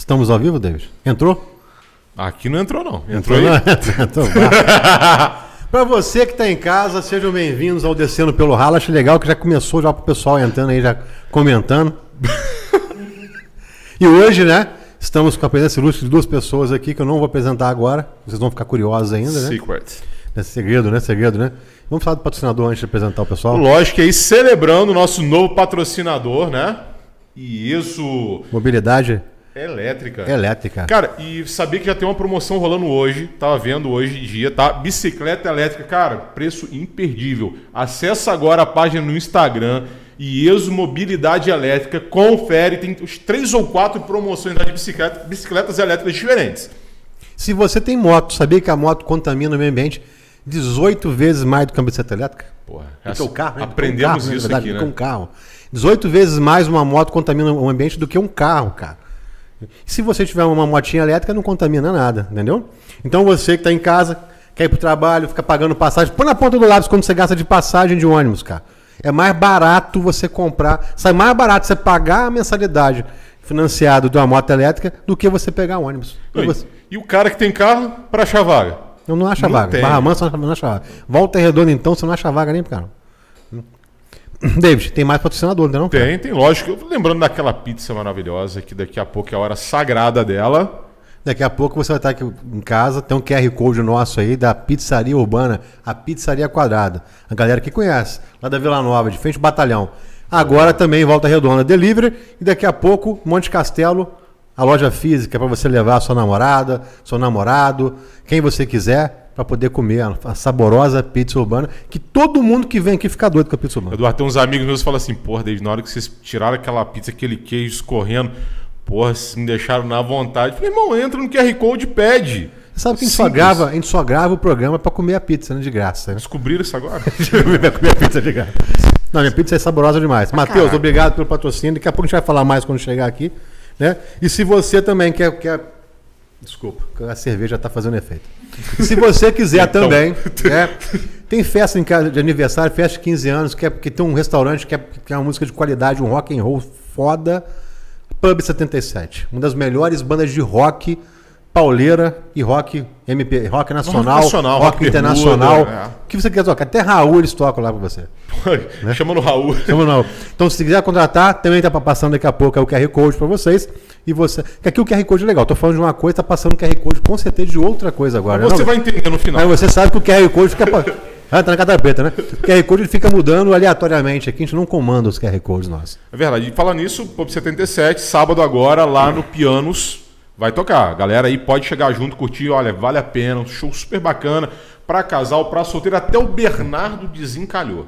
Estamos ao vivo, David? Entrou? Aqui não entrou, não. Entrou, aí? Não, entrou. Para você que está em casa, sejam bem-vindos ao Descendo pelo Ralo. Acho legal que já começou já pro pessoal entrando aí, já comentando. e hoje, né, estamos com a presença ilustre de duas pessoas aqui que eu não vou apresentar agora. Vocês vão ficar curiosos ainda, né? Secret. É segredo, né? Segredo, né? Vamos falar do patrocinador antes de apresentar o pessoal? Lógico que aí celebrando o nosso novo patrocinador, né? E isso. Mobilidade Elétrica. elétrica. Cara, e sabia que já tem uma promoção rolando hoje, tava vendo hoje em dia, tá? Bicicleta elétrica, cara, preço imperdível. Acessa agora a página no Instagram, IESO Mobilidade Elétrica, confere, tem os três ou quatro promoções lá de bicicleta, bicicletas elétricas diferentes. Se você tem moto, sabia que a moto contamina o meio ambiente 18 vezes mais do que uma bicicleta elétrica? Porra, Do o carro, né? Que um aprendemos carro, né, isso na verdade, aqui, né? um carro. 18 vezes mais uma moto contamina o ambiente do que um carro, cara. Se você tiver uma motinha elétrica, não contamina nada, entendeu? Então você que está em casa, quer ir pro trabalho, fica pagando passagem, põe na ponta do lápis quando você gasta de passagem de ônibus, cara. É mais barato você comprar, sai mais barato você pagar a mensalidade financiada de uma moto elétrica do que você pegar ônibus. E você- E o cara que tem carro para achar vaga. Eu não acho Não vaga. tem. Barra Mansa não acha vaga. Volta Redonda, então, você não acha vaga nem, cara. David, tem mais patrocinador, não? cara? Tem, tem, lógico. Eu- Lembrando daquela pizza maravilhosa que daqui a pouco é a hora sagrada dela. Daqui a pouco você vai estar aqui em casa, tem um QR Code nosso aí da Pizzaria Urbana, a Pizzaria Quadrada. A galera que conhece, lá da Vila Nova, de frente ao batalhão. Agora também Volta Redonda Delivery e daqui a pouco Monte Castelo, a loja física para você levar a sua namorada, seu namorado, quem você quiser, para poder comer a- a saborosa pizza urbana, que todo mundo que vem aqui fica doido com a pizza urbana. Eduardo, tem uns amigos meus que falam assim, porra, David, na hora que vocês tiraram aquela pizza, aquele queijo escorrendo, porra, vocês me deixaram na vontade. Eu Falei, irmão, entra no QR Code e pede. Você sabe que a gente, só grava, a gente só grava o programa para comer a pizza, né, de graça. Né? Descobriram isso agora? Vai comer a pizza de graça. Não, minha pizza é saborosa demais. Matheus, obrigado pelo patrocínio. Daqui a pouco a gente vai falar mais quando chegar aqui. Né? E se você também quer. quer... Desculpa, a cerveja está fazendo efeito. Se você quiser Então. também, né? tem festa em casa de aniversário, festa de 15 anos, que tem um restaurante que é, que é uma música de qualidade, um rock and roll foda. Pub 77, uma das melhores bandas de rock pauleira e rock MP, rock nacional, nacional, rock, rock internacional. bermuda, é. O que você quer tocar? Até Raul eles tocam lá pra você. Chama no Raul. Chama não. Então, se quiser contratar, também tá passando daqui a pouco é o QR Code pra vocês. E você. Que aqui o QR Code é legal. Tô falando de uma coisa, tá passando o QR Code com certeza de outra coisa agora. Você né? vai entender no final. Aí você sabe que o QR Code fica. Ah, tá na catapeta, né? O QR Code fica mudando aleatoriamente aqui. A gente não comanda os QR Codes nossos. É verdade. E falando nisso, Pop 77, sábado agora, lá no Pianos, vai tocar. A galera aí pode chegar junto, curtir, olha, vale a pena, um show super bacana. Pra casal, pra solteiro, até o Bernardo desencalhou.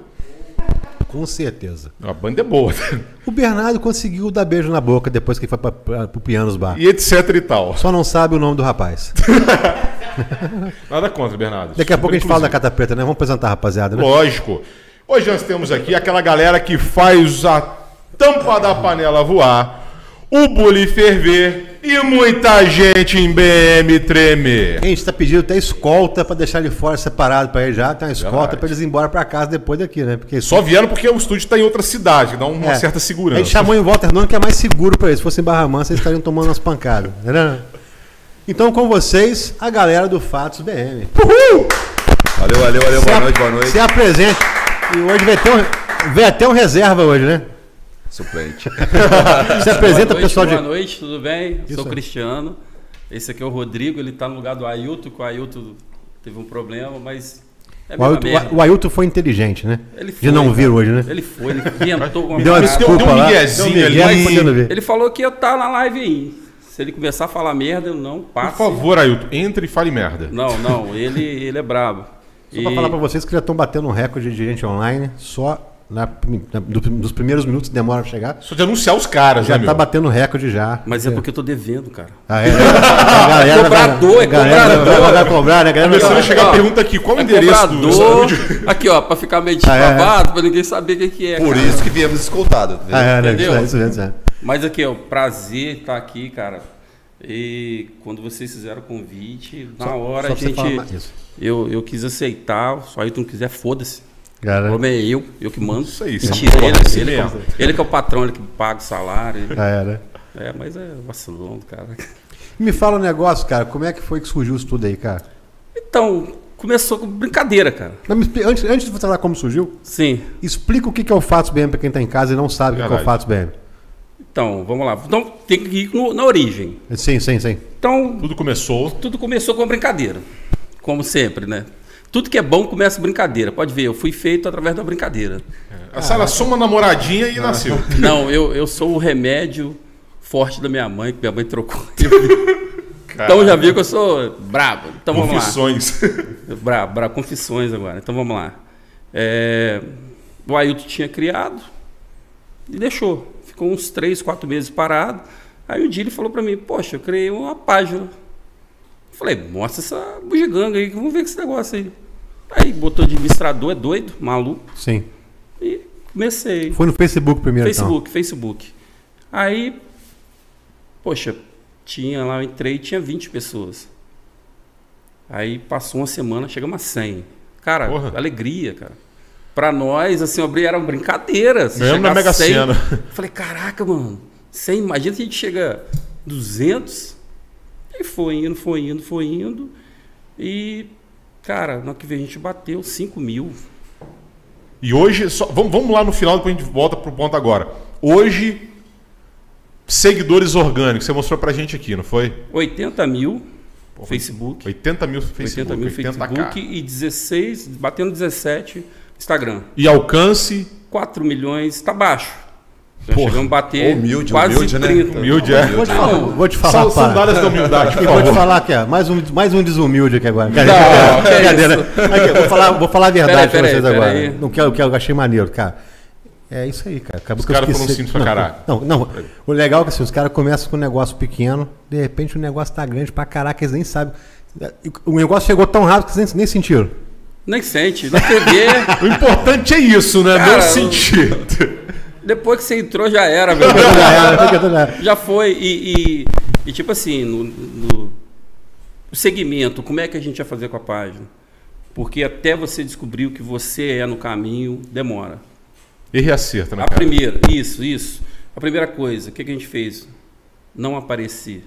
Com certeza. A banda é boa. O Bernardo conseguiu dar beijo na boca depois que foi pra, pra, pro Pianos Bar. e etc e tal. Só não sabe o nome do rapaz. Nada contra, Bernardo. Daqui a pouco a gente fala da Super catapeta, né? Vamos apresentar, rapaziada, né? Lógico. Hoje nós temos aqui aquela galera que faz a tampa da panela voar, o bule ferver e muita gente em BM tremer. A gente tá pedindo até escolta pra deixar ele fora separado pra ele já. Tem uma escolta pra eles ir embora pra casa depois daqui, né? Porque Só vieram porque o estúdio está em outra cidade, dá uma É. certa A segurança. gente chamou em Volta Redonda que é mais seguro pra eles. Se fosse em Barra Mansa, eles estariam tomando umas pancadas. Entendeu? Então, com vocês, a galera do Fatos BM. Valeu, valeu, valeu. Boa noite, boa noite. Se apresente. E hoje vai ter um, vai até um reserva hoje, né? Suplente. Se apresenta, boa noite, pessoal de. Boa noite, tudo bem? Isso Sou. Cristiano. Esse aqui é o Rodrigo, ele tá no lugar do Ailton, que o Ailton teve um problema, mas é O Ailton, o Ailton foi inteligente, né? Ele De não cara. vir hoje, né? Ele foi, ele inventou uma deu desculpa deu um lá. miguezinho Deu um ali. Ele falou que eu tá na live aí. Se ele começar a falar merda, eu não Por passo. favor, Ailton, entre e fale merda. Não, não, ele, ele é brabo. Só pra falar pra vocês que já estão batendo um recorde de gente online, só na, na- do- dos primeiros minutos que demora pra chegar. Só de anunciar os caras, Já né, tá meu? batendo recorde já. Mas é porque eu tô devendo, cara. Ah, é? A galera Cobrador, vai, é a galera cobrador. vai, vai cobrar, né? A galera vai- Começando a chegar a pergunta aqui, qual o É endereço do estúdio? Aqui, ó, pra ficar meio Ah, é, é. pra ninguém saber o que, que é. Por cara. isso que viemos escoltados. Ah, é, né? Entendeu? É, isso, é, isso é. Mas aqui, ó, prazer estar aqui, cara. E quando vocês fizeram o convite, na Só- hora só a gente. Eu, eu quis aceitar, só aí tu não quiser, foda-se. O Cara, problema é eu, eu que mando. Isso aí, E isso tira é ele, assim ele, que é ele que é o patrão, ele que paga o salário. ele- já era. É, mas é vacilão, cara. Me fala um negócio, cara. Como é que foi que surgiu isso tudo aí, cara? Então, começou com brincadeira, cara. Não, antes, antes de você falar como surgiu, Sim. explica o que que é o Fatos BM pra quem tá em casa e não sabe o que é o. Fatos BM. Então, vamos lá. Então, tem que ir no- na origem. Sim, sim, sim. Então, Tudo começou. tudo começou com brincadeira. Como sempre, né? Tudo que é bom começa brincadeira. Pode ver, eu fui feito através da brincadeira. A Sara só uma namoradinha e nasceu. Não, eu, eu sou o remédio forte da minha mãe, que minha mãe trocou. Então já viu que eu sou brabo. Então vamos lá. Confissões. Bra, bra, confissões agora. Então vamos lá. É, o Ailton tinha criado e deixou. Ficou uns três, quatro meses parado. Aí um dia ele falou pra mim, poxa, eu criei uma página. Falei, mostra essa bugiganga aí, que vamos ver esse negócio aí. Aí botou administrador, é doido, maluco. Sim. E comecei. Foi no Facebook primeiro, Facebook, Facebook. Aí, poxa, tinha lá, eu entrei, tinha 20 pessoas. Aí passou uma semana, chegamos a 100. Cara, Porra. alegria, cara. Pra nós, assim, abrir era uma brincadeira. Ganhamos chegar na Mega a 100, Sena. Falei, caraca, mano, 100, imagina se a gente chega a 200. E foi indo, foi indo, foi indo. E, cara, na hora que veio a gente bateu 5 mil. E hoje, só- vamos, vamos lá no final, depois a gente volta pro ponto agora. Hoje, seguidores orgânicos, você mostrou pra gente aqui, não foi? 80 mil Facebook. 80 mil Facebook. 80 mil 80K. Facebook e 16, batendo 17 Instagram. E alcance, 4 milhões, tá baixo. Já Porra, chegamos a bater humilde, quase humilde, né? 30. humilde é. Vou te falar, vou te falar, São para. sandálias da humildade, por Eu vou te favor. falar aqui, ó, mais um, mais um desumilde aqui agora. Não, que Brincadeira. isso. Aqui, eu vou, falar, vou falar a verdade Peraí, pra vocês peraí, agora. peraí. Não quero o que eu achei maneiro, cara. É isso aí, cara. Acabou Os que caras foram simples pra caralho. Não, não. O legal é que assim, os caras começam com um negócio pequeno, de repente o negócio tá grande pra caraca, eles nem sabem. O negócio chegou tão rápido que eles nem, nem sentiram. Nem sente. Na TV, O importante é isso, né? Cara, Não sentir. Depois que você entrou, já era, meu. Já era, já. foi. E, e- e, tipo assim, no, no- o segmento, como é que a gente ia fazer com a página? Porque até você descobrir o que você é no caminho, demora. E acerto, né, A cara? primeira, isso, isso. A primeira coisa, o que, que a gente fez? Não aparecer.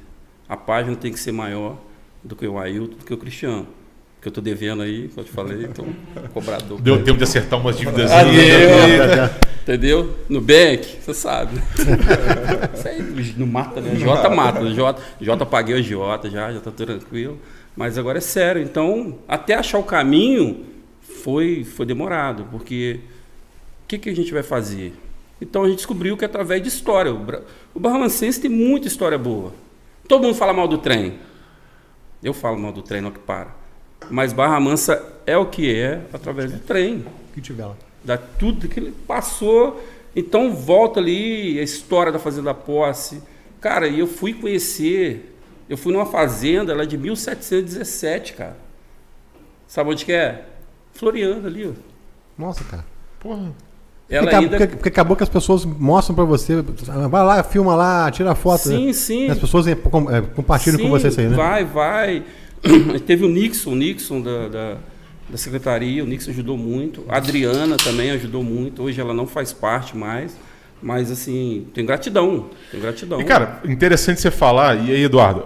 A página tem que ser maior do que o Ailton, do que o Cristiano. Que eu tô devendo aí, que eu te falei, então, cobrador. Deu tempo de acertar umas dívidas. Ah. Entendeu? Nubank, você sabe. Isso aí não mata, né? Jota mata. Jota, Jota paguei o Jota já, já tá tranquilo. Mas agora é sério. Então, até achar o caminho foi, foi demorado, porque o que, que a gente vai fazer? Então a gente descobriu que é através de história. O, Bra- o tem muita história boa. Todo mundo fala mal do trem. Eu falo mal do trem, não que para. Mas Barra Mansa é o que é através do trem O que tiver lá. da tudo que ele passou. Então volta ali a história da Fazenda Posse. Cara, e eu fui conhecer, eu fui numa fazenda lá de 1717, cara. Sabe onde que é? Floriano ali, ó. Nossa, cara. Porra. Ela porque, ainda... porque- porque acabou que as pessoas mostram pra você. Vai lá, filma lá, tira foto. Sim, né? sim. As pessoas com- eh, compartilham com Sim, você isso aí, né? Vai, vai. Teve o Nixon, o Nixon da, da, da secretaria, o Nixon ajudou muito. A Adriana também ajudou muito. Hoje ela não faz parte mais. Mas assim, tem gratidão. Tem gratidão. E, cara, interessante você falar, e aí, Eduardo?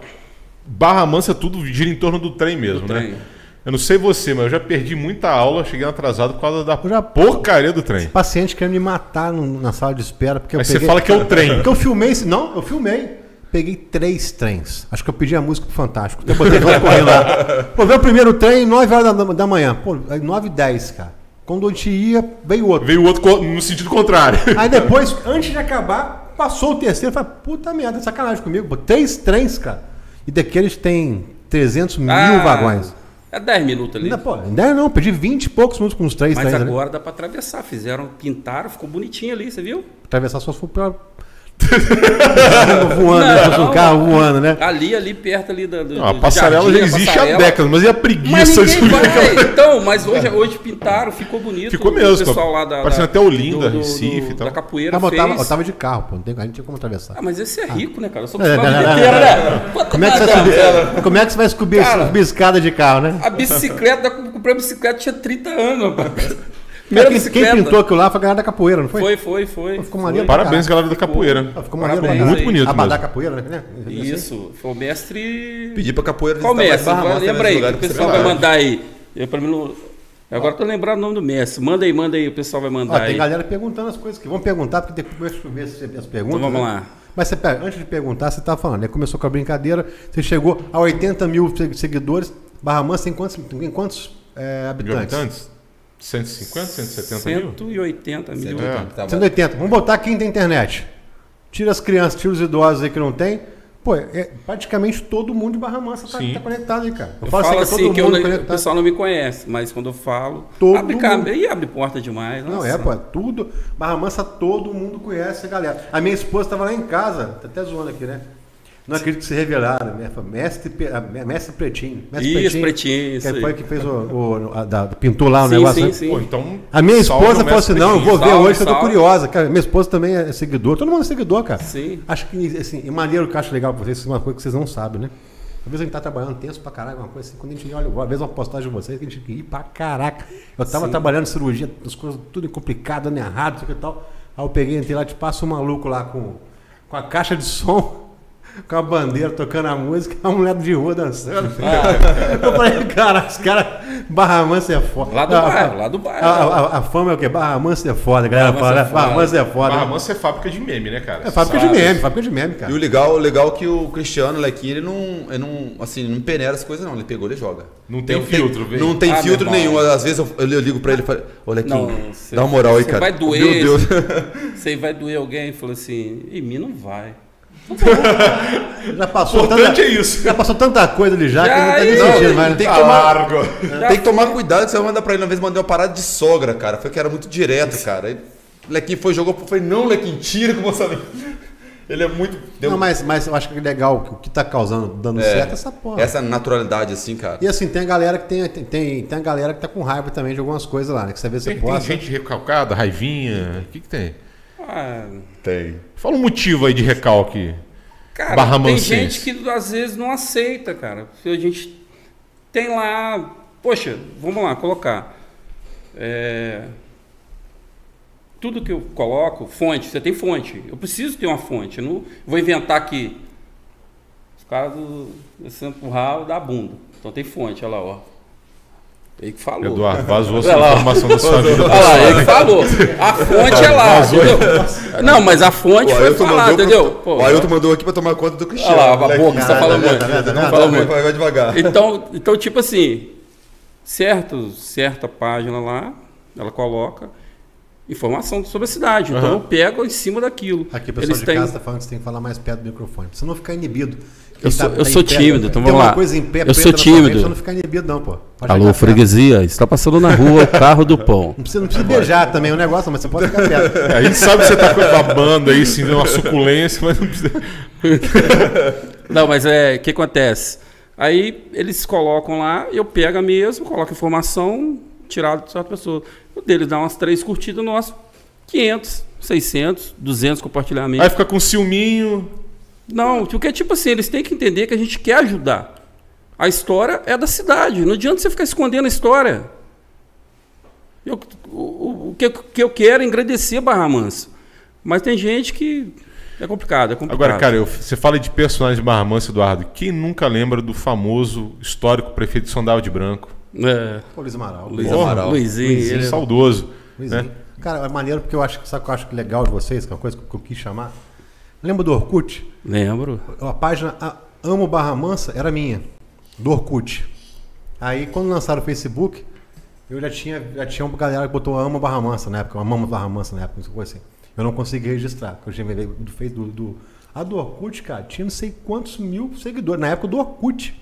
Barra Mansa tudo gira em torno do trem mesmo, Do né? trem. Eu não sei você, mas eu já perdi muita aula, cheguei atrasado por causa da Eu já- porcaria do trem. Paciente querendo me matar no- na sala de espera. Porque eu Mas você peguei- fala que é o trem. Porque eu filmei. esse- Não, eu filmei. Peguei três trens. Acho que eu pedi a música pro Fantástico. Até botei lá correndo lá. Pô, veio o primeiro trem, 9 horas da, da manhã. Pô, aí 9 e 10, cara. Quando a gente ia, veio outro. Veio o outro no sentido contrário. Aí depois, antes de acabar, passou o terceiro. Eu falei, puta merda, sacanagem comigo. Pô, três trens, cara. E daqueles tem 300 mil Ah, vagões. É 10 minutos ali. Ainda, pô, ainda não, pedi 20 e poucos minutos com os três Mas trens. né? agora dá pra atravessar. Fizeram, pintaram, ficou bonitinho ali, você viu? Atravessar só se for pra. Voando, né? Se fosse um Não. carro voando, né? Ali, ali, perto ali da. Do, Não, a passarela jardim, já existe passarela. há décadas, mas e a Mas preguiça ninguém de vai. Então, mas hoje, hoje pintaram, ficou bonito. Ficou O mesmo, pessoal lá da. parecendo da- até Olinda, do- do- Recife e tal. Da capoeira Ah, mas eu tava, fez. eu tava de carro, pô. Não, tem, a gente tinha como atravessar. Ah, mas esse é rico, né, cara? Eu sou É, não, não, não, não, né? Quanto Como é, que você vai subir, como é que você vai subir, Cara. subir escada de carro, né? A bicicleta, comprei a bicicleta, tinha 30 anos, rapaz. Primeira quem, quem pintou aquilo lá foi a galera da capoeira, não foi? Foi, foi, foi. Ficou maneiro. Foi. Parabéns, galera da capoeira. Ah, ficou maneiro. Muito caralho. bonito Abadá mesmo. capoeira, né? Isso, foi o mestre. Pedir pra capoeira Qual visitar mais mestre? Barra Vai- Mansa Lembra aí, que o que pessoal vai mandar aí. Eu, pra mim não... Agora tô lembrando o nome do mestre. Manda aí, manda aí, o pessoal vai Ó, mandar tem aí. galera perguntando as coisas aqui. Vamos perguntar, porque depois eu ver as perguntas. Então vamos né? lá. Mas você, antes de perguntar, você estava falando, né? Começou com a brincadeira, você chegou a 80 mil se- seguidores. Barra Mansa tem quantos, tem quantos é, habitantes? habitantes? 150, 170 mil? 180 mil. É. Tá bom. 180. Vamos botar quem tem internet. Tira as crianças, tira os idosos aí que não tem. Pô, é, praticamente todo mundo de Barra Mansa tá, Sim. tá conectado aí, cara. Eu falo é assim que eu mundo não- o pessoal não me conhece, mas quando eu falo, Todo abre mundo. câmera e abre porta demais. Não, nossa. é, pô, é tudo. Barra Mansa todo mundo conhece, galera. A minha esposa estava lá em casa, tá até zoando aqui, né? Não acredito que se revelaram. né? Mestre, ah, Mestre Pretinho. Mestre Isso, Pretinho, isso Que foi que fez o. o a- da- pintou lá o Sim, negócio. sim, né? sim. Pô, então. A minha salve esposa falou assim: não, eu vou ver Salve, hoje, que eu tô salve. curiosa. Cara, minha esposa também é seguidor, todo mundo é seguidor, cara. Sim. Acho que, assim, é maneiro que eu acho legal pra vocês, uma coisa que vocês não sabem, né? Às vezes a gente tá trabalhando tenso pra caralho, uma coisa assim, quando a gente olha, às vezes uma postagem de vocês, que a gente tem que ir pra caraca. Eu tava Sim. trabalhando cirurgia, as coisas tudo complicado, dando errado, isso aqui e tal. Aí eu peguei, entrei lá, te passo um maluco lá com, com a caixa de som, com a bandeira, tocando a música, a mulher de rua dançando. eu falei, cara, os caras, Barra Mansa é foda. Lá do A- bairro, lá do bairro. A, a- a fama é o quê? Barra Mansa é foda, a galera Barra fala, é? Barra foda. Mansa é foda. Barra Mansa é fábrica de meme, né, cara? É fábrica de sabe. meme, fábrica de meme, cara. E o legal, o legal é que o Cristiano Lequinho, ele não, ele não, assim, não peneira as coisas não, ele pegou, ele joga. Não tem filtro, velho. Não tem Ah, filtro nenhum. Às vezes eu, eu ligo pra ele e falo, ô Lequinho, Não, você- dá uma moral aí, você cara. vai doer. Meu Deus. Você vai doer alguém e falou assim, em mim não vai. Já passou, O importante tanta, é isso. já passou tanta coisa ali já, Já, que não tá nem não, sentindo mais. tem que Tá tomar-. Tem que tomar cuidado, que você vai mandar pra ele. Uma vez mandei uma parada de sogra, cara. Foi que era muito direto, cara. Aí, o Lequinho foi, jogou, falei, não, Lequinho, tira que você Ele é muito. deu- Não, mas, mas eu acho que é legal, que o que tá causando, dando É, certo é essa porra. Essa naturalidade, assim, cara. E assim, tem a galera que tem, tem, tem, tem a galera que tá com raiva também de algumas coisas lá, né? Que você vê, você Tem, tem posta. gente recalcada, raivinha. O que, que tem? Tem. Fala um motivo aí de recalque. Cara, Barra tem gente que às vezes não aceita, cara. Se A gente tem lá, poxa, vamos lá, colocar. É, tudo que eu coloco, fonte, você tem fonte. Eu preciso ter uma fonte. Eu não vou inventar aqui. Os caras do esse empurrar da bunda. Então tem fonte, olha lá, ó. Ele que falou. Eduardo, vazou essa informação da sua vida. Olha lá, ele que falou. A fonte é lá, entendeu? Não, mas a fonte O foi falada, entendeu? pro- Pô, o Ailton mandou aqui pra tomar conta do Cristiano. Olha lá, a boca, você tá falando muito. vendo, tá? Fala Vai, muito. vai, devagar. Então, então, tipo assim, certo, certa página lá, ela coloca informação sobre a cidade. Então Aham. eu pego em cima daquilo. Aqui, o pessoal Eles de têm. casa tá falando que você tem que falar mais perto do microfone. Pra você não ficar inibido. Eu sou- tá- eu tá sou pé, tímido, então tem vamos uma lá. coisa em pé Eu sou tímido. Não ficar inibido, não, pô. Pode Alô, freguesia, está passando na rua o carro do pão. Não precisa, não precisa beijar também o negócio, mas você pode ficar perto. A gente sabe que você tá babando aí, sim, uma suculência, mas não precisa. Não, mas é, o que acontece? Aí eles colocam lá, eu pego mesmo, coloco informação tirada de outra pessoa. O deles dá umas três curtidas, nosso 500, 600, 200 compartilhamentos. Aí fica com ciúminho. Não, porque tipo assim, eles têm que entender que a gente quer ajudar. A história é da cidade, não adianta você ficar escondendo a história. Eu- o, o- que, eu- que eu quero é engrandecer Barra Mansa. Mas tem gente que é complicado, é complicado. Agora, cara, eu- você fala de personagem de Barra Mansa, Eduardo. Quem nunca lembra do famoso histórico prefeito de Dava de Branco? É, Pô, Luiz Amaral. Luiz Porra, Amaral. Luizinho, Luizinho, ele é- saudoso. Luizinho. né? Cara, é maneiro porque eu acho, sabe o que eu acho legal de vocês, que é uma coisa que eu quis chamar? Lembra do Orkut? Lembro. A página Amo Barra Mansa era minha, do Orkut. Aí quando lançaram o Facebook, eu já tinha, já tinha uma galera que botou Amo Barra Mansa na época, Amamos Barra Mansa na época, coisa assim. Eu não consegui registrar, porque eu tinha do Facebook do, do. A do Orkut, cara, tinha não sei quantos mil seguidores, na época do Orkut.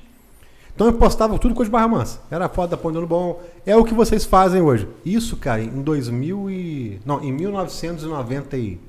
Então eu postava tudo coisa de Barra Mansa. Era foto da Ponte Bom. É o que vocês fazem hoje. Isso, cara, em 2000 e... Não, em 1997,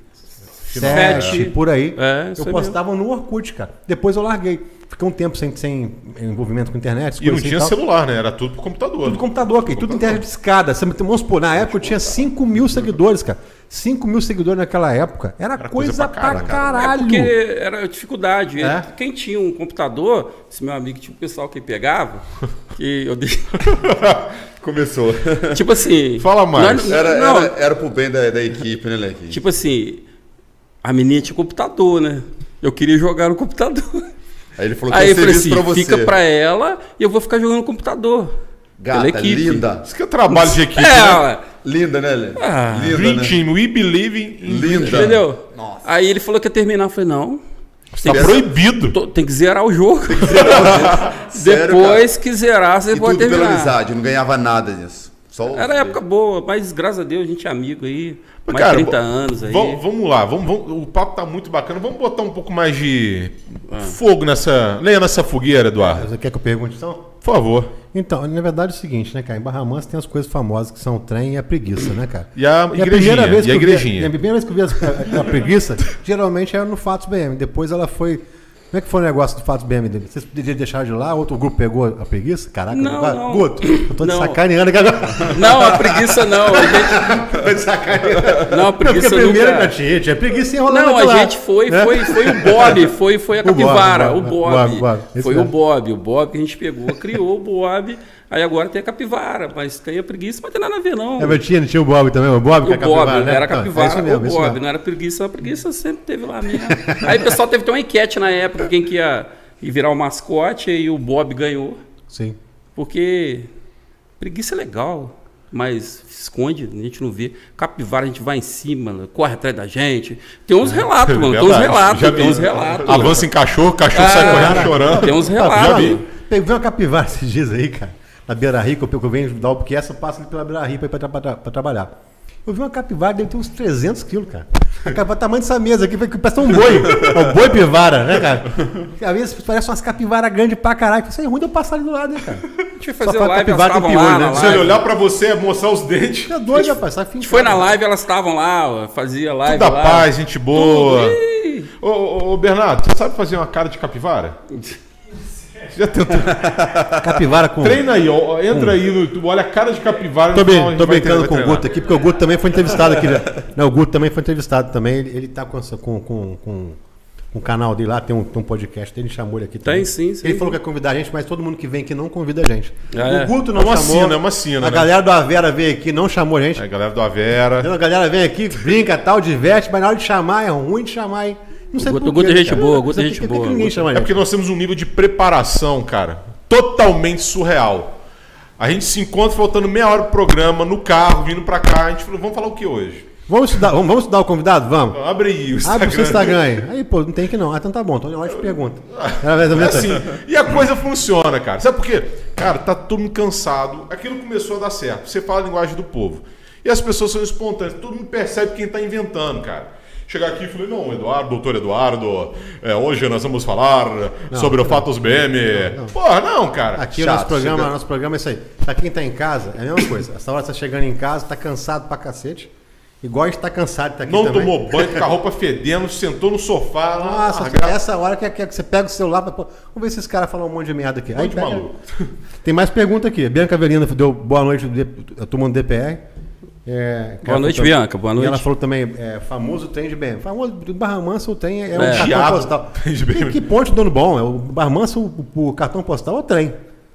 Sete. por aí. É, eu postava no Orkut, cara. Depois eu larguei. Fiquei um tempo sem, sem envolvimento com internet. E não assim tinha tal. celular, né? Era tudo por computador. Tudo computador, cara. Tudo internet de escada. Você, vamos supor, na época eu tinha 5 mil seguidores, cara. 5 mil seguidores naquela época. Era, Era coisa, coisa pra, pra caralho. É porque era dificuldade. É? Quem tinha um computador, esse meu amigo tinha um pessoal que pegava, que eu dei. Começou. Tipo assim. Fala mais. não- Era, não, era, era pro bem da, da equipe, né, Leque? Tipo assim, a menina tinha computador, né? Eu queria jogar no computador. Aí ele falou: Aí eu falei assim, pra você. fica pra ela e eu vou ficar jogando no computador. Gata, pela equipe. linda. Isso que é trabalho de equipe, É, né? Linda, né, Lê? Ah, linda, Dream né? Team, we believe in... Linda. entendeu? Nossa. Aí ele falou que ia terminar. Eu falei, não. Tá Essa- proibido. tô- tem que zerar o jogo. Sério, Depois que zerar, você E pode tudo pela terminar. amizade, não ganhava nada disso. Era época boa, mas graças a Deus a gente é amigo aí. Mas, mais cara, 30 vo- anos aí. Vamos, lá, vamos, vamos- o papo tá muito bacana. Vamos botar um pouco mais de Ah. fogo nessa. Lenha nessa fogueira, Eduardo. Você quer que eu pergunte então? Por favor. Então, na verdade é o seguinte, né, cara? Em Barra Mansa tem as coisas famosas que são o trem e a preguiça, né, cara? E a E igrejinha. a primeira vez e a que eu vi- e a primeira vez que eu vi a, a preguiça, geralmente era no Fatos BM. Depois ela foi. Como é que foi o negócio do Fatos BM dele? Vocês podiam deixar de lá, outro grupo pegou a preguiça? Caraca, Não, não. Guto, eu tô te Não. sacaneando agora. Não, a preguiça não. A gente... tô sacaneando. Não, a Não, porque preguiça a primeira nunca... já tinha, tinha preguiça enrolando Não, a lá, gente foi, né? foi, foi o Bob, foi, foi a O Bob, capivara, o o Bob, Bob. Bob, Bob, esse Foi o mesmo. Bob, o Bob que a gente pegou, criou o Bob. Aí agora tem a capivara, mas tem a preguiça, mas tem nada a ver não. É, mas tinha, tinha o Bob também, o Bob que O é capivara, Bob, né? era é capivara, isso mesmo, o Bob, não era preguiça, a preguiça sempre teve lá mesmo. Aí o pessoal teve até uma enquete na época, quem que ia, virar o mascote, e o Bob ganhou. Sim. Porque preguiça é legal, mas esconde, a gente não vê. Capivara, a gente vai em cima, corre atrás da gente. Tem uns relatos, mano. Tem uns relatos, tem uns relatos. Avança em cachorro, cachorro Ah, sai correndo chorando. Tem uns relatos. vi. Peguei uma capivara esses dias aí, cara, na Beira Rio, que eu- que eu venho dar o porque essa passa ali pela Beira ir pra, tra- tra- trabalhar. Eu vi uma capivara, deve ter uns 300 quilos, cara. A capivara, o tamanho dessa mesa aqui, que parece um boi. É o boi pivara, né, cara? Às vezes parece umas capivaras grandes pra caralho. Isso é ruim de eu passar ali do lado, né, cara? A gente foi Só fazer fala live, elas capivara estavam lá piolho, né? Se ele olhar pra você, é mostrar os dentes. Tá doido, rapaz. A gente foi na live, elas estavam lá, fazia live Tudo lá. paz, gente boa. Ô, ô, ô, Bernardo, você sabe fazer uma cara de capivara? Já tentou? Capivara com. Treina aí, ó, entra aí no YouTube, olha a cara de capivara. Tô, a bem, tô brincando treinar, com o Guto aqui, porque o Guto também foi entrevistado aqui. já. Não, o Guto também foi entrevistado também. Ele, ele tá com, com, com, com, o canal dele lá, tem um, tem um podcast dele, chamou ele aqui também. Tem sim, sim. Ele falou que ia convidar a gente, mas todo mundo que vem aqui não convida a gente. Ah, é? O Guto não É uma chamou. sina, é uma sina, A né? galera do Avera veio aqui, não chamou a gente. Aí, galera do Avera. Então, a galera vem aqui, brinca tal, diverte, mas na hora de chamar é ruim de chamar, hein? Não sei O Guto- é gente boa, o Guto é gente boa, É porque nós temos um nível de preparação, cara, totalmente surreal. A gente se encontra faltando meia hora pro programa, no carro, vindo pra cá. A gente falou, vamos falar o que hoje? Vamos estudar, vamos, vamos estudar o convidado? Vamos. Abre aí o Instagram. Abre o seu Instagram aí. Aí, pô, não tem que não. Ah, então tá bom. Então eu te pergunta. Era É assim, e a coisa funciona, cara. Sabe por quê? Cara, tá todo mundo cansado. Aquilo começou a dar certo. Você fala a linguagem do povo. E as pessoas são espontâneas. Todo mundo percebe quem tá inventando, cara. Chegar aqui e falei, não, Eduardo, doutor Eduardo, é, hoje nós vamos falar sobre o Fatos BM. Porra, não, cara. Aqui o Chato, nosso programa, chega- nosso programa é isso aí. Pra quem tá em casa, é a mesma coisa. Essa hora você tá chegando em casa, tá cansado pra cacete. Igual a gente tá cansado de estar aqui Não também. tomou banho, com a roupa fedendo, sentou no sofá. Nossa, largado. essa hora que, que, que você pega o celular, pra, pô, vamos ver se esse cara falam um monte de merda aqui. Aí de maluco. Tem mais pergunta aqui. Bianca Avelino deu boa noite, eu tomando DPR. É, Boa noite, falou- Bianca, boa E noite. ela falou também, é, famoso trem de BM. Famoso do Barra Mansa, o trem é, um É. cartão Diabo, postal. trem de BM. Que, que ponte dono bom? É o Barra Mansa, o, o cartão postal é o trem.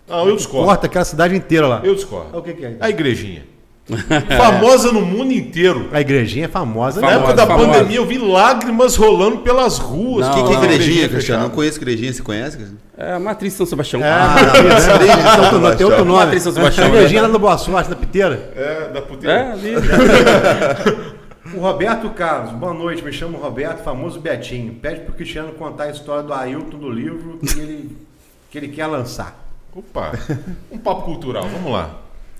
Não, eu discordo. Corta aquela cidade inteira lá. Eu discordo. O que, que é? A igrejinha. Famosa no mundo inteiro. A igrejinha é famosa, Na né? época da famosa. pandemia eu vi lágrimas rolando pelas ruas. O que, que é não, igrejinha, Cristiano? Não conheço igrejinha, você conhece? É a matriz de São Sebastião. Ah, São Tomé, tem outro nome. Matriz São Sebastião, A igrejinha lá no Boa Sorte, da Piteira. É, da puteira. É, ali. O Roberto Carlos, boa noite, me chamo Roberto, famoso Betinho. Pede pro Cristiano contar a história do Ailton do livro que ele, que ele quer lançar. Opa, um papo cultural, vamos lá.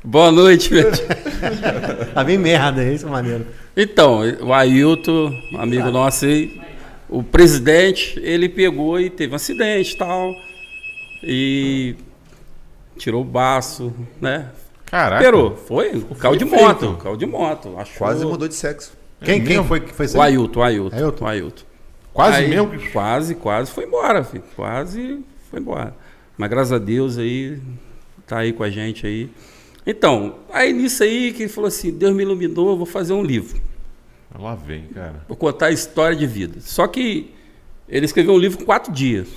Boa noite, Betinho. Tá bem merda, é isso, maneiro. Então, o Ailton, amigo nosso aí, o presidente, ele pegou e teve um acidente e tal. E tirou o baço, né? Caraca. Operou. Foi? Caiu de feito. moto. Caiu de moto. Achou. Quase mudou de sexo. Quem, quem mesmo? foi que foi O? Ailton, o Ailton. Ailton. O Ailton. Quase Aí, mesmo? Quase, quase foi embora, filho. Quase foi embora. Mas graças a Deus aí, tá aí com a gente aí. Então, aí nisso aí que ele falou assim, Deus me iluminou, eu vou fazer um livro. Lá vem, cara. Vou contar a história de vida. Só que ele escreveu um livro em quatro dias.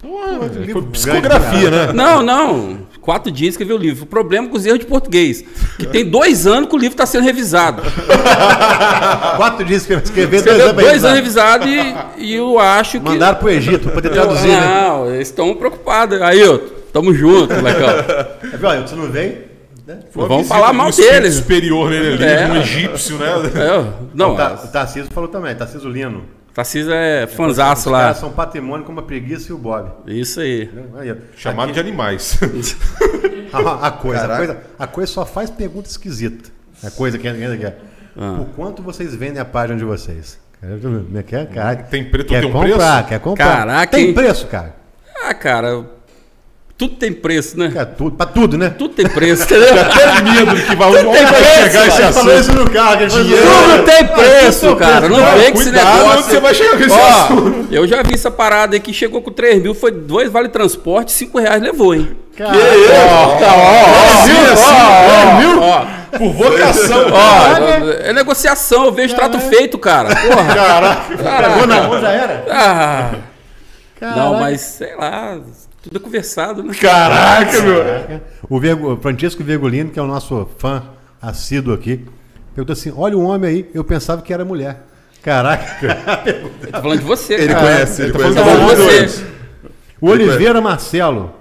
Porra, foi psicografia, né? Não, não. quatro dias escrever o livro. O problema é com os erros de português. Que tem dois anos que o livro está sendo revisado. Quatro dias que eu escrevi, dois Escreveu anos dois anos revisado e, e eu acho que. Mandaram pro Egito pra poder Eu- traduzir, né? não, eles estão preocupados. Aí, ó, tamo junto, Ailton, Você não vem? Né? Vamos falar mal deles. superior nele ali, É. um egípcio, né? É, não, o, Ta- o Tarcísio falou também, Tarcísio Lino. Tarcísio é fanzaço Os lá. caras são patrimônio como a preguiça e o Bob. Isso aí. Aí. Chamado de animais. A, a coisa, a coisa, a coisa só faz pergunta esquisita. A coisa que ainda quer. Ah. Por quanto vocês vendem a página de vocês? Quer, quer, cara, Tem preço, quer tem um comprar, preço? quer comprar. Caraca, tem preço, cara. Ah, cara, tudo tem preço, né? Quer tudo, pra tudo, né? Tudo tem preço, entendeu? Até medo que vai, onde tem vai preço, chegar esse falou assunto. isso no carro, que falou assim, Tudo tem preço, cara. Não Cara, vem com esse negócio. onde você vai chegar com esse Ó, assunto. eu já vi essa parada aí que chegou com 3 mil, foi dois vale transporte, 5 reais levou, hein? Cara, Assim, assim, Ó, ó, por vocação. ó, é negociação, eu vejo trato feito, cara. Porra. Caraca. pegou na mão, já era? Ah, não, Caraca. mas sei lá, tudo é conversado, né? Caraca, meu. O, Vergo, o Francisco Vergolino, que é o nosso fã assíduo aqui, perguntou assim: olha o homem aí, eu pensava que era mulher. Caraca. Eu tô falando de você, Ele cara. conhece, ele tá conhece. falando Tô falando de você. O Oliveira Marcelo,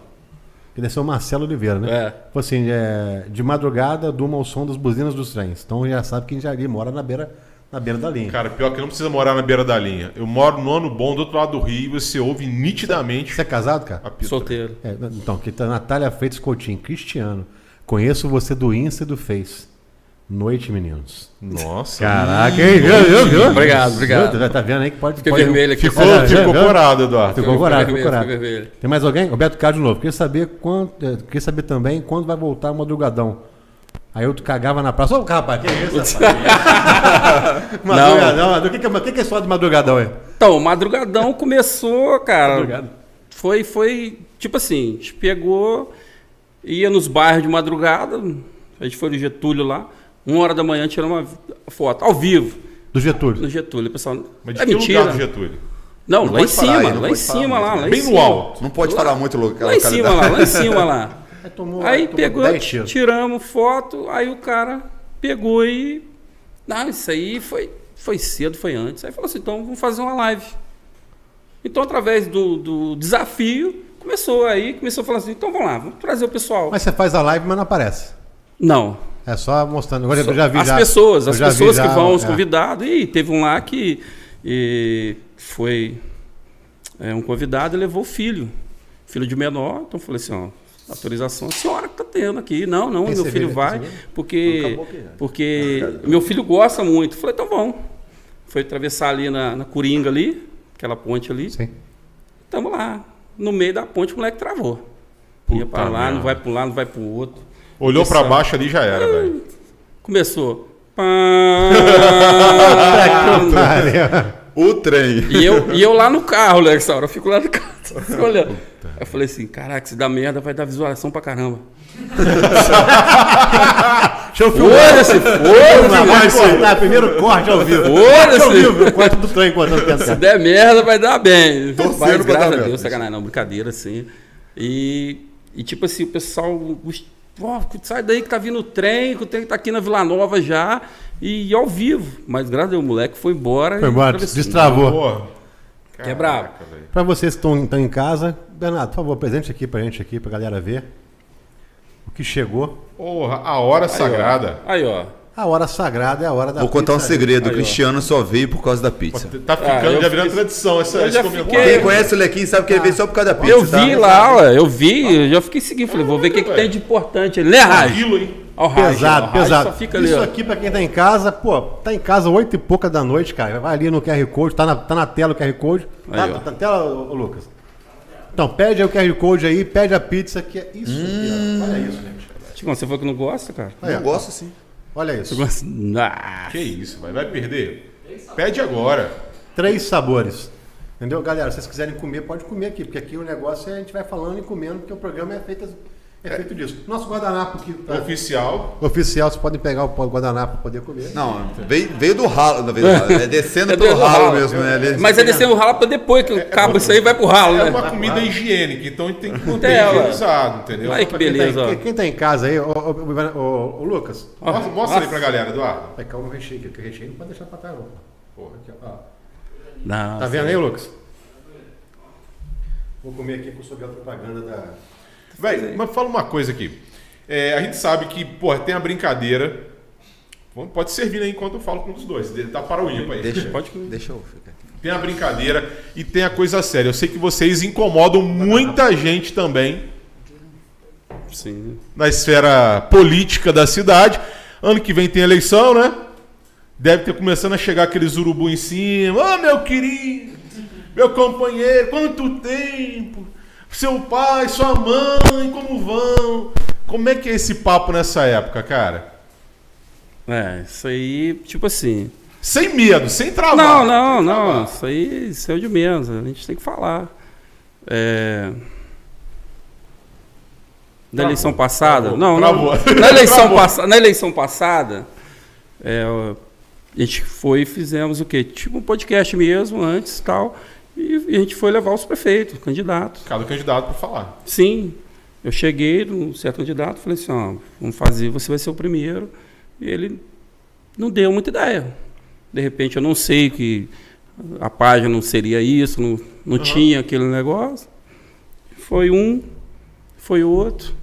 que deve ser o Marcelo Oliveira, né? É. Falou assim: é, de madrugada, durma ao som das buzinas dos trens. Então já sabe que já ali mora na beira, na beira da linha. Cara, pior que não precisa morar na beira da linha. Eu moro no ano bom do outro lado do rio e você ouve nitidamente Você é casado, cara? Solteiro. É, então, aqui tá Natália Freitas Coutinho, Cristiano. Conheço você do Insta e do Face. Noite, meninos. Nossa. Caraca, hein? Viu, viu, viu? Obrigado, obrigado. Tá vendo aí que pode. Fiquei pode- vermelho aqui. Ficou, É, ficou é, é. corado, Eduardo. Ficou corado, vermelho, ficou corado. Tem mais alguém? Roberto Carlos de novo. Queria saber quando. eh, Queria saber também quando vai voltar o madrugadão. Aí eu cagava na praça. Ô, rapaz, que isso, rapaz? madrugadão, o que, que, é- que, que é só de madrugadão aí? Então, o madrugadão começou, cara. Madrugada. Foi, foi, tipo assim, a gente pegou, ia nos bairros de madrugada, a gente foi no Getúlio lá, uma hora da manhã tirando uma foto, ao vivo, Do Getúlio. no Getúlio. Pessoal, Mas de é que mentira. lugar do Getúlio? Não, Não lá em pode falar cima, aí, não lá em cima, lá, lá em Bem cima. no alto. Não pode falar muito local. Lá em cima, lá, lá em cima, lá. Aí tomou, Aí tomou pegou, 10 tiros. tiramos foto, aí o cara pegou e. Não, isso aí foi, foi cedo, foi antes. Aí falou assim: então vamos fazer uma live. Então, através do, do desafio, começou aí, começou a falar assim: então vamos lá, vamos trazer o pessoal. Mas você faz a live, mas não aparece. Não. É só mostrando. Agora eu já vi as já- pessoas, as vi pessoas já, que vão, os é. convidados. E teve um lá que e, foi é, um convidado e levou o filho, filho de menor. Então eu falei assim: ó, autorização a senhora que tá tendo aqui. Não, não, meu filho vai, porque, já. porque meu filho gosta muito. Falei: então vamos. Foi atravessar ali na, na Coringa ali, aquela ponte ali. Sim. Tamo lá. No meio da ponte o moleque travou. Ia Puta pra lá, merda. não vai pra um lado, não vai pro outro. Olhou pra Pessoal. baixo ali já era, velho. Começou. Valeu. O trem. E eu, e eu lá no carro, né, essa hora. Eu fico lá no carro, fico olhando. Eu falei assim, caraca, se dá merda, vai dar visualização pra caramba. Deixa eu filmar. Foda-se, Vai foda-se. cortar, primeiro corte ao vivo. Foda-se. O corte do trem contando Se pensar. der merda, vai dar bem. Torcendo Mas graças dar a merda. Deus, sacanagem, não, brincadeira, assim. E, e tipo assim, o pessoal. gos- Ó, sai daí que tá vindo o trem, que o trem tá aqui na Vila Nova já. E ao vivo. Mas graças a Deus, o moleque foi embora. Foi e embora, destravou. Porra. Que é brabo. Pra vocês que estão, em casa, Bernardo, por favor, presente aqui pra gente, aqui, pra galera ver. O que chegou. Porra, a hora sagrada. Aí, ó. A hora sagrada é a hora da Vou contar um segredo. Aí, o ó. Cristiano só veio por causa da pizza. Tá ficando, Ah, já virando fiquei- tradição essa, eu já fiquei- Quem conhece o Lequinho sabe que ele veio só por causa da pizza. Eu tá? vi lá, ó, eu vi, eu já fiquei seguindo, falei, vou ver o que, que tem de importante ali, né, Raj? Aquilo, hein? Pesado, Raj pesado. Só fica ali, Isso ó. aqui pra quem tá em casa, pô, tá em casa oito e pouca da noite, cara. Vai ali no QR Code, tá na, tá na tela o QR Code. Tá, Aí, tá na tela, ô, Lucas? Então, pede aí o QR Code aí, pede a pizza, que é isso aqui, ó. Olha isso, gente. Tipo, você falou que não gosta, cara? Aí, Eu ó. gosto sim. Olha isso. Gosta? Ah, Que isso, vai, vai perder? Pede agora. Três sabores. Entendeu? Galera, se vocês quiserem comer, pode comer aqui, porque aqui o negócio é a gente vai falando e comendo, porque o programa é feito É feito disso. Nosso guardanapo aqui tá Oficial. oficial, vocês podem pegar o guardanapo para poder comer. Não, veio, veio do ralo, na verdade. É descendo É pelo ralo, ralo. mesmo, né? Ele- Mas é descendo o ralo pra depois, que acaba isso aí vai pro ralo, É né? uma comida higiênica, então a gente tem que manter Tela. higienizado, entendeu? Aí que Quem tá, beleza, quem, quem tá em casa aí, ô, ô, ô, ô, ô, Lucas, Mostra, mostra aí pra galera, Eduardo. vai calma o recheio, que o recheio não pode deixar pra trás, não. Porra, aqui, ó. Não, Tá vendo aí, Lucas? Vou comer aqui com sobre a propaganda da. Véi, mas fala uma coisa aqui. É, a gente sabe que, pô, tem a brincadeira. Pode servir aí enquanto eu falo com os dois. Tá para o ímpar aí. Deixa, Pode- deixa eu ficar aqui. Tem a brincadeira e tem a coisa séria. Eu sei que vocês incomodam muita gente também sim. na esfera política da cidade. Ano que vem tem eleição, né? Deve ter começando a chegar aqueles urubu em cima. Ô, meu querido, meu companheiro, quanto tempo? Seu pai, sua mãe, como vão? Como é que é esse papo nessa época, cara? É, isso aí, tipo assim. Sem medo, sem travar. Não, não, não. Isso aí, isso é de menos. A gente tem que falar. É... Na Travou, eleição passada. travou, não, travou. não. Na eleição, passa... Na eleição passada, é, a gente foi e fizemos o quê? Tipo um podcast mesmo, antes e tal. E a gente foi levar os prefeitos, candidatos. Cada candidato para falar. Sim. Eu cheguei num certo candidato falei assim, ó, vamos fazer, você vai ser o primeiro. E ele não deu muita ideia. De repente eu não sei que a página não seria isso, não, não tinha aquele negócio. Foi um, foi outro.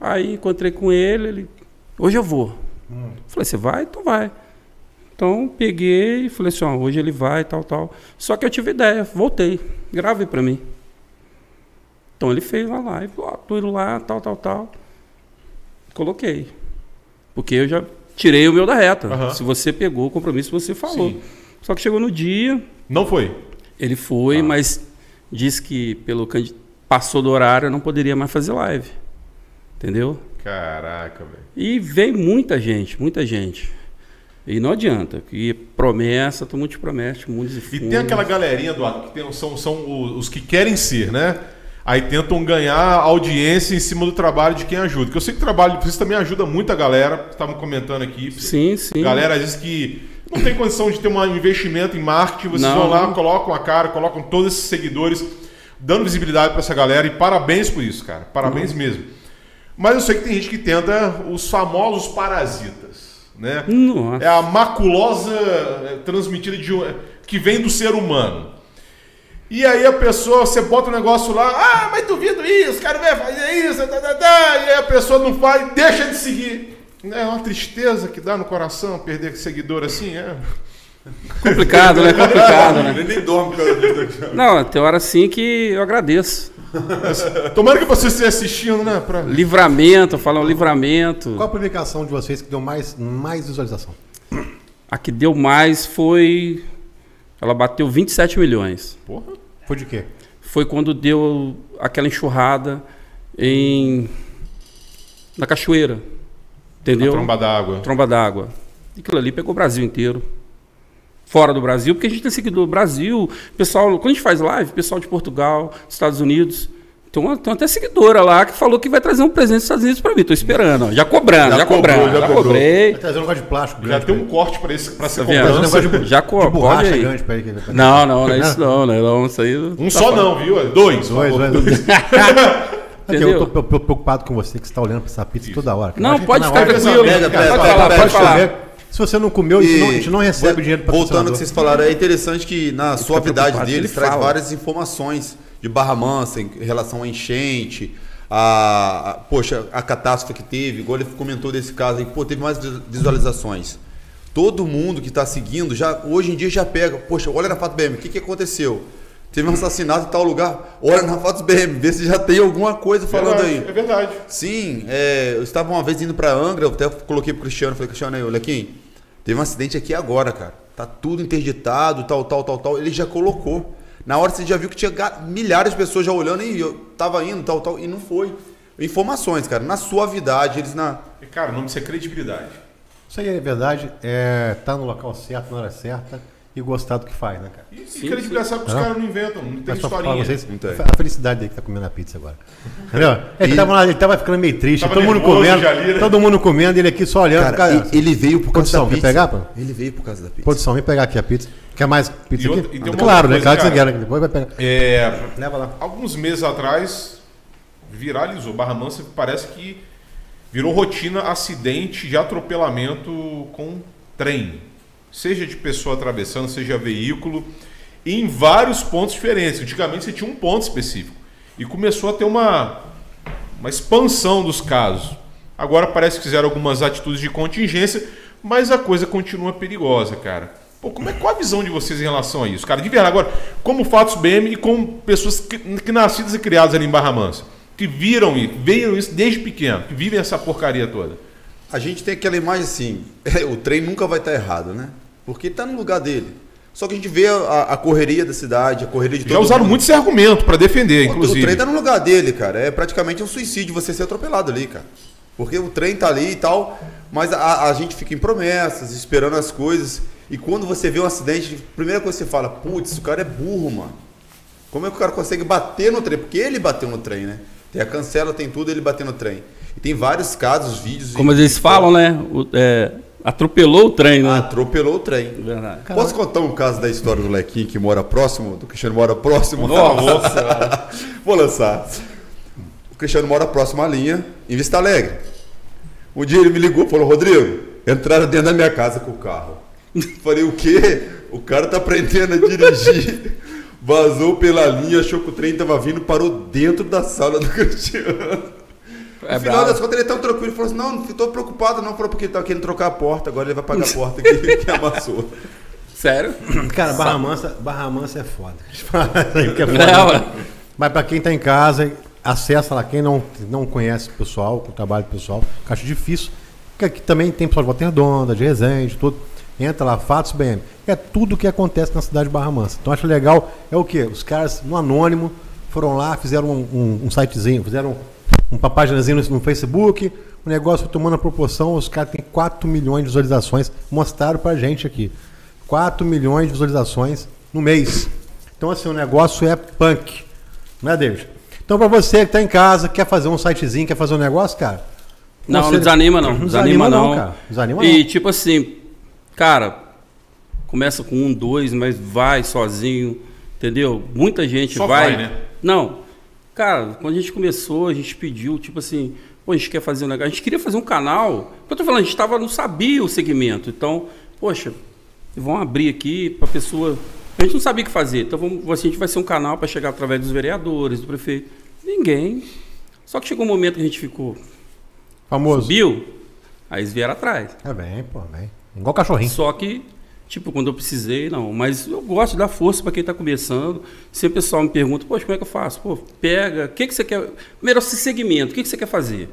Aí encontrei com ele, ele, hoje eu vou. Falei, você vai? Então vai. Então peguei e falei assim, ó, hoje ele vai, tal, tal. Só que eu tive ideia, voltei, grave para mim. Então ele fez uma live, ó, tô indo lá, tal, tal, tal. Coloquei. Porque eu já tirei o meu da reta. Aham. Se você pegou o compromisso, você falou. Sim. Só que chegou no dia, Não foi? ele foi, Ah. mas disse que pelo passou do horário, eu não poderia mais fazer live. Entendeu? Caraca, velho. E veio muita gente, muita gente. E não adianta, que promessa, todo mundo te promete, mundos e E fundos. tem aquela galerinha, Eduardo, que tem- são, são os que querem ser, né? Aí tentam ganhar audiência em cima do trabalho de quem ajuda. Porque eu sei que o trabalho de também ajuda muito a galera. Estavam comentando aqui. Sim, sim. Galera diz que não tem condição de ter um investimento em marketing. Vocês Não. vão lá, colocam a cara, colocam todos esses seguidores, dando visibilidade para essa galera. E parabéns por isso, cara. Parabéns Uhum. mesmo. Mas eu sei que tem gente que tenta os famosos parasitas, né? Nossa. É a maculosa é, transmitida de um- que vem do ser humano. E aí a pessoa, você bota o negócio lá, ah, mas duvido isso, cara vai fazer isso, tá, tá, tá, e aí a pessoa não faz, deixa de seguir. É uma tristeza que dá no coração perder seguidor assim, é. Complicado, né? Complicado, né? Ele nem dorme. Não, tem hora sim que eu agradeço. Tomara que você esteja assistindo, né? Pra... Livramento, falar um livramento. Qual a publicação de vocês que deu mais, mais visualização? A que deu mais foi. Ela bateu 27 milhões. Porra. Foi de quê? Foi quando deu aquela enxurrada em. na cachoeira. Entendeu? Tromba d'água. Tromba d'água. E Aquilo ali pegou o Brasil inteiro. Fora do Brasil, porque a gente tem seguidor do Brasil. Pessoal, quando a gente faz live, pessoal de Portugal, Estados Unidos. Tem, uma, tem até seguidora lá que falou que vai trazer um presente dos Estados Unidos para mim. Tô esperando, ó. já cobrando, já, Já cobrou, cobrando, já já, cobrei. Vai trazer um negócio de plástico Já tem um corte pra, esse, pra ser Tá um de, Já de co- pode borracha aí. grande pra ele. ele- Não, não, não é isso não, né? Não, isso aí. Um tá só fora. não, viu? Dois. por Dois, favor. dois. Aqui, eu tô pre- preocupado com você que você tá olhando pra essa pizza toda hora. Não, pode tá na ficar tranquilo. Pega, Pode pega, falar, pega, pode pega. falar. Se você não comeu, a gente, não, a gente não recebe Vo- dinheiro pra Voltando ao que vocês falaram, é interessante que na suavidade preocupado, deles ele traz fala. várias informações de Barra Mansa em relação à enchente, a, a- poxa, a catástrofe que teve, igual ele comentou desse caso aí, pô, teve mais vis- visualizações. Todo mundo que está seguindo, já hoje em dia já pega, poxa, olha na Fato BM, o que, que aconteceu? Teve um assassinato em tal lugar, olha na Fatos BM, vê se já tem alguma coisa falando Verdade, aí. É verdade. Sim, é, eu estava uma vez indo para Angra, eu até coloquei pro Cristiano, falei, Cristiano, aí, olha aqui, teve um acidente aqui agora, cara. Tá tudo interditado, tal, tal, tal, tal. Ele já colocou. Na hora você já viu que tinha milhares de pessoas já olhando e eu tava indo, tal, tal, e não foi. Informações, cara, na suavidade, eles na. Cara, o nome disso é credibilidade. Isso aí é verdade, é, tá no local certo, na hora certa e gostar do que faz, né, cara? E, Sim, e credibilidade sabe que os caras não inventam, não tem historinha. vocês, Não tem. a felicidade dele que tá comendo a pizza agora. Entendeu? Ele, tava, lá, ele tava ficando meio triste, Tava todo mundo comendo, ali, né? todo mundo comendo, ele aqui só olhando. Cara, Cara, ele veio por causa Produção, da quer pizza. pegar, pô? Ele veio por causa da pizza. Produção, vem pegar aqui a pizza. Quer mais pizza E outra- aqui? tem uma claro, né? outra Claro que coisa, você quer, depois vai pegar. É, Leva lá. alguns meses atrás viralizou. Barra Mansa parece que virou rotina acidente de atropelamento com trem. Seja de pessoa atravessando, seja veículo, em vários pontos diferentes. Antigamente você tinha um ponto específico. E começou a ter uma, uma expansão dos casos. Agora parece que fizeram algumas atitudes de contingência, mas a coisa continua perigosa, cara. Pô, como é, qual a visão de vocês em relação a isso? Cara, de verdade, agora, como fatos BM e como pessoas que, que nascidas e criadas ali em Barra Mansa, que viram isso, veem isso desde pequeno, que vivem essa porcaria toda. A gente tem aquela imagem assim, o trem nunca vai estar errado, né? Porque ele tá no lugar dele. Só que a gente vê a, a correria da cidade, a correria de todo Já usaram mundo. muito esse argumento para defender, O- inclusive. O trem tá no lugar dele, cara. É praticamente um suicídio você ser atropelado ali, cara. Porque o trem tá ali e tal, mas a, a gente fica em promessas, esperando as coisas. E quando você vê um acidente, a primeira coisa que você fala, putz, o cara é burro, mano. Como é que o cara consegue bater no trem? Porque ele bateu no trem, né? Tem a cancela, tem tudo, ele bateu no trem. E tem vários casos, vídeos. Como eles falam, né? O- é, atropelou o trem, né? Atropelou o trem. Verdade. Posso contar um caso da história do Lequinho que mora próximo, do Cristiano mora próximo? Nossa, Vou lançar. O Cristiano mora próximo à linha, em Vista Alegre. Um dia ele me ligou e falou, Rodrigo, entraram dentro da minha casa com o carro. Falei, o quê? O cara tá aprendendo a dirigir. Vazou pela linha, achou que o trem tava vindo, parou dentro da sala do Cristiano. É no final bravo. das contas, ele tão tranquilo. Ele falou assim: não, não tô preocupado, não. Falou porque ele tava querendo trocar a porta. Agora ele vai pagar a porta que, que amassou. Sério? Cara, Barra Mansa, Barra Mansa é foda. Que é foda. Não. Mas pra quem tá em casa, acessa lá. Quem não, não conhece o pessoal, o trabalho do pessoal, que eu acho difícil. Porque aqui também tem pessoal de Volta Redonda, de Resende, tudo. Entra lá, Fatos BM. É tudo o que acontece na cidade de Barra Mansa. Então acho legal, é o quê? Os caras, no anônimo, foram lá, fizeram um, um, um sitezinho, fizeram uma paginazinha no, no Facebook, o negócio tomando a proporção, os caras têm 4 milhões de visualizações, mostraram pra gente aqui. 4 milhões de visualizações no mês. Então, assim, o negócio é punk. Né, David? Então, pra você que tá em casa, quer fazer um sitezinho, quer fazer um negócio, cara. Não, não conselho- desanima não. Não Desanima não. cara. Desanima E não. tipo assim, cara, começa com um, dois, mas vai sozinho, entendeu? Muita gente Só vai. vai, né? Não. Cara, quando a gente começou, a gente pediu, tipo assim, pô, a gente quer fazer um negócio. A gente queria fazer um canal. Eu tô falando, a gente tava, não sabia o segmento. Então, poxa, vão abrir aqui pra pessoa. A gente não sabia o que fazer. Então, vamos, assim, a gente vai ser um canal para chegar através dos vereadores, do prefeito. Ninguém. Só que chegou um momento que a gente ficou. Famoso. Subiu, aí eles vieram atrás. É bem, pô, bem. Igual cachorrinho. Só que, tipo, quando eu precisei, não. Mas eu gosto de dar força para quem está começando. Se o pessoal me pergunta, poxa, como é que eu faço? Pô, pega, o que, que você quer. Primeiro, esse segmento, o que, que você quer fazer?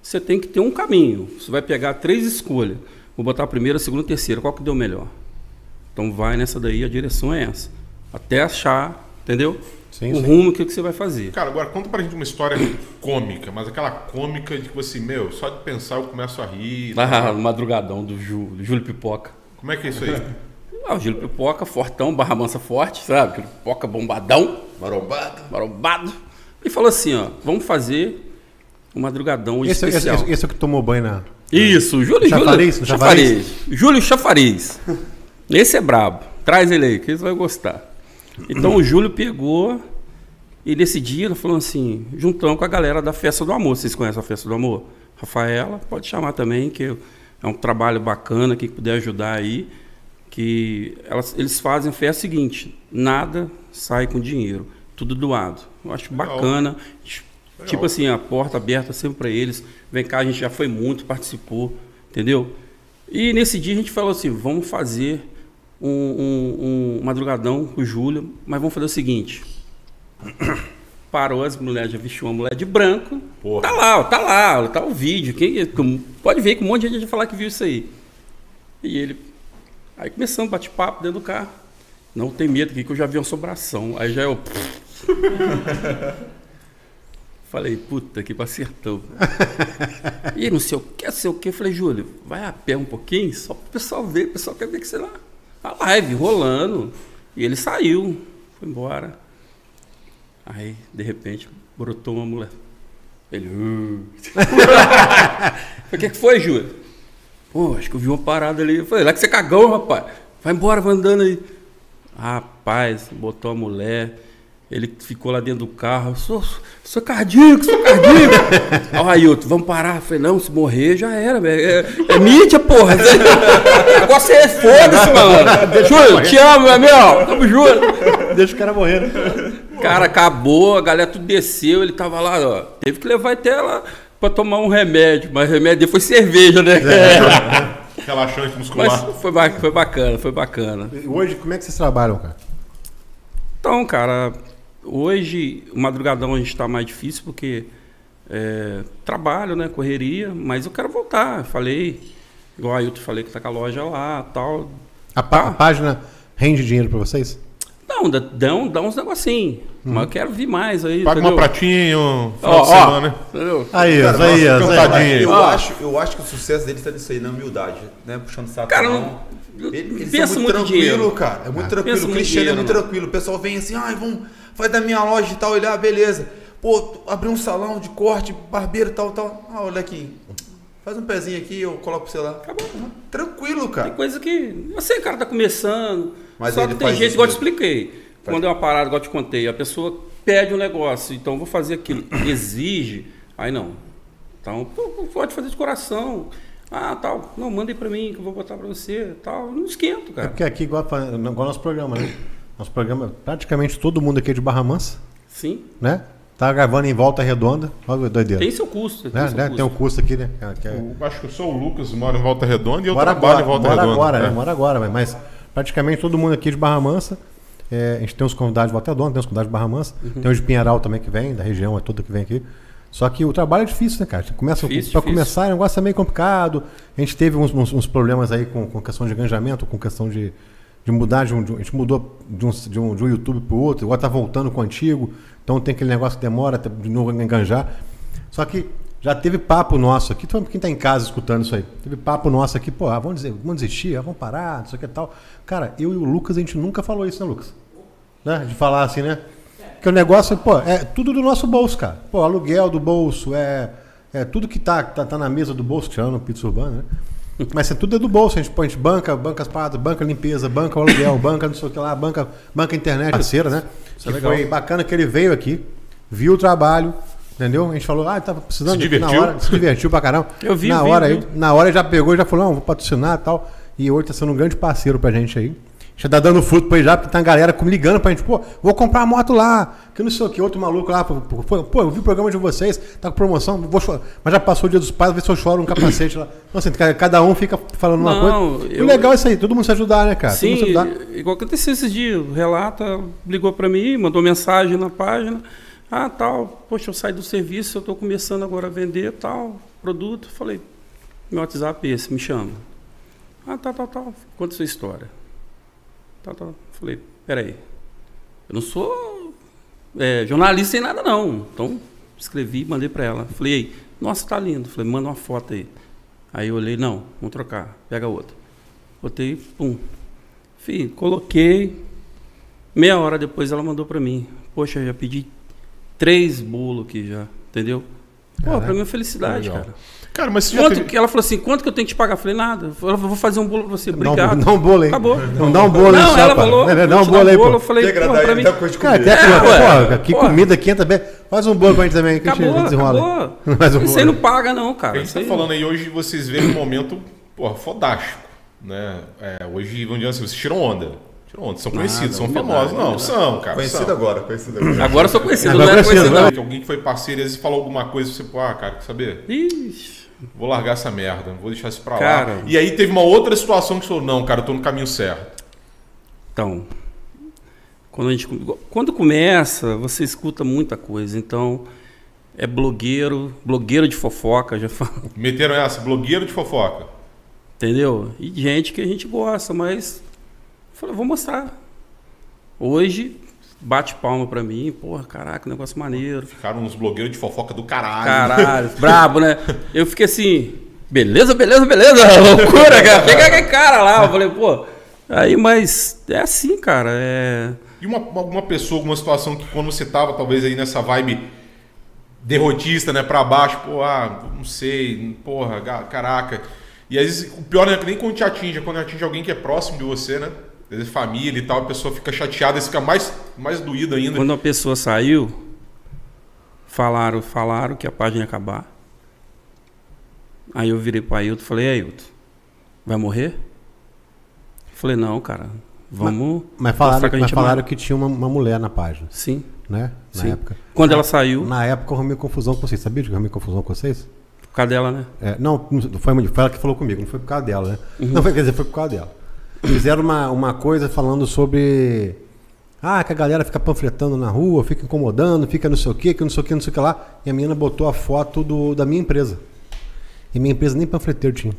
Você tem que ter um caminho. Você vai pegar três escolhas. Vou botar a primeira, a segunda, a terceira. Qual que deu melhor? Então vai nessa daí, a direção é essa. Até achar, entendeu? Sim, o sim. rumo que, que você vai fazer. Cara, agora conta pra gente uma história cômica, mas aquela cômica de que assim, meu, só de pensar eu começo a rir. Ah, o madrugadão do, Ju, do Júlio Pipoca. Como é que é isso aí? Ah, o Júlio Pipoca, fortão, barra mansa forte, sabe? Pipoca bombadão, Marombado. marombado. E falou assim, ó, vamos fazer um madrugadão Esse, esse, especial. esse, esse é o que tomou banho na. Isso, Júlio, Chafariz, Júlio no Chafariz. Júlio Chafariz. Esse é brabo. Traz ele aí, que eles vão gostar. Então o Júlio pegou e nesse dia nós falamos assim, juntamos com a galera da Festa do Amor. Vocês conhecem a Festa do Amor? Rafaela, pode chamar também, que é um trabalho bacana, quem puder ajudar aí. Que elas, eles fazem a festa seguinte, nada sai com dinheiro, tudo doado. Eu acho Legal. bacana. Legal. Tipo assim, a porta aberta sempre para eles. Vem cá, a gente já foi muito, participou, entendeu? E nesse dia a gente falou assim, vamos fazer um, um- um madrugadão com o Júlio, mas vamos fazer o seguinte. Parou as mulheres, já vestiu uma mulher de branco. Porra. Tá lá, ó, tá lá, ó, tá o vídeo. Quem, pode ver que um monte de gente vai falar que viu isso aí. E ele. Aí começamos, bate-papo dentro do carro. Não tem medo aqui que eu já vi uma sobração. Aí já eu. Falei, puta que acertou. e não sei o que, sei o que. Falei, Júlio, vai a pé um pouquinho, só pro pessoal ver, o pessoal quer ver que você lá. a live rolando. E ele saiu, foi embora. Aí, de repente, brotou uma mulher. Ele. "Uh." Falei, o que, que foi, Júlio? Pô, acho que eu vi uma parada ali. Eu falei, lá que você é cagão, rapaz. Vai embora, vai andando aí. Rapaz, botou a mulher. Ele ficou lá dentro do carro. Sou, sou cardíaco, sou cardíaco. Aí o Ailton, vamos parar. Eu falei, não, se morrer já era, velho. É, é mídia, porra. O negócio é foda-se, mano. Júlio, te amo, meu amigo. Tamo junto. Deixa o cara morrer, né? Cara, acabou, a galera tudo desceu, ele tava lá, ó. Teve que levar até lá pra tomar um remédio, mas o remédio dele foi cerveja, né? Relaxante muscular. Mas foi, foi bacana, foi bacana. E Hoje, como é que vocês trabalham, cara? Então, cara, hoje, o madrugadão a gente tá mais difícil porque é, trabalho, né? Correria, mas eu quero voltar. Falei, igual a Ailton falei que tá com a loja lá tal. A, pá- Ah. a página rende dinheiro pra vocês? Não, dá, dá, um- dá uns negocinhos. Mas eu quero vir mais aí. Paga uma entendeu? pratinha, um final Ó, de semana, né? Aí, Cara, aí, nossa, aí, cantadinha. aí. Eu, Ó. acho, eu acho que o sucesso dele está nisso aí, na humildade, né? Puxando saco. Cara, não. Ele, eles pensa muito muito dinheiro. tranquilo, cara. É muito Pensa tranquilo. O Cristiano é dinheiro, muito mano. tranquilo. O pessoal vem assim, ai, vamos, vai da minha loja e tal. Ele, ah, beleza. Pô, abrir um salão de corte, barbeiro e tal, tal. Ah, olha aqui. Faz um pezinho aqui, eu coloco pra você lá. Acabou. Tranquilo, Tem cara. coisa que. Eu sei, o cara tá começando. Mas só ele que tem faz gente, igual eu te expliquei. Quando é uma parada, igual eu te contei, a pessoa pede um negócio, então eu vou fazer aquilo. Exige. Aí não. Então, pô, pode fazer de coração. Ah, tal. Não, manda aí pra mim que eu vou botar pra você. Tal. Não esquento, É cara. porque aqui, igual, igual nosso programa, né? Nosso programa, praticamente todo mundo aqui é de Barra Mansa, Sim. né? Tá gravando em volta redonda. Olha a doideira. Tem seu custo. Tem né? seu né? custo. Tem um curso aqui, né? Que- que é- Eu acho que eu sou o Lucas, moro em Volta Redonda e eu Mora trabalho agora, em Volta mora Redonda. agora, É. né? Mora agora, mas praticamente todo mundo aqui de Barra Mansa. É, a gente tem uns convidados de Volta Redonda, tem uns convidados de Barra Mansa. Uhum. Tem os de Pinheiral também que vem, da região, é todo que vem aqui. Só que o trabalho é difícil, né, cara? Começa, difícil. começar, o negócio é meio complicado. A gente teve uns, uns- uns problemas aí com, com questão de engajamento, com questão de, de mudar de um, de um- A gente mudou de um, de um, de um YouTube pro outro, agora tá voltando com o antigo. Então tem aquele negócio que demora de novo enganjar. Só que já teve papo nosso aqui, quem tá em casa escutando isso aí, teve papo nosso aqui, pô, ah, vamos, dizer, vamos desistir, ah, vamos parar, não sei o que e tal. Cara, eu e o Lucas, a gente nunca falou isso, né, Lucas? Né? De falar assim, né? Porque o negócio, pô, é tudo do nosso bolso, cara. Pô, aluguel do bolso, é, é tudo que tá, tá, tá na mesa do bolso, tirando o pizza urbana, né? Mas é tudo é do bolso, a gente, pô, a gente banca, banca as paradas, banca limpeza, banca o aluguel, banca não sei o que lá, banca, banca internet parceira, né? Isso é Que legal. foi bacana que ele veio aqui, viu o trabalho, entendeu? A gente falou, ah, tava precisando Se divertiu? hora, se divertiu pra caramba. Eu vi, na vi, hora vi. aí, na hora ele já pegou e já falou, não, vou patrocinar e tal. E hoje tá sendo um grande parceiro pra gente aí. Já tá dando fruto pra ele já, porque tá a galera me ligando pra gente, pô, vou comprar a moto lá, que não sei o que, outro maluco lá, pô, pô, eu vi o programa de vocês, tá com promoção, vou chorar. Mas já passou o dia dos pais, vê se eu choro um capacete lá. Então, assim, ca- cada um fica falando uma Não, coisa. eu- O legal é isso aí, todo mundo se ajudar, né, cara? Sim, todo mundo se ajudar. igual que aconteceu esses dias. O Relata ligou para mim, mandou mensagem na página. Ah, tal, poxa, eu saí do serviço, eu estou começando agora a vender tal produto. Falei, meu WhatsApp é esse, me chama. Ah, tal, tal, tal. Conta sua história. Tal, tal. Falei, peraí. Eu não sou é, jornalista sem nada, não. Então, escrevi, mandei para ela. Falei, "Ei, nossa, tá lindo. Falei, manda uma foto aí. Aí eu olhei, não, vamos trocar, pega outra. Botei, pum. Fih, coloquei. Meia hora depois ela mandou pra mim. Poxa, já pedi três bolos aqui já, entendeu? Pô, Caraca, pra mim é felicidade, legal. cara. Cara, mas você já Quanto teve... que ela falou assim, quanto que eu tenho que te pagar? Eu falei, nada. Eu falei, vou fazer um bolo pra você. Obrigado. dá um bolo aí. Acabou. Não dá um bolo aí, Não, ela falou. Dá vou um bolo aí, pô. Eu falei, Quer pô, pra mim. dá coisa de Cara, É, pô, ué. pô, que Pô. comida aqui também. Faz um bolo pra gente também, que a Acabou, gente desenrola. acabou. Faz um Isso aí bolo. não paga não, cara. A gente tá falando aí hoje, vocês veem um momento, porra, fodástico, né? É, hoje, vamos dizer assim, vocês tiram onda. Onda, são conhecidos, são humildade, famosos. Não, humildade. são, cara. Conhecido são. agora, conhecido agora. Agora eu sou conhecido, Agora não era conhecido, conhecido né? não. Alguém que foi parceiro, às vezes falou alguma coisa, você, pô, ah, cara, quer saber? Ixi. Vou largar essa merda, vou deixar isso pra lá. Cara. E aí teve uma outra situação que falou, não, cara, eu tô no caminho certo. Então, quando a gente quando começa, você escuta muita coisa. Então, é blogueiro, blogueiro de fofoca, já falo, Meteram essa, blogueiro de fofoca. entendeu? E gente que a gente gosta, mas falei, vou mostrar. Hoje bate palma pra mim, porra, caraca, negócio maneiro. Ficaram uns blogueiros de fofoca do caralho. Caralho, brabo, né? Eu fiquei assim, beleza, beleza, beleza, loucura, cara. Pega aquele cara lá. Eu falei, pô, Aí, mas é assim, cara. É... E uma, alguma pessoa, alguma situação que quando você tava, talvez aí nessa vibe derrotista, né, pra baixo, pô, ah, não sei, porra, caraca. E às vezes, o pior não é que nem quando te atinge, é quando atinge alguém que é próximo de você, né? Família e tal, a pessoa fica chateada, e fica mais, mais doída ainda. Quando a pessoa saiu, falaram, falaram que a página ia acabar. Aí eu virei pro Ailton e falei, Ailton, vai morrer? Falei, não, cara, vamos. Mas falaram, mostrar que a mas gente é falaram que tinha uma, uma mulher na página, Sim, né? Na sim. época. Quando Na- ela saiu, Na época eu arrumei confusão com vocês. Sabia que eu arrumei confusão com vocês? por causa dela, né? É, não, não foi, foi ela que falou comigo, não foi por causa dela, né? Uhum. Não foi, quer dizer, foi por causa dela. Fizeram uma, uma coisa falando sobre. Ah, que a galera fica panfletando na rua, fica incomodando, fica não sei o que, que não sei o que, não sei o que lá. E a menina botou a foto do, da minha empresa. E minha empresa nem panfleteiro tinha.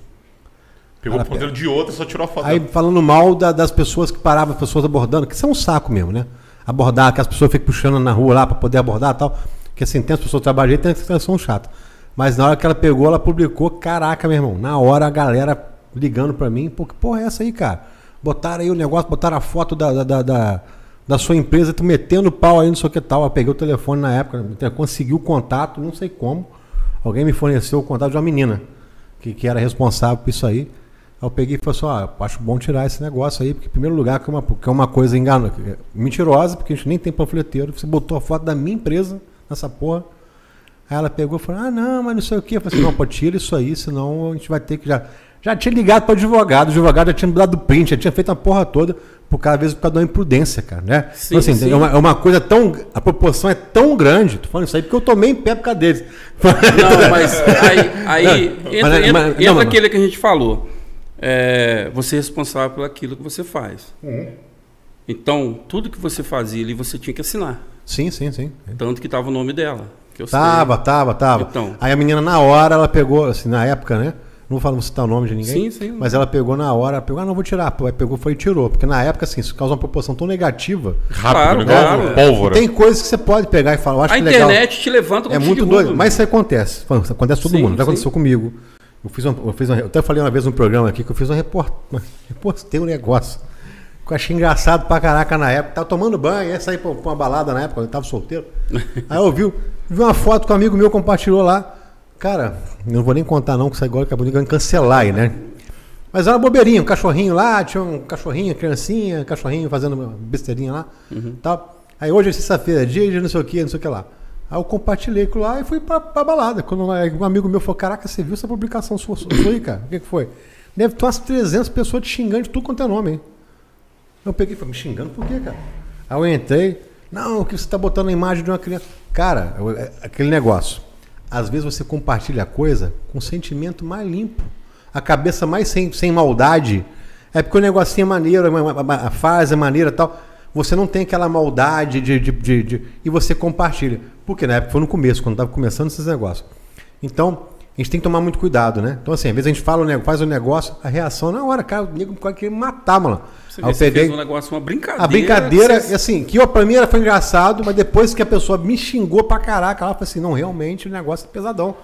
Pegou o ponteiro de outra, só tirou a foto. Aí falando mal da- das pessoas que paravam, as pessoas abordando, que isso é um saco mesmo, né? Abordar, que as pessoas ficam puxando na rua lá pra poder abordar e tal. Que assim, tem as pessoas trabalhando e tem as que são chatas. Mas na hora que ela pegou, ela publicou, caraca, meu irmão, na hora a galera ligando pra mim, pô, que porra é essa aí, cara? Botaram aí o negócio, botaram a foto da, da, da, da, sua empresa, tu metendo pau aí, não sei o que tal. Eu peguei o telefone na época, consegui o contato, não sei como. Alguém me forneceu o contato de uma menina que, que era responsável por isso aí. Aí eu peguei e falei assim, ó, acho bom tirar esse negócio aí, porque em primeiro lugar que é uma, que é uma coisa engano, que é mentirosa, porque a gente nem tem panfleteiro, você botou a foto da minha empresa nessa porra. Aí ela pegou e falou, ah não, mas não sei o que. Eu falei assim, não, pô, tira isso aí, senão a gente vai ter que já. Já tinha ligado para o advogado, o advogado já tinha dado print, já tinha feito a porra toda, por cada vez por causa da imprudência, cara, né? Sim, então, assim, sim. É, uma, é uma coisa tão. A proporção é tão grande, tô falando isso aí porque eu tomei em pé por causa deles. Não, mas aí, aí Não, entra, mas- entra- mas- entra não, mas- aquele que a gente falou. É, você é responsável por aquilo que você faz. Então, tudo que você fazia ali, você tinha que assinar. Sim, sim, sim. Tanto que estava o nome dela. Que eu sei. Tava, tava, tava. Então. Aí a menina, na hora, ela pegou, assim, na época, né? Não vou falar, não citar o nome de ninguém. Sim, sim. Mas ela pegou na hora, pegou, ah, não vou tirar. Pô, aí pegou, foi e tirou. Porque na época, assim, isso causa uma proporção tão negativa. Rápido, Claro, né? Pólvora. Tem coisas que você pode pegar e falar, eu acho A que legal. internet te levanta É quando te muito doido. Mas isso acontece. Isso Acontece com todo Sim, mundo. Já aconteceu comigo. Eu, fiz uma, eu, fiz uma- eu até falei uma vez num programa aqui que eu fiz uma report, uma- repostei um negócio. Que eu achei engraçado pra caraca na época. Tava tomando banho, ia sair pra, pra uma balada na época, eu tava solteiro. Aí eu vi, vi uma foto que um amigo meu compartilhou lá. Cara, não vou nem contar não, que isso agora acabou de cancelar aí, né? Mas era uma bobeirinha, um cachorrinho lá, tinha um cachorrinho, criancinha, cachorrinho fazendo besteirinha lá. Tal. Aí hoje é sexta-feira, dia de não sei o que, não sei o que lá. Aí eu compartilhei aquilo lá e fui pra, pra balada. Quando um amigo meu falou, caraca, você viu essa publicação sua, sua aí, cara? O que, que foi? Deve ter umas 300 pessoas te xingando de tudo quanto é nome, hein? Eu peguei e falei, me xingando por quê, cara? Aí eu entrei, não, que você tá botando a imagem de uma criança. Cara, é aquele negócio. Às vezes você compartilha a coisa com um sentimento mais limpo. A cabeça mais sem, sem maldade. É porque o negocinho é maneiro, a- a, fase é maneira tal. Você não tem aquela maldade de, de, de- de- E você compartilha. Porque na época foi no começo, quando estava começando esses negócios. Então, a gente tem que tomar muito cuidado, né? Então, assim, às vezes a gente fala, o nego- faz o negócio, a reação na hora, cara, o nego quase queria me matar, mano. Você, Aí você fez um negócio, uma brincadeira. A brincadeira, você- e assim, que ó, pra mim era, foi engraçado, mas depois que a pessoa me xingou pra caraca, ela falou assim, não, realmente o negócio é pesadão.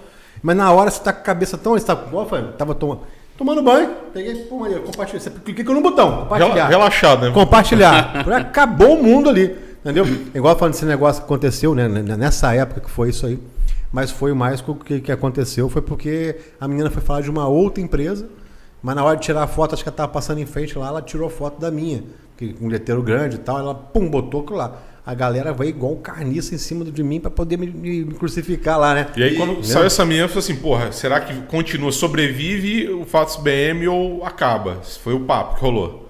Mas na hora você tá com a cabeça tão. Você tá, ó, Fábio, tava tomando, tomando banho, peguei, pô, maneiro, compartilhei. Você cliquei no botão, compartilhar. Rela- Relaxado, né? Compartilhar. Acabou o mundo ali. Entendeu? Igual falando desse negócio que aconteceu, né? Nessa época que foi isso aí. Mas foi mais que o que, que aconteceu. Foi porque a menina foi falar de uma outra empresa. Mas na hora de tirar a foto, acho que ela tava passando em frente lá, ela tirou a foto da minha. Que, com um letreiro grande e tal. Ela, pum, botou aquilo lá. A galera veio igual carniça em cima de mim pra poder me, me- crucificar lá, né? E aí, quando Entendeu? saiu essa menina, eu falei assim, porra, será que continua, sobrevive o Fatos BM ou acaba? Esse foi o papo que rolou.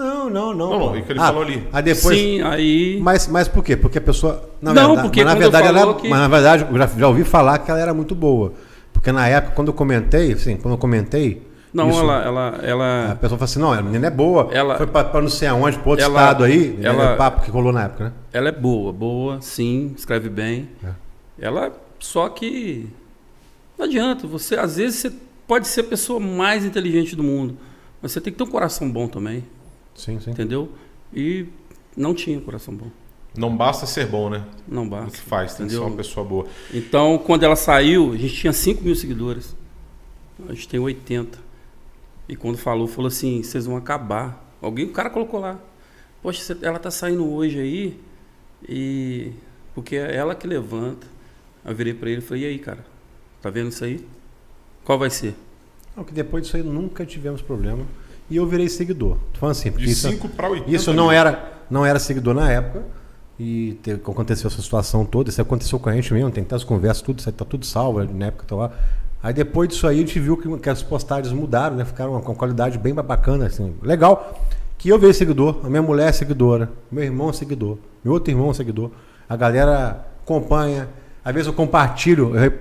Não, não, não. Não, é que ele falou ali. Aí depois. Sim, aí. Mas, mas por quê? Porque a pessoa. Na Não, verdade, porque mas na verdade, ela, que- mas na verdade, eu já, já ouvi falar que ela era muito boa. Porque na época, quando eu comentei, assim, quando eu comentei. Não, isso, ela, ela, A ela. pessoa falou assim: não, a menina é boa. Ela- Foi pra, pra não sei aonde, pra outro Ela- estado aí. ela- Era o papo que rolou na época, né? Ela é boa, boa, sim, escreve bem. É. Ela só que não adianta, você às vezes você pode ser a pessoa mais inteligente do mundo, mas você tem que ter um coração bom também, Sim, sim. entendeu? E não tinha coração bom, Não basta ser bom, né? não O que basta. faz, tem que ser uma pessoa boa. Então, quando ela saiu, a gente tinha 5 mil seguidores. A gente tem 80. E quando falou, falou assim: vocês vão acabar. Alguém, o cara colocou lá. Poxa, ela tá saindo hoje aí e porque é ela que levanta. Eu virei pra ele e falei: "E aí, cara? Tá vendo isso aí? Qual vai ser?" Não, que depois disso aí nunca tivemos problema. E eu virei seguidor. Tô falando assim, porque De isso, 5 para 80. isso não mil. era, não era seguidor na época. E te- aconteceu essa situação toda. Isso aconteceu com a gente mesmo. Tem ter as conversas, tudo, isso aí tá tudo salvo na época. Tá lá. Aí depois disso aí a gente viu que, que as postagens mudaram, né? Ficaram com uma qualidade bem bacana, assim. Legal. Que eu virei seguidor, a minha mulher é seguidora, meu irmão é seguidor, meu outro irmão é seguidor. A galera acompanha. Às vezes eu compartilho, eu,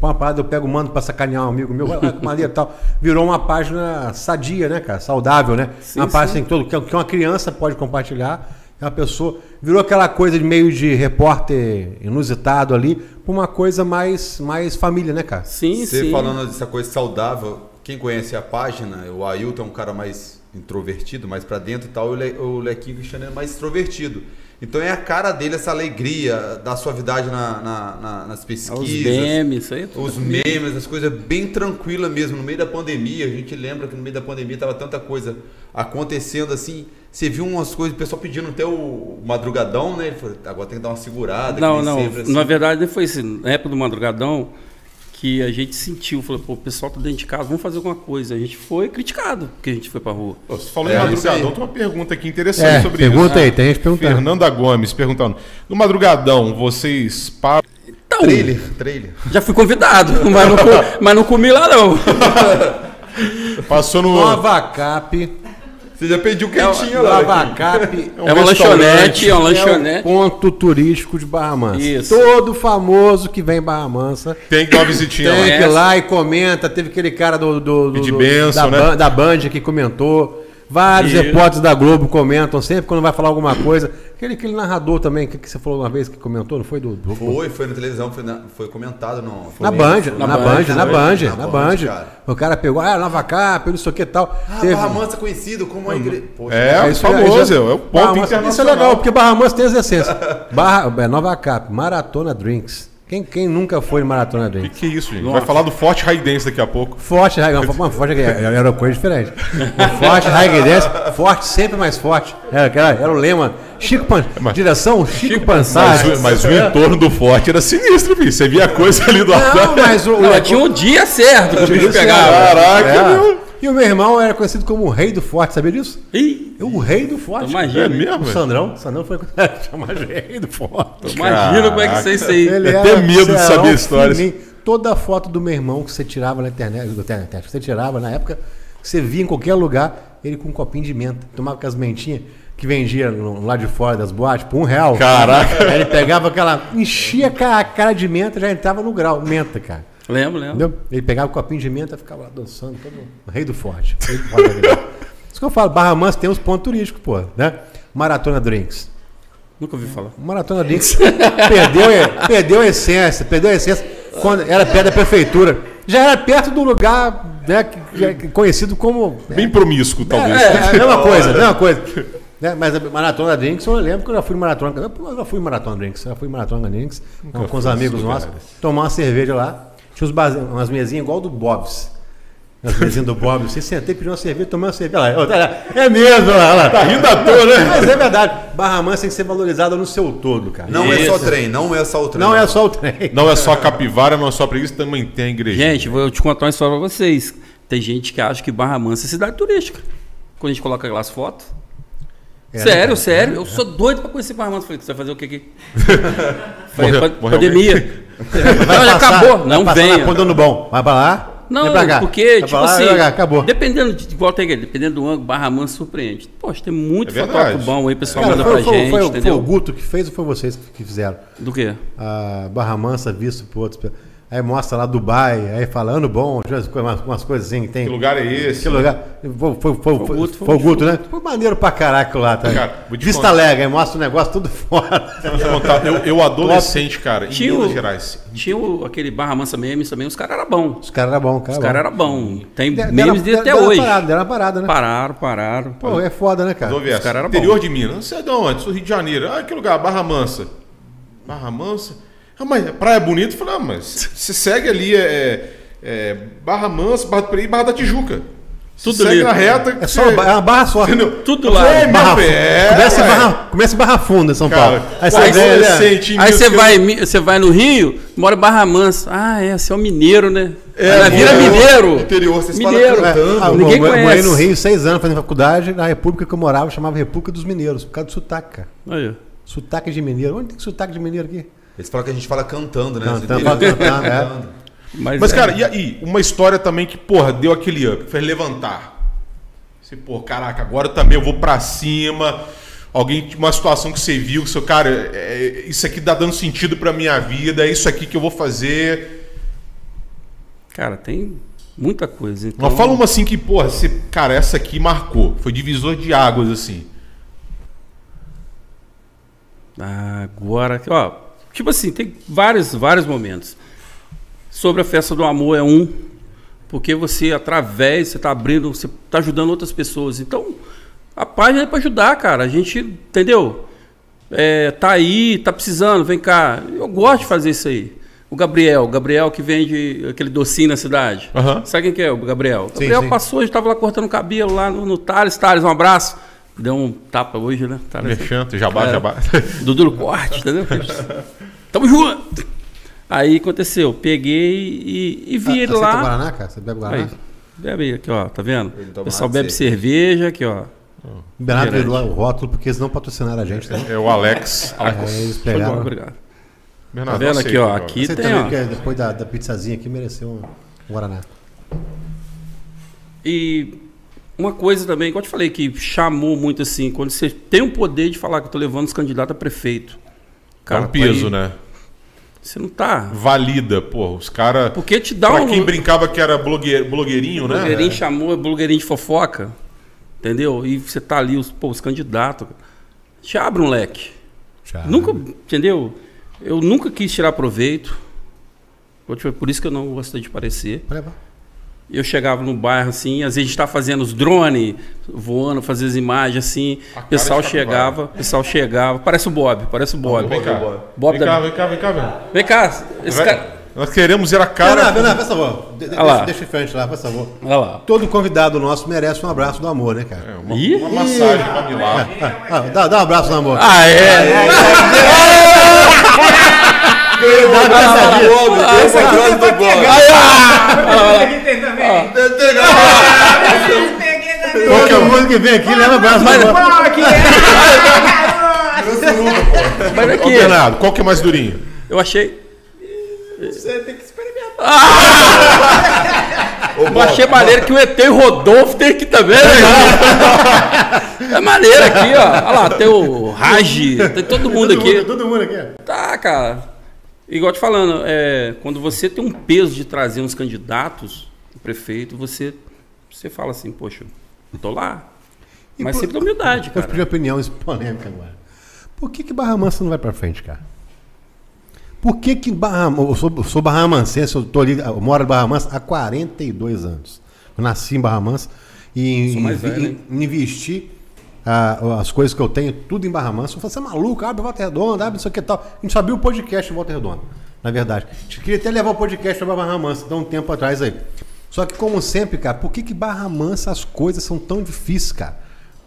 uma parada eu pego, mando pra sacanear um amigo meu, vai, e tal. Virou uma página sadia, né, cara? Saudável, né? Sim, uma página sim. assim, todo, que que uma criança pode compartilhar. É uma pessoa. Virou aquela coisa de meio de repórter inusitado ali, pra uma coisa mais, mais família, né, cara? Sim, Você sim. falando dessa coisa saudável, quem conhece a página, o Ailton é um cara mais introvertido, mais pra dentro e tal, e o, Le, o Lequinho Cristiano é mais extrovertido. Então é a cara dele essa alegria da suavidade na, na- na- nas pesquisas. Os memes, isso aí. é tudo. Os memes, as coisas bem tranquilas mesmo. No meio da pandemia, a gente lembra que no meio da pandemia tava tanta coisa acontecendo assim. Você viu umas coisas, o pessoal pedindo até o madrugadão, né? Ele falou, agora tem que dar uma segurada. Não, não. sempre, assim. Na verdade, não foi assim. Na época do madrugadão, que a gente sentiu, falou, pô, o pessoal tá dentro de casa, vamos fazer alguma coisa. A gente foi criticado porque a gente foi pra rua. Você falou É, em madrugadão, tem uma pergunta aqui interessante É, sobre pergunta isso. aí, tem gente perguntando. Fernanda Gomes perguntando. No madrugadão, vocês param. Então, Trailer, trailer. já fui convidado, mas não, mas não comi lá não. Passou no. Nova Cap. Você já pediu quentinho lá. Nova Lequinho. Cap. um é uma lanchonete, é uma É o lanchonete. ponto turístico de Barra Mansa. Isso. Todo famoso que vem em Barra Mansa Tem que dar uma visitinha tem lá. É. que ir lá e comenta. Teve aquele cara do, do, do- do- bênção, da, né? Da Band que comentou. Vários Isso. repórteres da Globo comentam sempre quando vai falar alguma coisa. Aquele, aquele narrador também, que, que você falou uma vez que comentou, não foi do. do- Foi, foi na televisão, foi, na- foi comentado no. foi Na Band, foi na, na Band, Band, na Band, na na Band, cara. O cara pegou, ah, Nova Cap, não sei o que e tal. Ah, Teve- Barra Mansa conhecido como a igreja. Poxa, É, isso famoso, isso é, o ponto Barra internacional. Isso é legal, porque Barra Mansa tem as essências. Barra, é, Nova Cap, Maratona Drinks. Quem, quem nunca foi em Maratona O que, que é isso, gente? Nossa. Vai falar do Forte Raidense daqui a pouco. Forte, High- uma forte era era uma coisa diferente. O forte, High Dance, forte, sempre mais forte. Era, aquela- era o lema. Chico Pan, direção Chico, Mas, Pansari. o- mas o entorno do Forte era sinistro, filho. Você via a coisa ali do Não, mas o, Não, tinha um dia certo que o bicho é- pegava. Caraca, É. meu. E o meu irmão era conhecido como o rei do forte, sabia disso? Ih, O rei do forte. imagina. É mesmo? O? Sandrão, o Sandrão foi chamado de rei do forte. Imagina como é que você isso aí. Ele Eu era tenho medo de saber a história. fininho. Toda foto do meu irmão que você tirava na internet, na internet, que você tirava na época, que você via em qualquer lugar, ele com um copinho de menta. Tomava com as mentinhas que vendia lá de fora das boates por um real. Caraca. Aí ele pegava aquela. enchia a cara de menta, já entrava no grau. Menta, cara. Lembro, lembro. Entendeu? Ele pegava o copinho de menta e ficava lá dançando, todo o rei do forte. Rei do forte. Isso que eu falo, Barra Mansa tem uns pontos turísticos, pô, né? Maratona Drinks. Nunca ouvi falar. Maratona Drinks perdeu, perdeu a essência, perdeu a essência quando era perto da prefeitura. Já era perto do lugar né, que- que é conhecido como. Bem promíscuo, talvez. É, é a mesma coisa, a mesma coisa. Né, Mas a Maratona Drinks, eu lembro que eu já fui em Maratona. Eu já fui em Maratona Drinks, já fui em Maratona Drinks com, com os amigos nossos, tomar uma cerveja lá. Tinha uns barzinhos, umas mesinhas igual do Bob's. As mesinhas do Bob's. Você sentei, pediu uma cerveja, tomei uma cerveja. Olha lá. É mesmo, olha lá. Tá rindo à toa, né? Mas é verdade. Barra Mansa tem que ser valorizada no seu todo, cara. Não é só Isso. trem, não é só o trem. Não é só o trem. Não é só a capivara, não é só a preguiça, também tem a igreja. Gente, vou te contar uma história pra vocês. Tem gente que acha que Barra Mansa é cidade turística. Quando a gente coloca aquelas fotos. É, sério, né? sério. Eu sou doido pra conhecer Barra Mansa. Falei, você vai fazer o que aqui? Falei, Morreu- "Pa- morreu pandemia. Vai Não, já passar- acabou. Não venha. ponta do bom. Vai pra lá. Não, vem pra cá. porque, Vai tipo lá, assim, vem acabou. dependendo de igual tem aquele, dependendo do ângulo, Barra Mansa surpreende. Poxa, tem muito É verdade. fotógrafo bom aí, o pessoal Cara, manda foi, pra foi- gente, foi- foi entendeu? o Guto que fez ou foi vocês que- que fizeram? Do quê? A Barra Mansa visto por outros. Aí mostra lá Dubai, aí fala ano bom, umas, umas coisas assim que tem. Que lugar é esse? Que lugar? Foi, foi, foi, foi, Guto, foi foi o Guto, né? Foi maneiro pra caraca lá, tá? Cara, Vista contar. Alegre, aí mostra o negócio tudo fora. Eu, eu adolescente, cara, em Tinha Minas o- Gerais. Tinha o- aquele Barra Mansa Memes também, os caras eram bons. Os caras eram bons, cara. Os caras eram bons. Tem Deram- memes dele deram- até deram hoje. Parada, deram uma parada, né? Pararam, pararam. Pô, é foda, né, cara? Essa. caras eram Interior bons. de Minas. Você é de onde? Sou Rio de Janeiro. Ah, que lugar? Barra Mansa. Barra Mansa? Ah, mas praia é bonita? Eu falei, ah, mas você segue ali é, é, Barra Mansa, Barra do Peri e Barra da Tijuca. Tudo segue ali. na reta. É só uma, ba- é uma barra só. Tudo Eu lá. falei, meu Barra, pé, começa, ué. barra, começa em Barra Funda, São Cara, Paulo. Aí pô, você vê, né? Aí você vai, você vai no Rio, mora em Barra Mansa. Ah, é, você é o mineiro, né? É, Aí vira mineiro. interior, vocês mineiro. cantando. Ah, eu Ninguém morei conhece. no Rio seis anos fazendo faculdade. Na república que eu morava chamava República dos Mineiros, por causa do sotaque, cara. Aí. Sotaque de mineiro. Onde tem sotaque de mineiro aqui? Eles falam que a gente fala cantando, né? Cantando, interiores cantando, é. cantando. Mas, Mas, é, cara, e aí? Uma história também que, porra, deu aquele up, fez levantar. Você, pô, caraca, agora também eu vou pra cima. Alguém, uma situação que você viu, que seu cara, é- é- isso aqui tá dando sentido pra minha vida, é isso aqui que eu vou fazer. Cara, tem muita coisa. Então, Mas fala uma assim que, porra, você, cara, essa aqui marcou. Foi divisor de águas, assim. Agora, ó, tipo assim, tem vários, vários momentos. Sobre a festa do amor é um, porque você através, você tá abrindo, você tá ajudando outras pessoas. Então, a página é para ajudar, cara. A gente, entendeu? É, tá aí, tá precisando, vem cá. Eu gosto de fazer isso aí. O Gabriel, o Gabriel que vende aquele docinho na cidade. Aham. Sabe quem que é o Gabriel? O Sim, Gabriel sim. passou, a gente tava lá cortando cabelo lá no, no Thales. Thales, um abraço. Deu um tapa hoje, né? Thales, Merchanto, jabá, É. jabá. Dudu no corte, entendeu? Tamo junto! Aí aconteceu, peguei e, e vi ele Aceita lá. Guaraná, cara? Você bebe Guaraná? Aí, bebe aí, aqui, ó, tá vendo? O pessoal bebe cerveja, aqui, ó. Bernardo Gerente. virou o rótulo porque eles não patrocinaram a gente, né? É o Alex. Aí eles Foi bom, pegaram. obrigado. Bernardo, Tá vendo aqui, ó, aqui- Você tem, também, ó. depois da, da pizzazinha aqui, mereceu um Guaraná. E uma coisa também, igual eu te falei, que chamou muito assim, quando você tem o poder de falar que eu tô levando os candidatos a prefeito. É um peso, né? Você não tá. Valida, pô, os caras. Porque te dá Pra um. quem brincava que era blogueir, blogueirinho, né? blogueirinho chamou, é blogueirinho de fofoca. Entendeu? E você tá ali, os, pô, os candidatos. Te abre um leque. Já. Nunca, entendeu? Eu nunca quis tirar proveito. Por isso que eu não gostei de parecer. Levar. Eu chegava no bairro assim, às vezes a gente tá fazendo os drones voando, fazendo as imagens assim. O pessoal chegava, o pessoal chegava. Parece o Bob, parece o Bob. Vem cá. Bob vem da- cá, vem cá, vem cá, velho. Vem cá, esse cara. Nós queremos ver a cara. Bernardo, Bernardo, faz favor. De- lá. deixa, deixa em frente lá, faz favor. Olha lá. Todo convidado nosso merece um abraço do amor, né, cara? É, uma, Ih. uma massagem pra Milá. Ah, ah, dá, dá um abraço do amor. Ah, é? Esse é grande do Bob. Qualquer mundo que vem aqui, leva abraço amor. Mas Ô, aqui, Bernardo, qual que é mais durinho? eu achei. Eu achei maneiro que o ET e o Rodolfo tem aqui também. né? É maneiro aqui, ó. Olha lá, tem o Raj, tem todo mundo aqui. Todo mundo aqui. Tá, cara. Igual te falando, é, quando você tem um peso de trazer uns candidatos, o prefeito, você, você fala assim, poxa, eu tô lá. E Mas por- sempre da humildade, Eu cara. pedi opinião polêmica agora. Por que, que Barra Mansa não vai pra frente, cara? Por que, que Barra Eu sou, eu sou Barra Mansense, eu, tô ali, eu moro em Barra Mansa há 42 anos. Eu nasci em Barra Mansa e invi- velho, hein? investi ah, as coisas que eu tenho tudo em Barra Mansa. Eu falei, você é maluco, abre Volta Redonda, abre não sei o que e tal. A gente sabia o podcast em Volta Redonda, na verdade. A gente queria até levar o podcast para Barra Mansa, então um tempo atrás aí. Só que, como sempre, cara, por que, que Barra Mansa as coisas são tão difíceis, cara?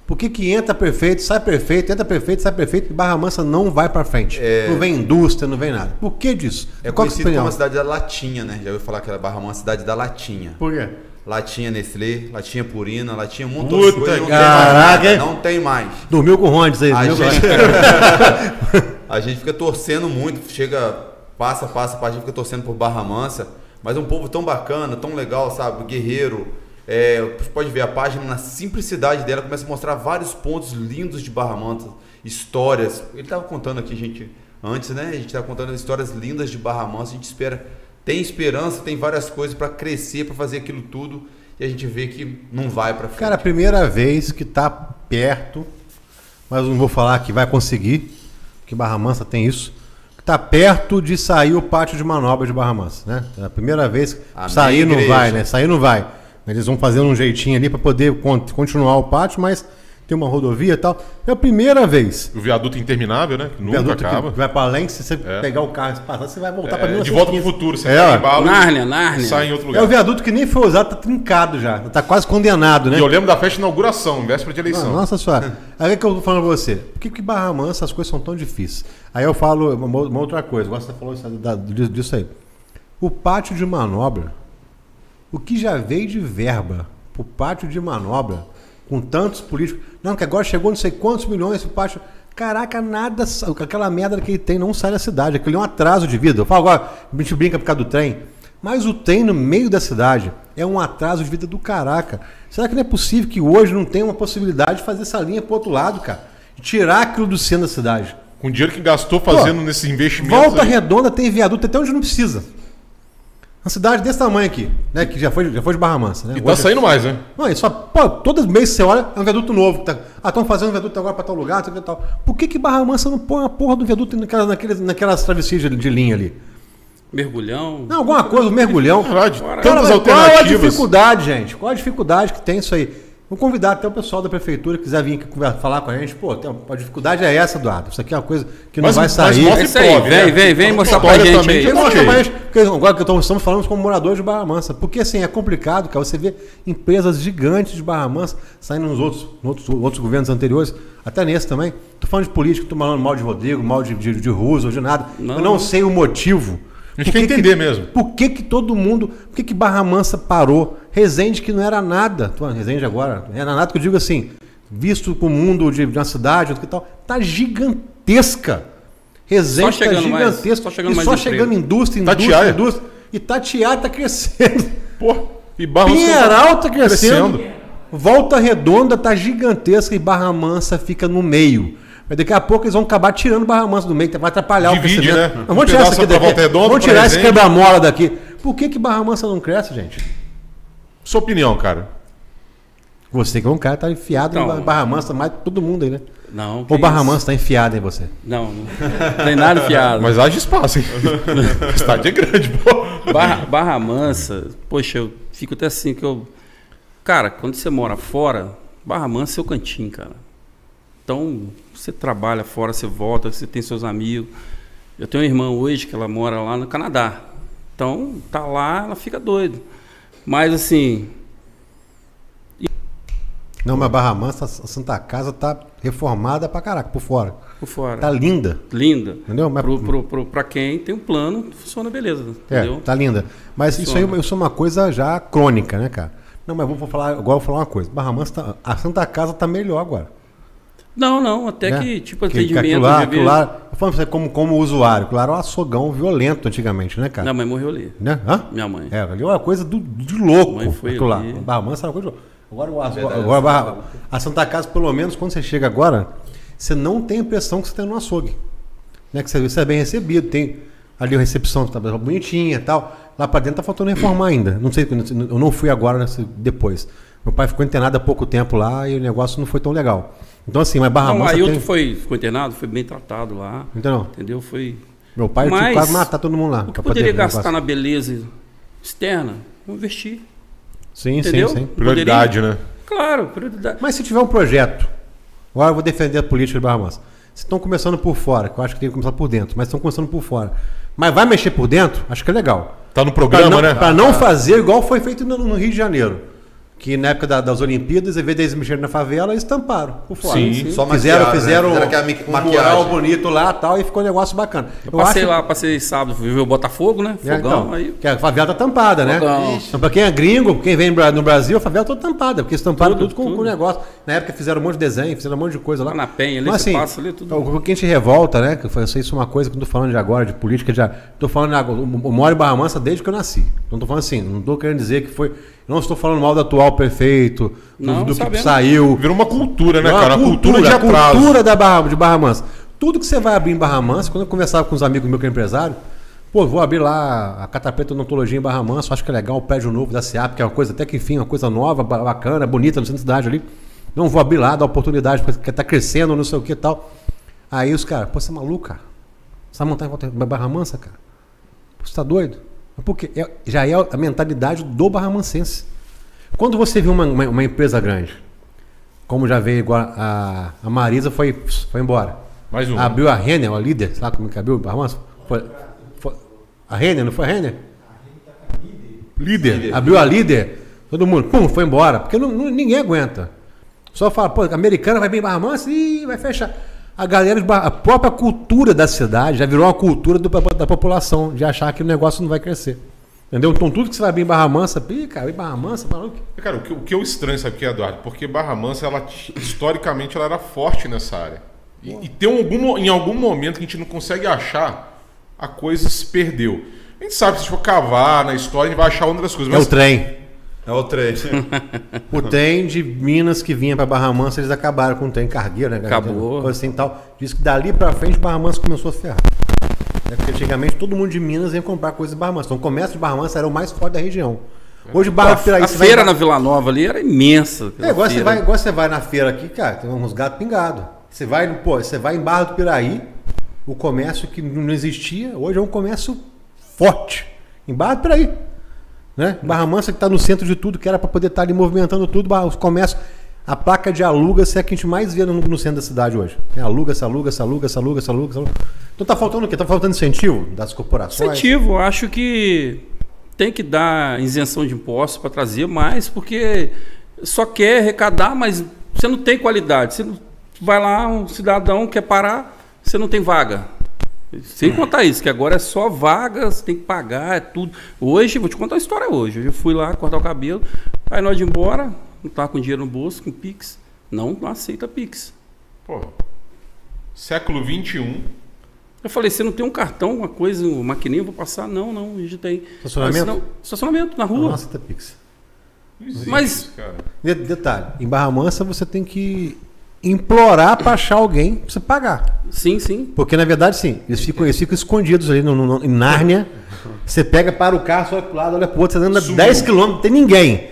Por que, que entra perfeito, sai perfeito, entra perfeito, sai perfeito e Barra Mansa não vai pra frente? Não vem indústria, não vem nada. Por que disso? É Qual é conhecido como a cidade da Latinha, né? Já ouviu falar que era Barra Mansa, cidade da Latinha. Por quê? Latinha Nestlé, latinha Purina, latinha um montão de Puta coisa. Não que- tem mais Caraca? Não tem mais. Dormiu com o Rondes aí, A gente, a gente fica torcendo muito, chega, passa, passa, passa, a gente fica torcendo por Barra Mansa, mas é um povo tão bacana, tão legal, sabe? Guerreiro. É, você pode ver a página na simplicidade dela, começa a mostrar vários pontos lindos de Barra Mansa, histórias. Ele estava contando aqui, gente, antes, né? A gente estava contando histórias lindas de Barra Mansa, a gente espera, tem esperança, tem várias coisas para crescer, para fazer aquilo tudo, e a gente vê que não vai para frente. Cara, a primeira vez que tá perto, mas não vou falar que vai conseguir, que Barra Mansa tem isso, que tá perto de sair o pátio de manobra de Barra Mansa, né? É a primeira vez que Amém, sair não igreja. vai, né? Sair não vai. Eles vão fazendo um jeitinho ali para poder con- continuar o pátio, mas tem uma rodovia e tal. É a primeira vez. O viaduto interminável, né? Que nunca Viaduto acaba. que vai pra além, se você É. pegar o carro e passar, você vai voltar pra É, de 1915. volta pro futuro. Você É, pega embalo, Nárnia, Nárnia. sai em outro É lugar. o viaduto que nem foi usado, tá trincado já. Tá quase condenado, né? E eu lembro da festa de inauguração, véspera de eleição. Nossa senhora. Aí é que eu tô falando pra você. Por que, que Barra Mansa as coisas são tão difíceis? Aí eu falo uma, uma outra coisa. Agora você falou isso, da- disso disso aí. O pátio de manobra, o que já veio de verba pro pátio de manobra, com tantos políticos. Não, que agora chegou não sei quantos milhões o pátio. Caraca, nada. Aquela merda que ele tem não sai da cidade. Aquele é um atraso de vida. Eu falo agora, a gente brinca por causa do trem. Mas o trem no meio da cidade é um atraso de vida do caraca. Será que não é possível que hoje não tenha uma possibilidade de fazer essa linha pro outro lado, cara? Tirar aquilo do centro da cidade. Com o dinheiro que gastou fazendo nesses investimentos. Volta aí. Redonda tem viaduto até onde não precisa. Uma cidade desse tamanho aqui, né? Que já foi, já foi de Barra Mansa, né? E tá Hoje- saindo mais, né? Não, é só, pô, todos os meses você olha, é um viaduto novo. Tá, ah, estão fazendo um viaduto agora para tal lugar, tal, tal, tal. Por que, que Barra Mansa não põe a porra do viaduto naquelas, naqueles, naquelas travessias de, de linha ali? Mergulhão. Não, alguma coisa, um mergulhão. Verdade. Cara, Tantas mas qual é a alternativas. dificuldade, gente? Qual a dificuldade que tem isso aí? Vou convidar até o pessoal da prefeitura que quiser vir aqui falar com a gente. Pô, tem uma- a dificuldade é essa, Eduardo. Isso aqui é uma coisa que não Mas- vai mas sair. mostra É prove, vem, né? vem, vem mostrar pra gente também aí. Ok. mostro pra gente, porque agora que estamos falando como moradores de Barra Mansa. Porque assim, é complicado, cara. Você vê empresas gigantes de Barra Mansa saindo nos outros, outros, outros governos anteriores, até nesse também. Tô falando de político, tô falando mal de Rodrigo, mal de, de, de Roosevelt, de nada. Não. Eu não sei o motivo. A gente Por quer que entender que- mesmo. Por que, que todo mundo. Por que, que Barra Mansa parou? Resende que não era nada. Tô Resende agora. Não era nada que eu digo assim, visto com o mundo de, de uma cidade, outro que tal, tá gigantesca. Resende Só chegando tá mais- gigantesca. só chegando e mais só emprego. chegando indústria, indústria, Tatiaia. indústria. E Tatiá tá crescendo. Pô, e Barros Pinheiral tá crescendo. Volta Redonda tá gigantesca e Barra Mansa fica no meio. Mas daqui a pouco eles vão acabar tirando Barra Mansa do meio, vai atrapalhar Divide, o crescimento. né? Não, Um vamos tirar aqui pra daqui. Volta Redonda, vamos tirar esse quebra-mola daqui. Por que, que Barra Mansa não cresce, gente? Sua opinião, cara. Você que é um cara tá enfiado Então. em Barra Mansa, mais todo mundo aí, né? Não. Ou Barra. Mansa tá enfiado em você. Não, não tem nada fiado. Mas haja espaço, hein? o estádio é grande, pô. Barra, Barra Mansa, poxa, eu fico até assim que eu. Cara, quando você mora fora, Barra Mansa é seu cantinho, cara. Então, você trabalha fora, você volta, você tem seus amigos. Eu tenho uma irmã hoje que ela mora lá no Canadá. Então, tá lá, ela fica doida. Mas assim, Não, mas Barra Mansa, a Santa Casa tá reformada pra caraca, por fora. por fora. Tá linda. linda. Entendeu? Mas- Pro, pro, pro, pra quem tem um plano, funciona beleza. É, Entendeu? tá linda. Mas isso aí Funciona. isso é uma coisa já crônica, né, cara? Não, mas vou falar, agora eu vou falar uma coisa. Barra Mansa, tá- a Santa Casa tá melhor agora. Não, não, até né? que, tipo, Que- que atendimento. aquilo lá, já aquilo vi- lá, eu falo pra você como, como usuário, aquilo lá era um açogão violento antigamente, né, cara? Minha mãe morreu ali. Né? Hã? Minha mãe. É, ali é uma coisa do, de louco. Mãe foi aquilo lá. ali. Barra Mansa era uma coisa de louco. Agora, o- agora, agora Barra- a Santa Casa, pelo menos, quando você chega agora, você não tem a impressão que você tem no açougue. Né? Que você, você é bem recebido, tem ali a recepção tá bonitinha e tal. Lá pra dentro tá faltando reformar ainda. Não sei, eu não fui agora, depois. Meu pai ficou internado há pouco tempo lá e o negócio não foi tão legal. Então, assim, mas Barra Não, o Mansa Ailton tem... foi, ficou internado, foi bem tratado lá. Entendeu? Entendeu? Foi. Meu pai tinha Mas quase matar todo mundo lá. O que pra poderia poder gastar negócio. na beleza externa, vamos investir. Sim, Entendeu? sim, sim. Prioridade, né? Claro, prioridade. Mas se tiver um projeto, agora eu vou defender a política de Barra Mansa. Se estão começando por fora, que eu acho que tem que começar por dentro, mas estão começando por fora. Mas vai mexer por dentro, acho que é legal. Tá no Para programa, não, né? pra não fazer igual foi feito no, no Rio de Janeiro. Que na época da- das Olimpíadas, em vez deles mexerem na favela, eles tamparam por fora. Sim. Só fizeram, maquiaram, né? fizeram, Fizeram um maquiagem. mural bonito lá tal, e ficou um negócio bacana. Eu passei lá, passei sábado, ver o Botafogo, né? É, Fogão, então, aí. que a favela tá tampada, né? Fogão. Então, pra quem é gringo, quem vem no Brasil, a favela tá tampada, porque eles tamparam tudo, Tudo, com, tudo. com o negócio. Na época fizeram um monte de desenho, fizeram um monte de coisa lá. Lá na Penha, ali Então, você assim, passa ali, tudo. O que a gente revolta, né? Que eu sei isso é uma coisa que eu tô falando de agora, de política, já. Tô falando agora, eu moro em Barra Mansa desde que eu nasci. Não tô falando assim, não tô querendo dizer que foi. Não estou falando mal do atual prefeito, do, Não, do que saiu. Virou uma cultura, né, cara? a A cultura, de a atraso. cultura da Barra, de Barra Mansa. Tudo que você vai abrir em Barra Mansa, quando eu conversava com os amigos meus que é empresário, pô, vou abrir lá a Catapeta Odontologia em Barra Mansa, acho que é legal, o prédio novo da SEAP, que é uma coisa até que enfim, uma coisa nova, ba- bacana, bonita no centro da cidade ali. Não vou abrir lá, dar oportunidade, porque tá crescendo, não sei o que e tal. Aí os caras, pô, você é maluco, cara? Você vai montar em Barra Mansa, cara? Pô, Você tá doido? Porque é- já é a mentalidade do barramansense. Quando você vê uma, uma, uma empresa grande, como já veio igual a, a Marisa, foi, foi embora. Mais um. Abriu a Renner, a líder, sabe como que abriu o Barra Mansa? Foi, foi- a Renner, não foi a Renner? Líder. Abriu a líder, todo mundo, pum, foi embora. Porque não- não- ninguém aguenta. Só fala, pô, a americana vai bem em Barra Mansa e vai fechar. A galera, a própria cultura da cidade já virou uma cultura do- da população, de achar que o negócio não vai crescer. Entendeu? Então tudo que você vai bem em Barra Mansa, ih, cara, em Barra Mansa. Cara, o que, o que eu estranho, sabe o que, Eduardo? Porque Barra Mansa, ela, historicamente, ela era forte nessa área. E, e tem algum, em algum momento que a gente não consegue achar, a coisa se perdeu. A gente sabe que se for cavar na história, a gente vai achar outras coisas. É o Mas trem. É o trem. O trem de Minas que vinha para Barra Mansa, eles acabaram com o trem cargueiro, né? Acabou. Coisa assim e tal. Diz que dali pra frente Barra Mansa começou a ferrar. Né? Porque antigamente todo mundo de Minas ia comprar coisa em Barra Mansa. Então o comércio de Barra Mansa era o mais forte da região. Hoje Barra a, Piraí, a você vai- feira na Vila Nova ali era imensa. É, igual você, feira. vai, igual você vai na feira aqui, cara, tem uns gatos pingados. Você vai, pô, você vai em Barra do Piraí, o comércio que não existia, hoje é um comércio forte. Em Barra do Piraí. Né? Barra Mansa que está no centro de tudo, que era para poder estar ali movimentando tudo, os comércios. A placa de aluga-se é a que a gente mais vê no, no centro da cidade hoje. É aluga-se, aluga-se, aluga-se, aluga-se, aluga-se. aluga Então tá faltando o quê? Tá faltando incentivo das corporações? Incentivo, acho que tem que dar isenção de impostos para trazer mais, porque só quer arrecadar, mas você não tem qualidade. Você vai lá, um cidadão quer parar, você não tem vaga. Sem contar isso, que agora é só vaga, você tem que pagar, é tudo. Hoje, vou te contar a história hoje. Hoje eu fui lá cortar o cabelo, aí nós de embora, não tava com dinheiro no bolso, com Pix. Não, não aceita Pix. Pô, século XXI. Eu falei, você não tem um cartão, uma coisa, uma maquininha, eu vou passar? Não, não, a gente tem. Estacionamento? Mas não- estacionamento, na rua. Nossa, tá Pix. Não existe Mas- cara. De- Detalhe, em Barra Mansa você tem que implorar para achar alguém pra você pagar. Sim, sim. Porque na verdade, sim, eles ficam, eles ficam escondidos ali no, no- em Nárnia. Você pega para o carro, olha pro lado, olha pro outro, você anda Sumiu. 10 km, não tem ninguém.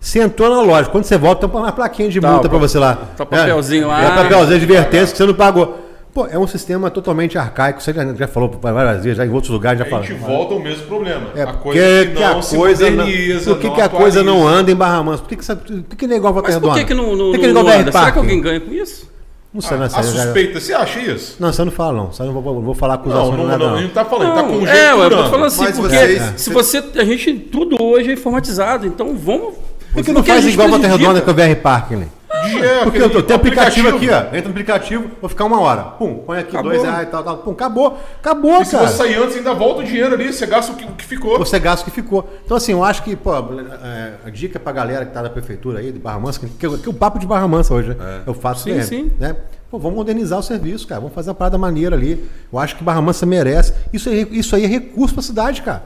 Você entrou na loja, quando você volta, tem uma plaquinha de Tá, multa o para pa- você lá. tá o papelzinho lá. É, papelzinho de advertência que você não pagou. Pô, é um sistema totalmente arcaico, você já, já falou várias vezes, já em outros lugares já A falou. gente volta ao mesmo problema. É a porque coisa que que não a coisa não, moderniza, por que, não que a coisa não anda em Barra Mansa? Por que, que, essa- por que, que não é igual Volta Mas por que, que não, não, que, não não é igual anda? BR Será que alguém ganha com isso? Não sei, não A sei. já- já- suspeita, você acha isso? Não, você não fala, não. Você não vou, vou falar Não, acusação não, de nada, não, não. a gente tá falando, tá Não, com é, ué, eu tô falando assim, Mas porque vocês- se você. A gente. Tudo hoje é informatizado, então vamos. Por que não a faz igual Volta prejudica. Redonda com o VR Park, né? É, Porque eu tenho aplicativo, aqui, aplicativo. ó. Entra no aplicativo, vou ficar uma hora. Pum, põe aqui Acabou. dois reais e tal, tal. Pum, acabou. Acabou, E se cara. você sair antes, ainda volta o dinheiro ali, você gasta o que, o que ficou. Você gasta o que ficou. Então, assim, eu acho que, pô, é, a dica pra galera que tá na prefeitura aí, de Barra Mansa, que, que, que o papo de Barra Mansa hoje, né? Eu faço Sim, mesmo, sim. Né? Pô, vamos modernizar o serviço, cara. Vamos fazer uma parada maneira ali. Eu acho que Barra Mansa merece. Isso aí, isso aí é recurso pra cidade, cara.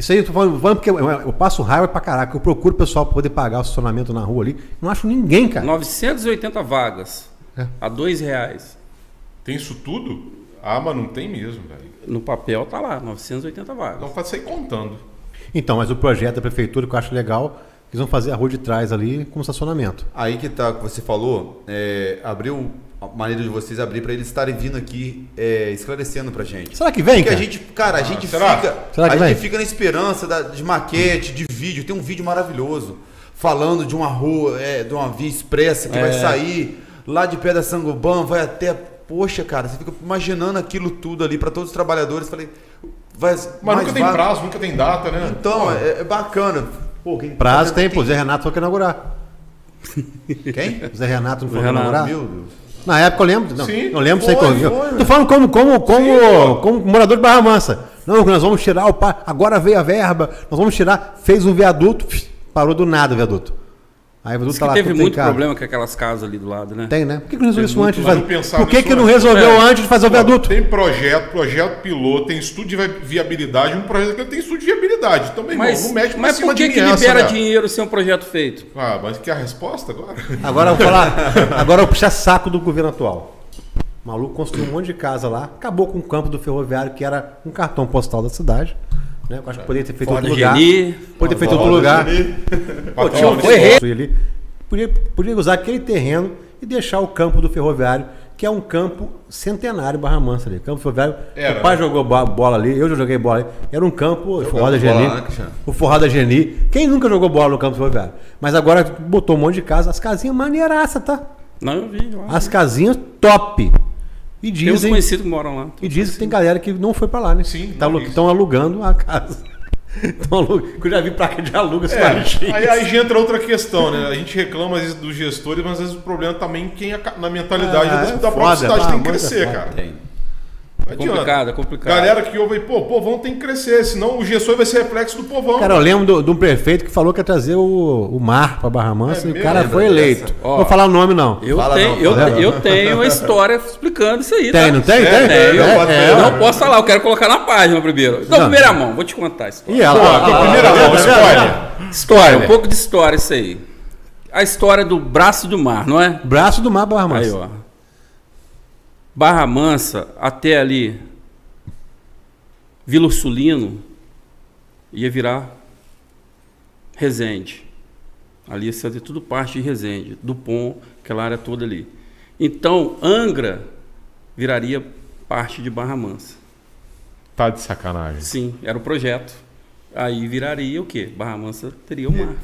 Isso aí, eu tô falando, falando porque eu, eu passo raiva pra caraca. Eu procuro o pessoal pra poder pagar o estacionamento na rua ali. Não acho ninguém, cara. 980 vagas. É. A dois reais. Tem isso tudo? Ah, mas não tem mesmo, velho. No papel tá lá, 980 vagas. Não faz sair contando. Então, mas o projeto da prefeitura que eu acho legal, eles vão fazer a rua de trás ali como estacionamento. Aí que tá, que você falou, é, abriu maneira de vocês abrir para eles estarem vindo aqui é, esclarecendo pra gente. Será que vem, Porque a cara? gente, cara, a gente será? fica, Será que a gente vem? fica na esperança da- de maquete, de vídeo. Tem um vídeo maravilhoso falando de uma rua, é, de uma via expressa que vai sair lá de pé da Sangoban, vai até, poxa, cara, você fica imaginando aquilo tudo ali para todos os trabalhadores. Falei, vai, Mas nunca tem vaga. prazo, nunca tem data, né? Então, é, é bacana. Pô, quem- Prazo tem, pô. Zé Renato falou que inaugurar. Quem? Zé Renato não Renato, inaugurar? Meu Deus. Na época eu lembro. Não, Sim. eu lembro Foi, que eu foi, Tô falando como, como, como, como morador de Barra Mansa. Não, nós vamos tirar o. pa- Agora veio a verba, nós vamos tirar. Fez um viaduto, parou do nada o viaduto. Aí o tá que lá. teve muito carro. problema com aquelas casas ali do lado, né? Tem, né? Por que, que não resolveu isso antes fazer? Por que, que não resolveu É. antes de fazer o viaduto? Tem projeto, projeto piloto, tem estudo de viabilidade, um projeto que tem estudo de viabilidade. Então, meu irmão, Mas, não mexe mas por que, que libera né? dinheiro sem um projeto feito? Ah, mas quer a resposta agora? Agora eu vou falar. Agora eu vou puxar saco do governo atual. O maluco construiu um monte de casa lá, acabou com o campo do ferroviário, que era um cartão postal da cidade. Né? Eu acho que poderia ter feito outro lugar. Geni. Poderia ter feito outro lugar. Pô, tinha um ali. Podia, podia usar aquele terreno e deixar o campo do ferroviário, que é um campo centenário Barra Mansa ali. Campo Ferroviário. Era, o pai né? jogou bo- bola ali, eu já joguei bola ali. Era um campo, o Forró da bola Geni. lá. O Forró da Geni. Quem nunca jogou bola no campo ferroviário? Mas agora botou um monte de casa, as casinhas maneiraça, tá? Não, eu vi. As casinhas top. E dizem, conhecidos que moram lá. e dizem que tem galera que não foi pra lá, né? Sim, Tá. Estão alugando a casa. Eu já vi placa de aluga É, aí, aí já entra outra questão, né? A gente reclama às vezes dos gestores, mas às vezes o problema também é quem na mentalidade Ah, da, é da própria cidade pá, tem que muito crescer, foda. cara. Tem. Não É adianta. complicado, é complicado. Galera que ouve aí, pô, o povão tem que crescer, senão o gestor vai ser reflexo do povão. Cara, eu lembro do- de um prefeito que falou que ia trazer o, o mar pra Barra Mansa É e o cara foi eleito. Não Vou falar o nome, não. Eu, Fala tenho, não, eu, fala eu tenho uma história explicando isso aí. Tem, tá? não tem? É, tem? Tenho. É, é, não posso falar, eu quero colocar na página primeiro. Então, Não. primeira mão, vou te contar a história. E ela? Pô, ó, ó, primeira ó, mão, spoiler. História, um pouco de história isso aí. A história do braço do mar, não é? Braço do mar Barra Mansa. Aí, ó. Barra Mansa até ali, Vila Ursulino, ia virar Resende. Ali ia ser tudo parte de Resende, Dupont, aquela área toda ali. Então, Angra viraria parte de Barra Mansa. Tá de sacanagem. Sim, era o projeto. Aí viraria o quê? Barra Mansa teria o mar.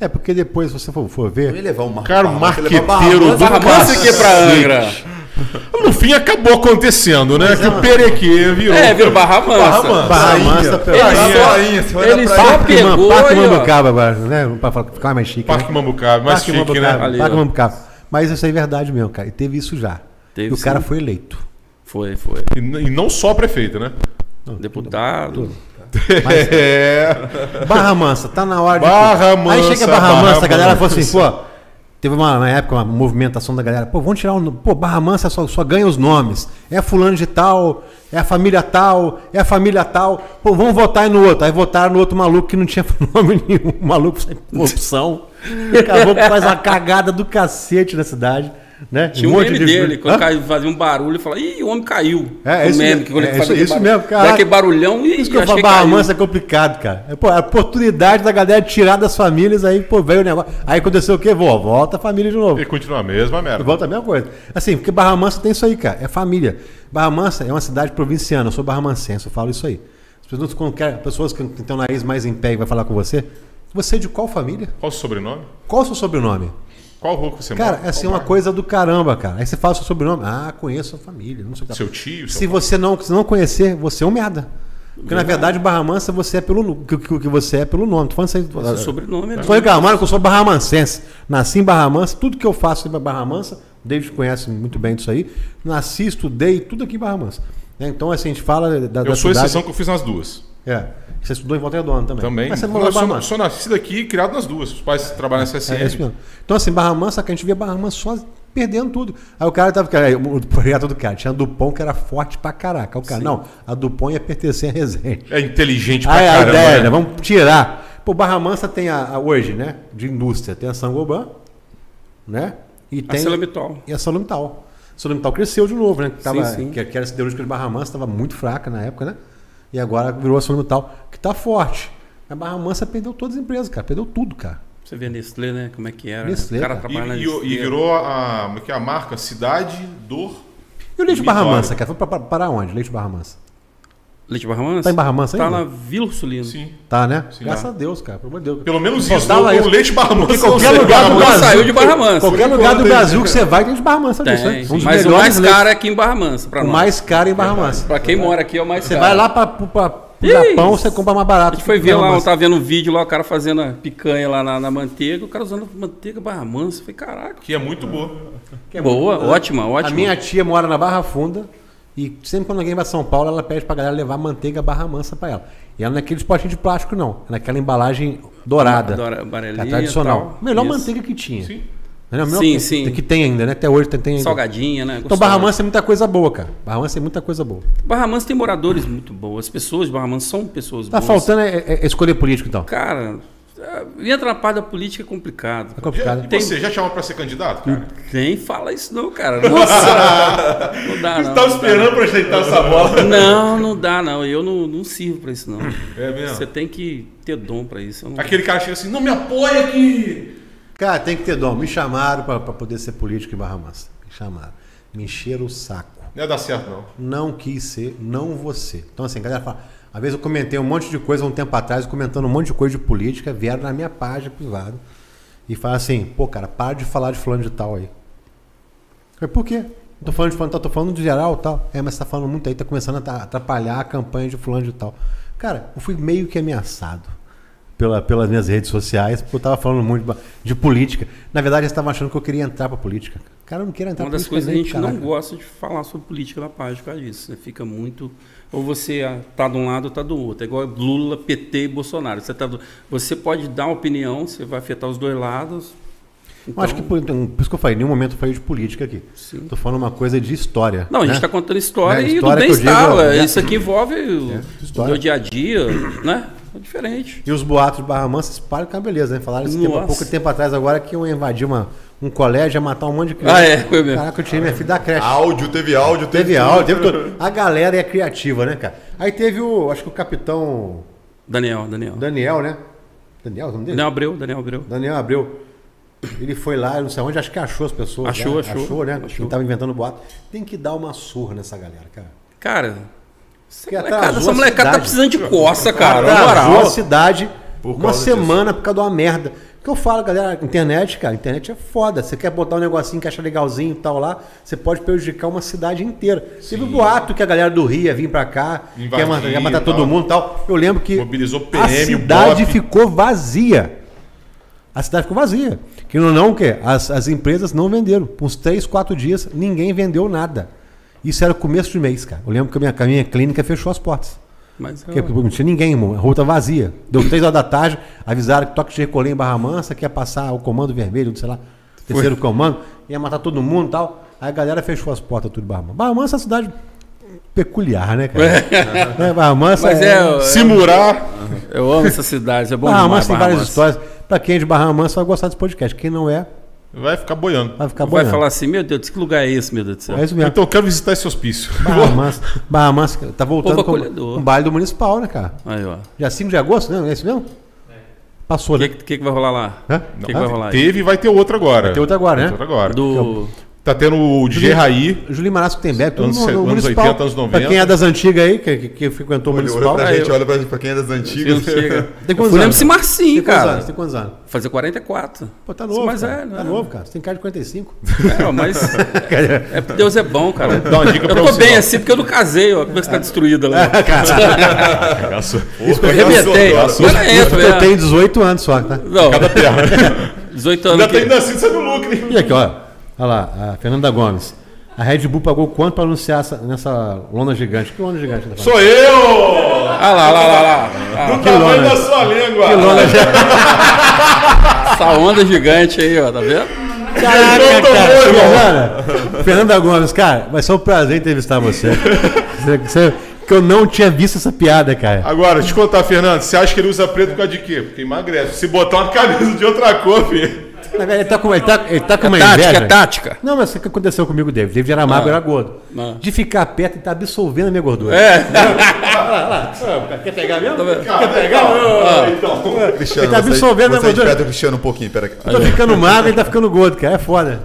É porque depois, se você for, for Eu ia ver. levar Cara, o Barra Mansa, levar marqueteiro Barra do Mansa. Barra Mansa que é pra Angra. No fim acabou acontecendo, né? Que o Perequê virou. É, virou Barra Mansa. Barra Mansa. Barra. Mansa, Ele só- ele. Parque, pegou Parque. Mambucaba, agora, né? Pra ficar mais chique. Parque né? Mambucaba, mais Parque chique, Mambucaba, né? Ali, Parque ó. Mambucaba. Mas isso aí é verdade mesmo, cara. E teve isso já. Teve e o cara sim. foi eleito. Foi, foi. E, e não só prefeito, né? Deputado. É. Barra Mansa, tá na hora de. Barra Aí Mansa, chega Barra, Barra Mansa, a galera falou assim, pô. Teve uma, uma época, uma movimentação da galera, pô, vamos tirar o. Pô, Barra Mansa só, só ganha os nomes. É fulano de tal, é a família tal, é a família tal. Pô, vamos votar aí no outro. Aí votaram no outro maluco que não tinha nome nenhum. Um maluco sem corrupção. E acabou que faz uma cagada do cacete na cidade. Né? Tinha um monte meme de- dele, quando caiu, fazia um barulho e falava, ih, o homem caiu. É, o isso meme, mesmo, que quando ele é, fazia isso- mesmo, cara. aquele barulhão e Isso que eu falo, que Barra. Mansa é complicado, cara. É, pô, a oportunidade da galera tirar das famílias, aí, pô, veio o negócio. Aí aconteceu o quê? Vó, volta a família de novo. E continua a mesma merda. Volta a mesma coisa. Assim, porque Barra Mansa tem isso aí, cara. É família. Barra Mansa é uma cidade provinciana. Eu sou barra mansense, eu falo isso aí. As pessoas, quando quer, pessoas que têm o nariz mais em pé e vai falar com você, você é de qual família? Qual o seu sobrenome? Qual o seu sobrenome? Qual rua que você Cara, mora? é assim Qual uma bairro? coisa do caramba, cara. Aí você fala o seu sobrenome. Ah, conheço a família. Não sei o que. Seu tio? Seu Se pai? você não, se não conhecer, você é um merda. Porque na verdade, Barra Mansa, você é pelo que, que, que você é pelo nome. Tô falando isso aí. Seu sobrenome é Estou reclamando que eu sou Barra Mansense. Nasci em Barra Mansa, tudo que eu faço é Barra Mansa. O David conhece muito bem disso aí. Nasci, estudei, tudo aqui em Barra Mansa. Né? Então, assim, a gente fala da, da Eu sou cidade. exceção que eu fiz nas duas. É. Você estudou em Volta Redonda também. Também. Mas você eu morou em Barra sou, Mansa. sou nascido aqui e criado nas duas. Os pais trabalham na É, CSN. é isso mesmo. Então, assim, Barra Mansa, que a gente via Barra Mansa só perdendo tudo. Aí o cara tava. cara, O projeto do cara tinha a Dupont que era forte pra caraca. O cara, não, a Dupont ia pertencer a Resende. É inteligente pra Aí a caramba. ideia, né? né? vamos tirar. Pô, Barra Mansa tem a, a- hoje, né? De indústria, tem a Sangoban, né? E A tem Celamital. e a Salumital. A Salumital cresceu de novo, né? Que, tava, Sim, sim. que, que era siderúrgica de Barra Mansa, estava muito fraca na época, né? E agora virou a Salumital, que tá forte. A Barra Mansa perdeu todas as empresas, cara. Perdeu tudo, cara. Você vê a Nestlé, né? Como é que era. Nestlé, o cara cara. E, trabalha na e- Nestlé. e virou a, é que é a marca Cidade Dor. E o Leite Barra. Mansa, cara? Foi para onde? Leite Barra Mansa. Leite Barra Mansa? Tá em Barra Mansa Tá ainda? na Vila Ursulino. Sim. Tá, né? Sim. Graças Tá. a Deus, cara. Pelo amor de Deus. Pelo menos isso. dava O, isso. o leite Barra Mansa. Qualquer lugar do. Brasil- saiu de Barra Mansa. Qualquer lugar do Brasil que você vai tem de Barra Mansa disso, né? Tem. Um Mas o mais caro é aqui em Barra Mansa. Pra O nós. mais caro é em Barra Mansa. Pra quem mora aqui é o mais Você caro. vai lá para pro Ih! Japão, você compra mais barato. A gente foi ver lá, eu tava vendo um vídeo lá, o cara fazendo a picanha lá na, na manteiga, o cara usando manteiga Barra Mansa. Eu falei, caraca. Que é muito boa. Boa, ótima, ótima. A minha tia mora na Barra Funda e sempre quando alguém vai a São Paulo, ela pede pra galera levar manteiga Barra Mansa pra ela. E ela não é aquele potinho de plástico, não. É naquela embalagem dourada. Dora- que é e tradicional. tal. Melhor Isso. manteiga que tinha. Sim. Não é? Melhor Sim, que, sim. Que tem ainda, né? Até hoje tem, tem ainda. Salgadinha, né? Então. Barra Mansa é muita coisa boa, cara. Barra Mansa é muita coisa boa. Barra Mansa tem moradores muito boas. As pessoas de Barra Mansa são pessoas Tá boas. faltando é, é- é escolher político, então. Cara, é, entra na parte da política é complicado. É complicado. e Tem- você já chamou pra ser candidato, cara? Nem fala isso não, cara. Nossa, não dá não. Tava não dá, esperando pra ajeitar essa bola. Não, não dá não. Eu não, não sirvo pra isso não. É mesmo? Você tem que ter dom pra isso. Não- Aquele cara chega assim, não me apoia aqui. Cara, tem que ter dom. Me chamaram pra pra poder ser político em Barra Mansa. Me chamaram. Me encheram o saco. Não ia dar certo, não. Não quis ser, não você. Então, assim, a galera fala. Às vezes eu comentei um monte de coisa um tempo atrás, comentando um monte de coisa de política, vieram na minha página privada e falaram assim: pô, cara, para de falar de fulano de tal aí. Eu falei, por quê? Não tô falando de fulano de tal, tô falando de geral e tal. É, mas você tá falando muito aí, tá começando a atrapalhar a campanha de fulano de tal. Cara, eu fui meio que ameaçado pela, pelas minhas redes sociais, porque eu tava falando muito de, política. Na verdade, eles estavam achando que eu queria entrar pra política. Cara, eu não quero entrar Uma pra das política coisas que a gente não caraca. gosta de falar sobre política na página por causa disso. Você fica muito. Ou você ah, tá de um lado ou tá do outro. É igual Lula, PT e Bolsonaro. Você, tá do- você pode dar uma opinião, você vai afetar os dois lados. Eu acho que por, então, por isso que eu falei, em nenhum momento eu falei de política aqui. Tô falando uma coisa de história. Não, a gente né? está contando história É, e história do eu bem-estar. digo, ué. é. Isso aqui envolve o história. meu dia a dia, né? É diferente. E os boatos de Barra Mansa se param com a beleza, né? Falaram tempo, há pouco tempo atrás agora que iam invadir uma, um colégio, ia matar um monte de criança. Ah, é, foi mesmo. Caraca, eu tirei minha filha da creche. Áudio, teve áudio, teve, teve aula, teve tudo. A galera é criativa, né, cara? Aí teve o, acho que o capitão Daniel, Daniel. Daniel, né? Daniel, o nome dele? Daniel Abreu, Daniel Abreu. Daniel Abreu. Ele foi lá, eu não sei onde, acho que achou as pessoas. Achou, né? achou, Achou, né? achou. Quem tava inventando boato. Tem que dar uma surra nessa galera, cara. Cara, essa molecada, essa molecada tá precisando de coça, cara. Atrasou a cidade Por uma semana por causa de uma merda. O que eu falo, galera, internet, cara, internet é foda. Você quer botar um negocinho que acha legalzinho e tal lá, você pode prejudicar uma cidade inteira. Teve um boato que a galera do Rio ia vir pra cá, Invadir quer matar, quer matar todo tal. mundo e tal. Eu lembro que Mobilizou a PM, cidade BOP. ficou vazia. A cidade ficou vazia. Que não, não o quê? As, as empresas não venderam. Por uns três, quatro dias, ninguém vendeu nada. Isso era começo de mês, cara. Eu lembro que a minha, que a minha clínica fechou as portas. Mas, Porque não tinha ninguém, irmão. A rua tá vazia. Deu três horas da tarde, avisaram que toque de recolher em Barra Mansa, que ia passar o comando vermelho, sei lá, terceiro comando, ia matar todo mundo e tal. Aí a galera fechou as portas tudo de Barra Mansa. Barra Mansa é uma cidade peculiar, né, cara? É, Barra Mansa Mas é, eu, Se murar, eu amo essa cidade, é bom Barra demais. Mansa tem Barra várias Mansa. histórias. Pra quem é de Barra Mansa vai gostar desse podcast. Quem não é, vai ficar boiando. vai ficar Vai boiando. falar assim, meu Deus, que lugar é esse, meu Deus do céu? É isso mesmo. Então eu quero visitar esse hospício. Barra Mansa, Barra Mansa tá voltando com um baile do Municipal, né, cara? Aí, ó. Dia 5 de agosto, né? É isso mesmo? Passou, O né? que, que, que vai rolar lá? Hã? O que, que vai rolar aí? Teve e vai ter outro agora. Tem outro agora, Vai né? ter outro agora. Do... Tá tendo o DJ Raí. Julinho Marasco Gutenberg, tudo Anos no, no se- anos municipal. 80, anos 90. Pra quem é das antigas aí, que, que, que frequentou o Olha, municipal. olha pra gente, eu- olha pra, pra quem é das antigas. Tem Eu quantos fui anos? MC Marcinho, Tem cara. anos? Tem quantos anos? Fazer 44. Pô, tá novo, cara. velho, Tá né? novo, cara. Você tem cara de 45. É, mas. é porque Deus é bom, cara. Dá uma dica eu pra tô você, bem ó. assim porque eu não casei, ó. Como é que você tá destruída lá? Nossa, Eu arrebentei. Eu é. tenho 18 anos só, tá? Não. 18 anos. Ainda tem nascido sendo lucro, hein? E aqui, ó. Olha lá, a Fernanda Gomes. A Red Bull pagou quanto pra anunciar essa, nessa lona gigante? Que lona gigante? tá? Sou eu! Ah lá, lá, lá, lá. Ah, Do tamanho lona? da sua língua! Que lona gigante. essa onda gigante aí, ó. Tá vendo? Caraca, cara. Fernanda, Fernanda Gomes, cara, vai ser um prazer entrevistar você. Você- você- Que eu não tinha visto essa piada, cara. Agora, deixa eu te contar, Fernando. Você acha que ele usa preto por causa de quê? Porque emagrece. Se botar uma camisa de outra cor, filho. Na verdade, Ele tá com, ele tá, ele tá com uma Tática, inveja. é tática. Não, mas o que aconteceu comigo, David? David era magro, Ah. era gordo. Ah. De ficar perto e tá absorvendo a minha gordura. É. Quer pegar mesmo? Tá? Quer pegar? Então. Cristiano, Ele tá você- absorvendo a você gordura. espera o Cristiano um pouquinho, pera aqui. Eu tô ficando magro e ele tá ficando gordo, cara. É foda.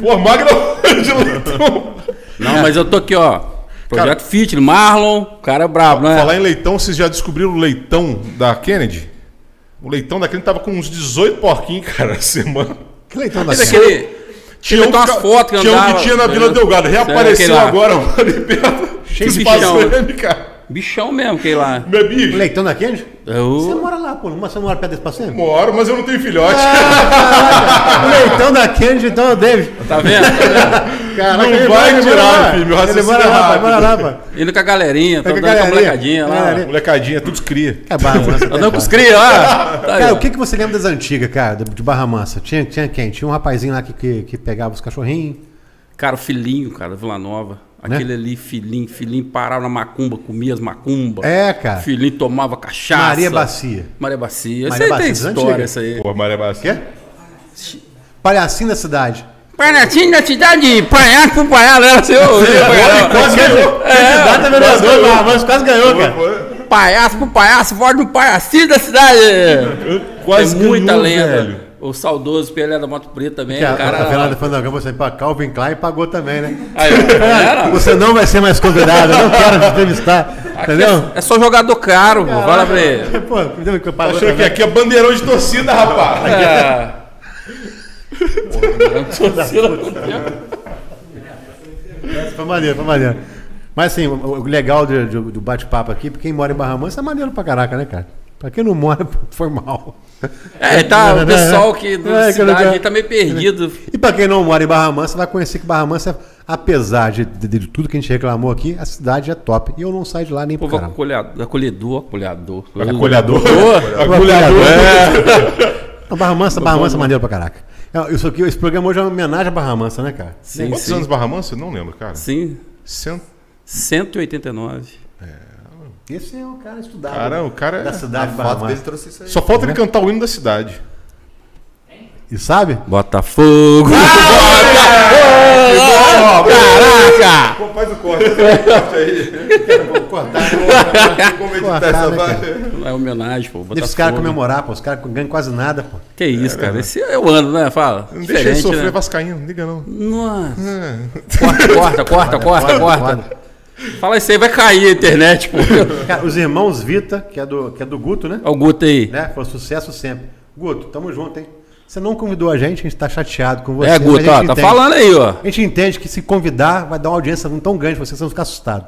Pô, magro de leitão. Não, mas eu tô aqui, ó. Projeto Fit, Marlon, o cara é brabo, né? Falar em leitão, vocês já descobriram o leitão da Kennedy? O leitão da Kennedy tava com uns 18 porquinhos, cara, semana. Que leitão da Esse cena. aquele. Tinha um, umas fotos que tinha um andava, que tinha na Vila né? Delgado. Reapareceu agora, mano, ali perto. Cheio de Espaço bichão. M, cara. Bichão mesmo, aquele lá. Meu bicho. Leitão da Kennedy? Você Eu... mora lá, pô. Mas Você não mora perto desse passeio? Moro, mas eu não tenho filhote. O leitão da Kennedy, então é o David. Tá vendo? Tá vendo? Caraca, Não vai tirar, lá. filho, meu Ele mora é lá, mora lá, pai. Indo com a galerinha, tô com a andando com a galerinha. molecadinha lá. Galerinha. Molecadinha, tudo cria. É Barra Mansa. Andando com os cria lá. Tá aí, Cara, ó. o que, que você lembra das antigas, cara, de de Barra Mansa? Tinha, tinha quem? Tinha um rapazinho lá que, que, que pegava os cachorrinhos. Cara, o filhinho, cara, Vila Nova. Né? Aquele ali, filhinho, filhinho parava na macumba, comia as macumbas. É, cara. Filhinho tomava cachaça. Maria Bacia. Maria Bacia. Maria Isso aí tem Bacia, história, antiga. isso aí. Pô, Maria Bassi. Quê? Palhacinho da cidade. Palhacinho da cidade, palhaço pro palhaço, era seu. Quase ganhou. Candidato a vereador, Mansa quase ganhou, cara. Palhaço pro palhaço, voz do palhacinho da cidade. Quase Tem muita ganhou, lenda. velho. O saudoso Pelé da Moto Preta também. Que a, o cara, a Fernanda Fandangão, você para Calvin Klein pagou também, né? Aí, era. Você não vai ser mais convidado, eu não quero te entrevistar. Entendeu? É, é só jogador caro, pô. Fala pra ele. Pô, entendeu que eu pago Achou que aqui é bandeirão de torcida, rapaz. É. Foi maneiro, foi maneiro. Mas assim, o legal do, do- do bate-papo aqui, porque quem mora em Barra Mansa é maneiro pra caraca, né, cara? Pra quem não mora, foi mal. É, tá, o pessoal que da É, cidade aí tá meio perdido. E pra quem não mora em Barra Mansa, vai conhecer que Barra Mansa, apesar de, de- de tudo que a gente reclamou aqui, a cidade é top. E eu não saio de lá nem O por povo caramba. acolhedor, acolhedor, acolhedor. Acolhedor. Acolhedor. É. A Barra Mansa, Barra Mansa é maneiro pra caraca. É, Isso aqui, esse programa hoje é uma homenagem à Barra Mansa, né, cara? Sim, Quantos sim. anos Barra Mansa? Não lembro, cara. Sim, Cento... 189. Esse é o cara estudado. Cara, o cara é- da A cidade de Barra foto dele trouxe isso aí. Só falta ele cantar o hino da cidade. E sabe? Botafogo! Caraca! Pô, faz o corte. corte aí. Vou cortar. Como editar essa né, parte? É homenagem, pô. Deixa os Botafogo. caras comemorar, pô. Os caras ganham quase nada, pô. Que isso, cara. Esse é o ano, né? Fala. Não deixa ele sofrer né? vascaíno, não liga não. Nossa. Corta, corta, corta, corta, corta. Fala isso aí, vai cair a internet, pô. Cara, os irmãos Vita, que é do, que é do Guto, né? Olha o Guto aí. né? Foi sucesso sempre. Guto, tamo junto, hein? Você não convidou a gente, a gente tá chateado com você. É, Guto, ó, tá falando aí, ó. A gente entende que se convidar vai dar uma audiência tão grande pra vocês, vocês vão ficar assustados.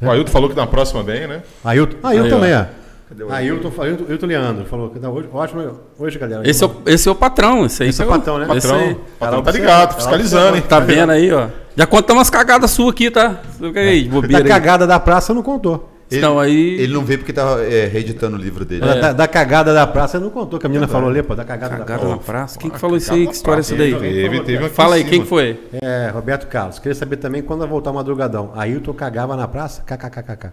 O Ailton falou que na próxima vem, né? Ailton, Ailton Aí, também, ó. ó. Ailton, Ailton, Ailton Leandro falou que tá hoje, ótimo hoje, galera. Esse é, o, esse é o patrão, esse aí. Esse é o- o patrão, né? Esse Patrão. aí. Patrão tá Ela ligado, fiscalizando, hein? Tá vendo aí, ó. Já contamos umas cagadas suas aqui, tá? Fica aí, Da bobeira aí. cagada da praça não contou. Então aí. Ele não veio porque tava é, reeditando o livro dele. Da, da- da cagada da praça não contou, que a menina falou ali, pô, da cagada, Cagada da na praça. praça. Quem que falou isso aí? Que história é essa daí? Teve, teve Fala aí, em quem foi? É, Roberto Carlos. Queria saber também quando vai voltar o madrugadão. Ailton cagava na praça? KKKKK.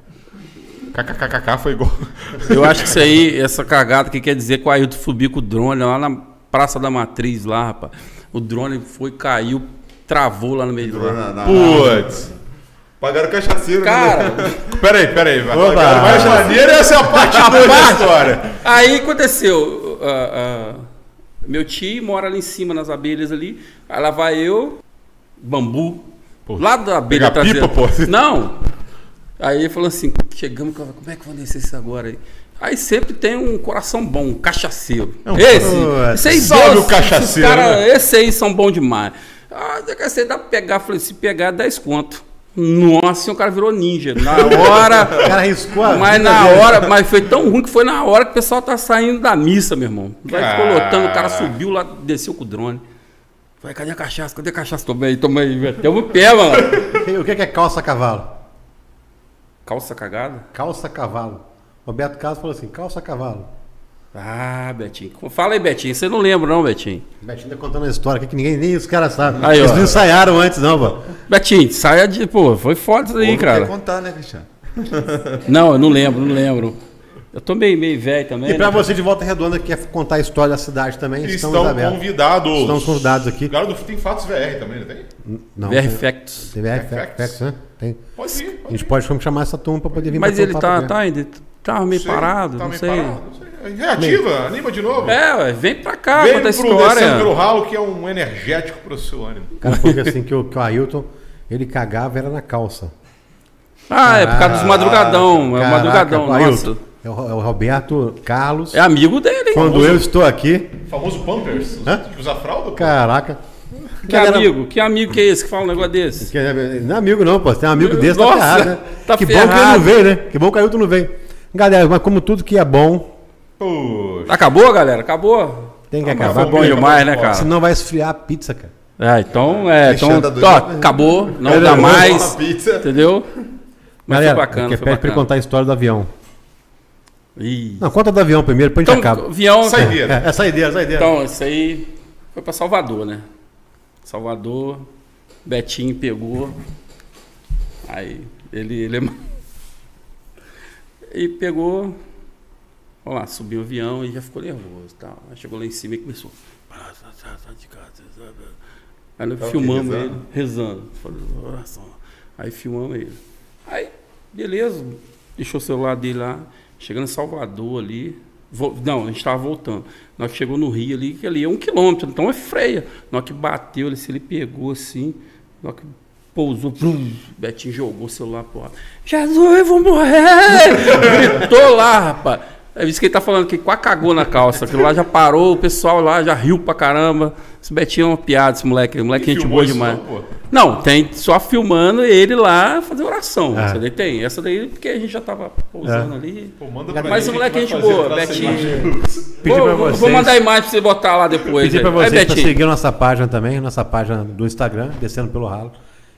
KKKK foi igual. Eu acho que isso aí, essa cagada que quer dizer que o Ailton subiu com o drone lá na Praça da Matriz, lá, rapaz. O drone foi, caiu, travou lá no meio do Putz. Pagaram cachaceiro, Cara, né? Peraí, peraí. Vai, Oba. vai janeiro, essa é a parte 2 da história. aí aconteceu. ah, ah, meu tio mora ali em cima nas abelhas ali. Aí lá vai eu, bambu, lá da abelha pegar pipa, traseira. pô. Não. Aí ele falou assim: chegamos, como é que eu vou descer isso agora aí? Aí sempre tem um coração bom, um cachaceiro. esse, Putz. esse aí, Salve Deus, o cachaceiro, cara- né? Esse aí são bons demais. Ah, você dá pra pegar, falei, se pegar, 10 conto. Nossa, o cara virou ninja. Na hora. O cara riscou a Mas na dele. hora, mas foi tão ruim que foi na hora que o pessoal tá saindo da missa, meu irmão. Vai ficou lotando, o cara subiu lá, desceu com o drone. Falei, cadê a cachaça? Cadê a cachaça? Tomei, tomei, meteu o pé, mano. O que que é calça cavalo? Calça cagada? Calça cavalo. Roberto Carlos falou assim, calça cavalo. Ah, Betinho. Fala aí, Betinho. Você não lembra, não, Betinho? Betinho tá contando a história aqui que ninguém, nem os caras sabem. Aí, Eles ó. não ensaiaram antes, não, pô. Betinho, saia de. Pô, foi foda isso Ou aí, não cara. contar, né, Cristiano? Não, eu não lembro, não lembro. Eu tô meio, meio velho também. E pra né? você de Volta Redonda que quer contar a história da cidade também, estão abertos. convidados. Estão convidados aqui. O cara do tem Fatos VR também, não tem? Não, VR Facts. tem VR Facts. Facts, né? Tem. Pode ir. A Pode gente ir. pode vamos chamar essa turma pra poder vir Mas ele tá, tá ainda. Tava meio Sei, parado, tá não meio sei. parado, não sei. Reativa, anima de novo. É, ué, vem pra cá, Vem conta a história. pelo Ralo, que é um energético pro seu ânimo. O cara falou que assim, que o, que o Ailton, ele cagava era na calça. Ah, é por causa dos madrugadão. É o Caraca, madrugadão, Ailton. nossa. É o, é o Roberto Carlos. É amigo dele, hein? Quando eu estou aqui, O famoso Pampers, Hã? que usa fralda. pô. caraca. Que amigo? Que amigo que é esse que fala um negócio desse? Que é- Não é amigo não, pô. Tem um amigo desse, Nossa, tá ferrado, né? tá que bom que ele ferrado. não veio, né? Que bom que o Ailton não veio. Galera, mas como tudo que é bom, Poxa. Acabou, galera? Acabou? tem que Ah, acabar. Foi bom Acabou, demais, né, cara? Senão vai esfriar a pizza, cara. É, então, é, então, ó, acabou, não É, dá não, mais, pizza. entendeu? Mas Galera, foi bacana, que foi pede pra ele contar a história do avião. Ih. Não, conta do avião primeiro, depois a gente Então, acaba. avião... Saideira. É, é saideira, saideira. Então, isso aí foi pra Salvador, né? Salvador, Betinho pegou. Aí ele, ele é e pegou, vamos lá, subiu o avião e já ficou nervoso, tal. Aí chegou lá em cima e começou. Aí nós Tava filmamos rezando? ele, rezando, fazendo oração. Aí filmamos ele. Aí, beleza, deixou o celular dele lá, chegando em Salvador ali, Não, a gente estava voltando. Na hora que chegou no Rio ali, que ali é um quilômetro, então é freia. Na hora que bateu, ele, se ele pegou assim, na hora que pousou, blum, Betinho jogou o celular pro ar. Jesus, eu vou morrer! Gritou lá, rapaz. É isso que ele tá falando que quase cagou na calça. Aquilo lá já parou, o pessoal lá já riu pra caramba. Esse Betinho é uma piada, esse moleque. esse Moleque, Quem gente boa isso demais. não? Não, tem só filmando ele lá fazer oração. Ah. Essa daí tem. Essa daí porque a gente já tava pousando É. ali. Pô, manda pra Mas o moleque é gente boa, pra Betinho. Pedir Vou, pra vou- vocês- vou mandar a imagem pra você botar lá depois. Pedir pra vocês pra Betinho. seguir nossa página também, nossa página do Instagram, Descendo pelo Ralo.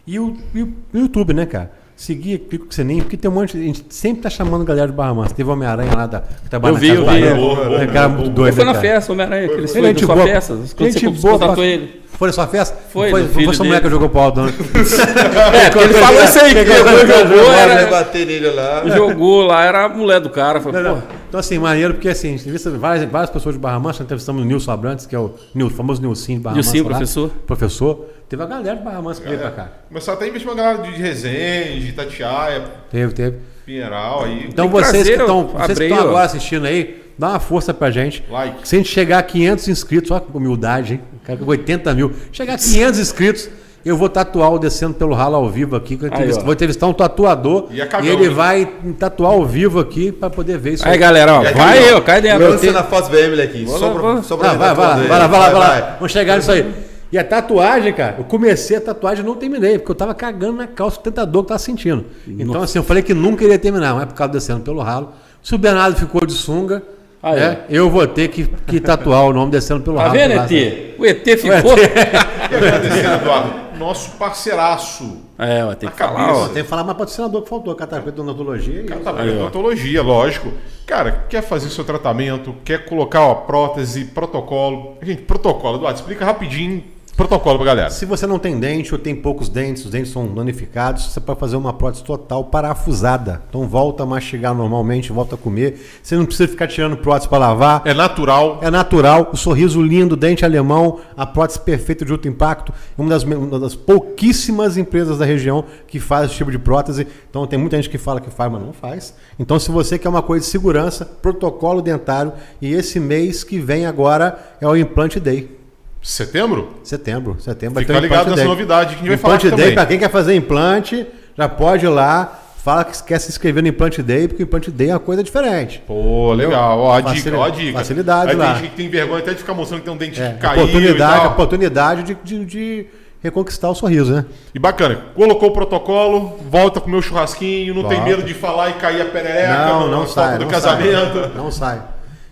E o, e o YouTube, né, cara? Seguir, clica com o sininho, porque tem um monte de. A gente sempre tá chamando galera de Barra Mansa. Teve o Homem-Aranha lá da, que trabalha Eu na vi, Casa eu vi. Boa, boa, É um cara boa, muito doido. Eu fui na cara? festa, Homem-Aranha, que eles Ele é foram gente na sua boa, festa. Quando gente você boa pra- contratou ele. Foi na sua festa? Foi, foi, foi filho sua mulher que jogou pro alto. né? É, porque ele falou isso aí, que quando jogou, Vai era, bater nele lá. jogou lá, era a mulher do cara. Falei, Não, pô. Então, assim, maneiro, porque assim, a gente entrevista várias, várias pessoas de Barra Mansa, entrevistamos o Nilson Abrantes, que é o, Nil- famoso Nilson de Barra Nilcinho, Mansa. lá. professor. Professor. Teve a galera de Barra Mansa que veio pra cá. Começou até a investir uma galera de Resende, Itatiaia, Teve, teve. Pinheiral aí. Então Tem que vocês vocês que estão agora assistindo aí, dá uma força pra gente. Like. Se a gente chegar a 500 inscritos, olha que humildade, hein? Cara, com 80 mil. Chegar a 500 inscritos, eu vou tatuar o Descendo pelo Ralo ao vivo aqui. que eu Aí, vou entrevistar um tatuador E é cagão, ele hein? vai tatuar ao vivo aqui pra poder ver isso Aí, galera, ó, E aqui, vai aí, ó, ó, cai dentro. Lança na Foz BM aqui. Vou vou- pra Ah, vai, vai, lá, tatuando vai lá, vai lá, vai lá. Vamos chegar nisso aí. E a tatuagem, cara, eu comecei a tatuagem e não terminei, porque eu tava cagando na calça, tanta dor que eu tava sentindo. Então, assim, eu falei que nunca iria terminar, mas por causa descendo pelo ralo. Se o Bernardo ficou de sunga, Aí. né, eu vou ter que, que tatuar o nome descendo pelo Tá ralo. vendo, lá. ET? O ET ficou. E agradecendo, Eduardo, nosso parceiraço. É, ó, tem que falar, cabeça. ó. Tem que falar mais patrocinador que faltou, Catapeta de Odontologia. e- Tá vendo? Odontologia, lógico. Cara, quer fazer seu tratamento, quer colocar ó, prótese, protocolo. Gente, protocolo, Eduardo, explica rapidinho protocolo pra galera. Se você não tem dente ou tem poucos dentes, os dentes são danificados, você pode fazer uma prótese total parafusada. Então volta a mastigar normalmente, volta a comer. Você não precisa ficar tirando prótese para lavar. É natural. É natural, o sorriso lindo, dente alemão, a prótese perfeita de alto impacto. É uma das, uma das pouquíssimas empresas da região que faz esse tipo de prótese. Então tem muita gente que fala que faz, mas não faz. Então se você quer uma coisa de segurança, protocolo dentário. E esse mês que vem agora é o Implante Day. Setembro? Setembro, setembro. Fica ligado nessa Day. novidade que a gente vai falar Implante Day, para quem quer fazer implante, já pode ir lá. Fala que quer se inscrever no Implante Day, porque o Implante Day é uma coisa diferente. Pô, legal. Ó, a Facili- dica, ó a dica. facilidade Aí lá. tem gente que tem vergonha até de ficar mostrando que tem um dente É, que caiu oportunidade, oportunidade de, de- de reconquistar o sorriso, né? E bacana, colocou o protocolo, volta com o meu churrasquinho, não tem Volta. medo de falar e cair a perereca não, não sai. do não casamento. Sai, não sai.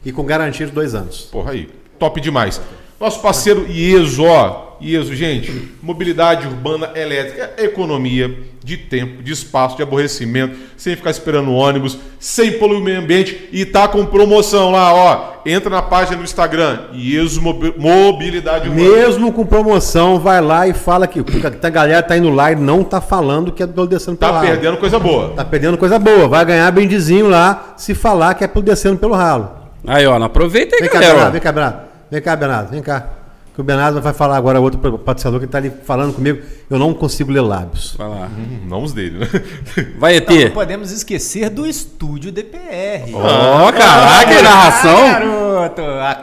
E com garantia de dois anos. Porra aí, top demais. Nosso parceiro IESO, ó. IESO, gente, mobilidade urbana elétrica, economia de tempo, de espaço, de aborrecimento, sem ficar esperando ônibus, sem poluir o meio ambiente e tá com promoção lá, ó. Entra na página do Instagram, IESO Mobi- Mobilidade Urbana. Mesmo com promoção, vai lá e fala que porque a galera tá indo lá e não tá falando que é do descendo pelo Tá ralo. perdendo coisa boa. Tá perdendo coisa boa. Vai ganhar bendizinho lá se falar que é pelo descendo pelo ralo. Aí, ó, aproveita aí, Vem cá, galera. Ó. vem cá. Vem cá, Bernardo, vem cá. Que o Bernardo vai falar agora, outro patrocinador que tá ali falando comigo. Eu não consigo ler lábios. Vai lá. Hum, Não os dele, né? Vai, ET. Não podemos esquecer do estúdio DPR. Ó, caraca, que narração. Garoto,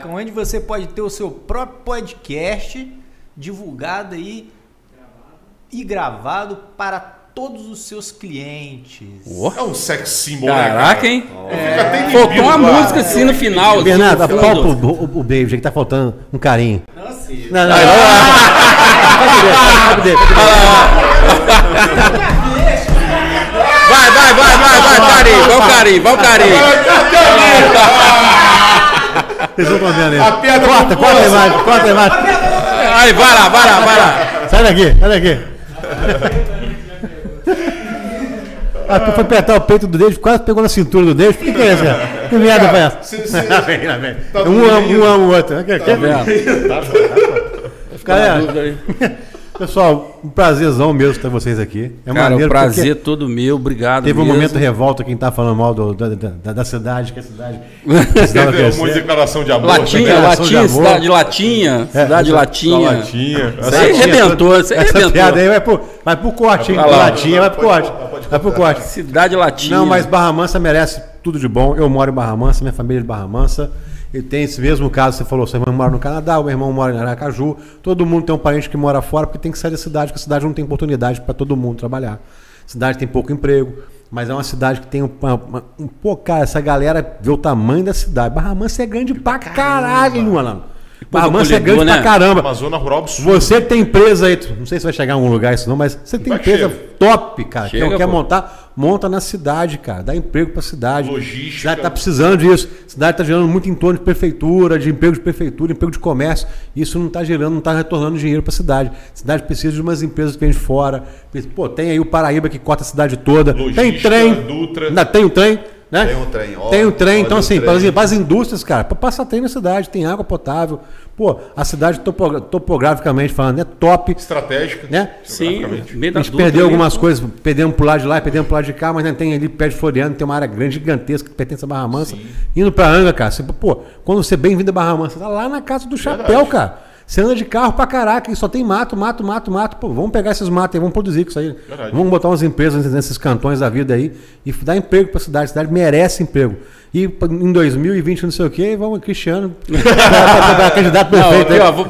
onde você pode ter o seu próprio podcast divulgado aí e gravado para todos os seus clientes. É um sex symbol, né, Caraca, cara? hein? Até Faltou uma lá. música assim no final. assim, Bernardo, apalpa o, o, o David, que tá faltando um carinho. Não, não, não. Pode ver. Vai, vai, vai, vai, vai, carinho, vai o carinho, vai o carinho. Vocês não estão vendo aí. A piada Corta, corta a imagem, corta a imagem. Aí, vai lá, vai lá, vai lá. Sai daqui, sai daqui. Ah, tu foi apertar o peito do David, quase pegou na cintura do David. O que, que é isso, cara? Que merda foi essa? Lá vem, lá vem. Tá um, ama, um ama o outro. Quer, quer? Ficou na Galera, dúvida aí. Pessoal, um prazerzão mesmo ter vocês aqui. É Cara, maneiro prazer todo meu, obrigado Teve um mesmo. momento de revolta quem tá falando mal do- da, da- da cidade, que a cidade. Teve uma declaração de amor. Latinha, de Latinha, amor. cidade de Latinha, É, cidade de essa- Latinha. Latinha. Você arrebentou, você Essa arrebentou. piada aí vai pro, vai pro corte, hein? Vai lá. Latinha vai pro corte. Vai pro corte. Cidade Latina. Não, mas Barra Mansa merece tudo de bom. Eu moro em Barra Mansa, minha família é de Barra Mansa. E tem esse mesmo caso, você falou, seu irmão mora no Canadá, o meu irmão mora em Aracaju. Todo mundo tem um parente que mora fora porque tem que sair da cidade, porque a cidade não tem oportunidade para todo mundo trabalhar. A cidade tem pouco emprego, mas é uma cidade que tem um, uma- um- Pô, cara, essa galera vê o tamanho da cidade. Barra Mansa é grande pra caralho, mano. Barra Mansa é grande acolhedor, pra né? caramba. Uma zona rural absurda. Você tem empresa aí, não sei se vai chegar em algum lugar isso não, mas você tem Vai empresa top, cara. Chega, que quer pô. montar, monta na cidade, cara. Dá emprego pra cidade. Logística. A cidade tá precisando disso. A cidade tá gerando muito em torno de prefeitura, de emprego de prefeitura, emprego de comércio. Isso não tá gerando, não tá retornando dinheiro pra cidade. A cidade precisa de umas empresas que vêm de fora. Pô, tem aí o Paraíba que corta a cidade toda. tem Logística, trem. Dutra. Ainda tem o trem. Né? Tem um trem, ó, Tem o trem, olha então o assim, trem. para as, para as indústrias, cara, para passar trem na cidade, tem água potável. Pô, a cidade topo- topograficamente falando é top, Estratégica. né? Sim, A gente perdeu algumas pô. coisas, perdemos pro lado de lá, perdemos pro lado de cá, mas ainda tem ali perto de Floriano, tem uma área grande, gigantesca, que pertence a Barra Mansa. Indo pra Anga, cara, você, pô, quando você bem-vindo a Barra Mansa, tá lá na casa do chapéu, cara. Você anda de carro pra caraca e só tem mato, mato, mato, mato. Pô, vamos pegar esses matos aí, vamos produzir com isso aí. Verdade. Vamos botar umas empresas nesses cantões da vida aí e dar emprego pra cidade. A cidade merece emprego. E em 2020, não sei o quê, vamos, Cristiano, candidato Não, perfeito aqui, aí. ó, vou,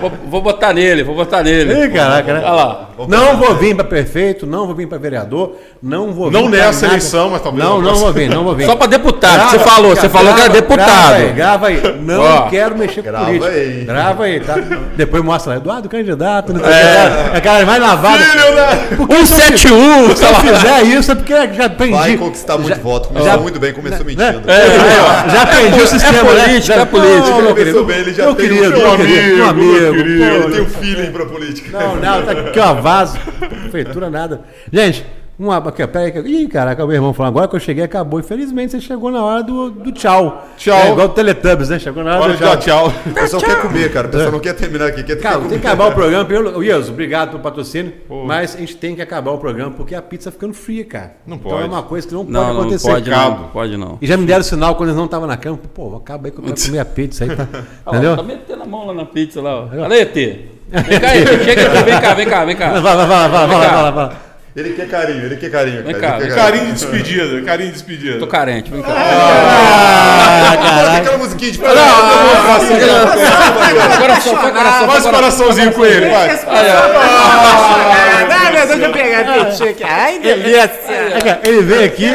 vou- vou botar nele, vou botar nele. Ih, caraca, né? Olha lá. Não vou vir para prefeito, não vou vir para vereador, não vou Não vir pra nessa nada. eleição, mas talvez Não, não vou vir, não vou vir. Só pra deputado, Grava, você falou, você grava, falou que era deputado. Grava aí, grava aí. Não Ó. quero mexer com Grava política. aí. Grava aí, tá? Depois mostra lá, Eduardo, candidato, não sei o que. É cara mais lavado. Porque se eu 171, Se eu fizer isso é porque já aprendi. Vai conquistar muito voto. Começou já- muito bem, começou Né? mentindo. É, já aprendi o sistema, né? política, Já- é política. Não, meu querido, bem, ele já meu tem um querido, seu meu querido, meu amigo, amigo, meu querido. Ele tem um feeling pra política. Não, não, tá aqui, ó, vaso. Prefeitura, nada. Gente, aí. que- Ih, caraca, o meu irmão falou, agora que eu cheguei, acabou. Infelizmente, você chegou na hora do, do tchau. Tchau. É igual o Teletubbies, né? Chegou na hora Hora do de dar tchau. O pessoal quer comer, cara. O pessoal não quer terminar aqui, quer Cara, ficar tem que acabar o programa. Pelo... Ias, obrigado pelo patrocínio. Mas a gente tem que acabar o programa porque a pizza tá ficando fria, cara. Não Então pode. é uma coisa que não, Não, pode não acontecer. pode Cabo. não, pode não. E já me deram sinal quando eles não estavam na cama. Pô, acaba aí que eu quero comer a pizza aí, tá? Olha lá, Entendeu? tá metendo a mão lá na pizza lá, ó. Olha aí. Vem cá, ET. Chega aqui, vem cá, vem cá, vem cá. Vai, vai, vai, vai, vai, vai, vai. Ele quer carinho, ele quer carinho. Vem cara, cá, quer vem Carinho de despedida, carinho de despedida. Tô carente, vem cá. Ah, caralho. aquela musiquinha de Coração, foi coração, Faz coração. coraçãozinho com ele, vai. Ah, meu Deus, deixa eu pegar a pizza aqui. Ai, delícia. É, cara, Ele veio aqui,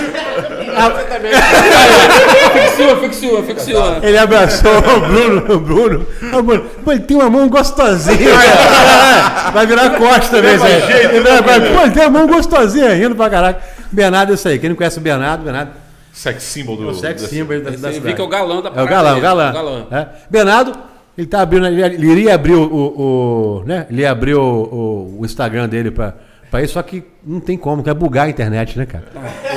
Ele abraçou o Bruno, o Bruno. O Bruno, pô, ele tem uma mão gostosinha. cara. Vai virar costa. Ele vai- vai- Pô, ele tem uma mão gostosinha, rindo pra caraca. Bernardo é isso aí. Quem não conhece o Bernardo, Bernardo Sex symbol do. é o sex symbol da, da vê cidade. que é o galão da É o galão, o galã. É. Bernardo, ele tá abrindo, ele, ele iria abrir o, o- o- né? Ele ia abrir o, o- o Instagram dele pra, isso, só que não tem como, que é bugar a internet, né, cara?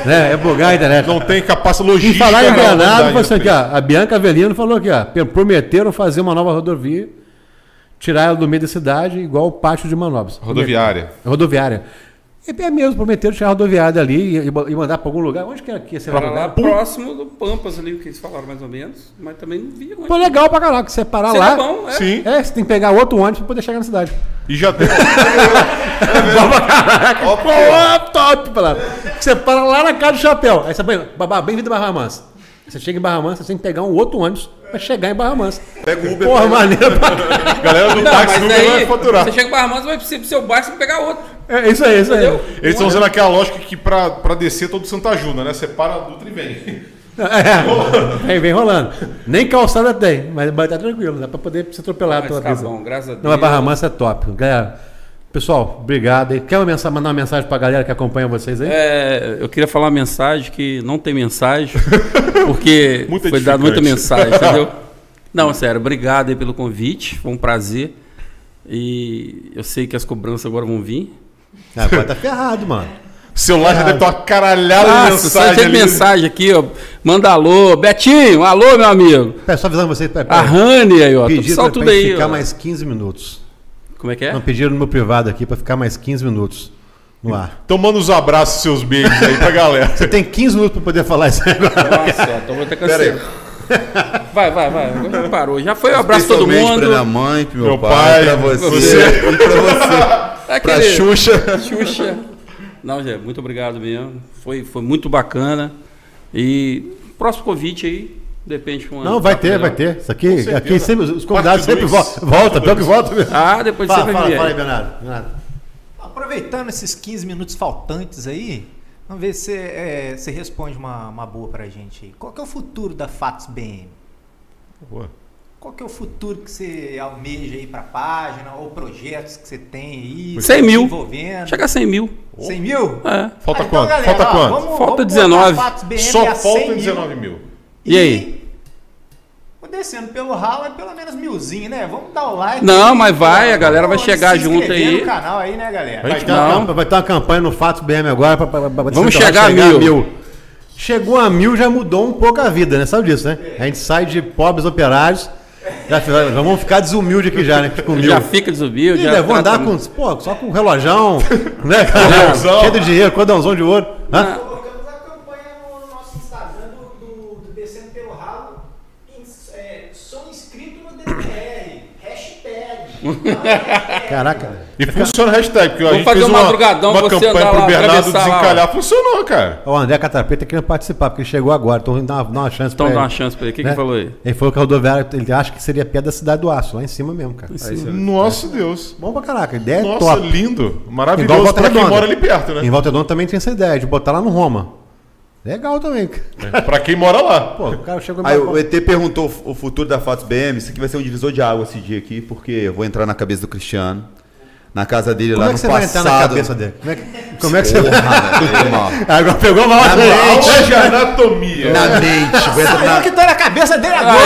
né? É bugar a internet. Não tem capacidade E logística. falar em humanidade, falou assim, aqui, ó, a Bianca Avelino falou aqui, ó, prometeram fazer uma nova rodovia, tirar ela do meio da cidade, igual o pátio de manobras. Rodoviária. Rodoviária. É é mesmo, prometeram tirar a rodoviária ali e, e mandar pra algum lugar. Onde que era que Pra lá próximo do Pampas ali, o que eles falaram mais ou menos, mas também não vi Pô, legal pra caraca, você parar Seria lá. bom, é. Sim. É, você tem que pegar outro ônibus pra poder chegar na cidade. E já tem. Ó, Pô, top, pra lá. Você para lá na casa do chapéu. Aí você vai, babá, bem-vindo a Barra Mansa. Você chega em Barra Mansa, você tem que pegar um outro ônibus pra chegar em Barra Mansa. Pega o Uber. Porra, pega- maneiro pra Galera do Não, táxi mas nunca vai aí, faturar. você chega para Barra Mansa, vai pro seu bairro, você vai pegar outro. É isso aí, isso aí. Entendeu? Eles estão usando aquela lógica que pra, pra descer todo Santa Juna, né? Você para a Dutra e vem. É, vem, vem rolando. Nem calçada tem, mas mas tá tranquilo, dá pra poder ser atropelado Mas pela tá pista. bom, graças a Deus. Não, a Barra Mansa é top. Galera, pessoal, obrigado. aí. Quer uma mensagem, mandar uma mensagem pra galera que acompanha vocês aí? É, eu queria falar uma mensagem que não tem mensagem, porque foi dada muita mensagem, entendeu? Não, sério, obrigado aí pelo convite, foi um prazer. E eu sei que as cobranças agora vão vir. Ah, agora tá ferrado, mano. O celular já deve ter uma caralhada de Nossa, só mensagem. tem ali. mensagem aqui, ó. Manda alô. Betinho, alô, meu amigo. Pera, só avisando vocês, pera, A pera. Rani aí, ó. Pediram Só pra, tudo pra aí. ficar ó. mais 15 minutos. Como é que é? Não, pediram no meu privado aqui pra ficar mais 15 minutos no ar. Então manda os abraços e seus beijos aí pra galera. Você tem 15 minutos pra poder falar isso agora. Nossa, então vou até cancelar. Vai, vai, vai. Agora parou. Já foi um abraço todo Especialmente Pra minha mundo. mãe, pro meu, Meu pai, pai, pra você, você. e pra você. É Pra aquele- Xuxa. Xuxa. Não, Zé, muito obrigado mesmo. Foi, foi muito bacana. E próximo convite aí, depende de um Não, vai ter, vai ter. Isso aqui, certeza. aqui sempre, os convidados sempre voltam. Volta, pior que volta mesmo. Ah, depois Fala, você vai fala, fala aí, Bernardo. Bernardo. Aproveitando esses 15 minutos faltantes aí, vamos ver se é, você responde uma, uma boa pra gente aí. Qual que é o futuro da Fatos BM? Boa. Qual que é o futuro que você almeja aí pra página ou projetos que você tem aí? 100 mil. Envolvendo? Chega a 100 mil. 100 mil? É. Falta Ah, então, quanto? galera, Falta ó, quanto? vamos- Falta vamos botar 19. Fatos BM Só a 100 falta mil. 19 mil. E aí? Descendo pelo ralo é pelo menos milzinho, né? Vamos dar o like. Não, aí, mas vai, a galera vai chegar se junto aí. no canal aí, né, galera? Vai ter, Não. uma, vai ter uma campanha no Fatos BM agora. Pra, pra, pra- Vamos pra chegar a mil. Chegou a mil, já mudou um pouco a vida, né? Sabe disso, né? A gente sai de pobres operários. Já, já vamos ficar desumilde aqui já, né? Com mil. Já fica desumilde. Ih, já vou trata- andar com, pô, só com relojão, né, cara? Cheio de dinheiro, cordãozão de ouro. Hã? Colocamos a campanha no nosso Instagram do, do, do Descendo pelo Ralo. Ins- é, sou inscrito no DPR. Hashtag. Caraca. E funciona a hashtag, porque a Vamos gente fazer fez um uma, madrugadão, uma você campanha pro lá, Bernardo atravessar lá, desencalhar. Funcionou, cara. O André Catapeta querendo participar, porque ele chegou agora. Então, dá uma, dá uma chance Então pra dá ele. uma chance pra ele. O que, né? que falou aí? Ele falou que a rodoviária, ele acha que seria pé da cidade do Aço, lá em cima mesmo, cara. Nossa Deus. Bom pra caraca, a ideia é Nossa, top. lindo. Igual Maravilhoso Volta pra quem mora ali perto, né? Em Volta Redonda também tem essa ideia, de botar lá no Roma. Legal também. cara. pra quem mora lá. Pô, o cara chegou Aí o ET perguntou o futuro da Fatos BM. Isso aqui vai ser um divisor de água esse dia aqui, porque eu vou entrar na cabeça do Cristiano. Na casa dele Como lá é no que você vai entrar passado. na cabeça dele? Como é que, como é que você vai. Irmão. Agora pegou mal Na mente. Aula de anatomia. Na mente. Vou entrar na, que tô na cabeça dele agora.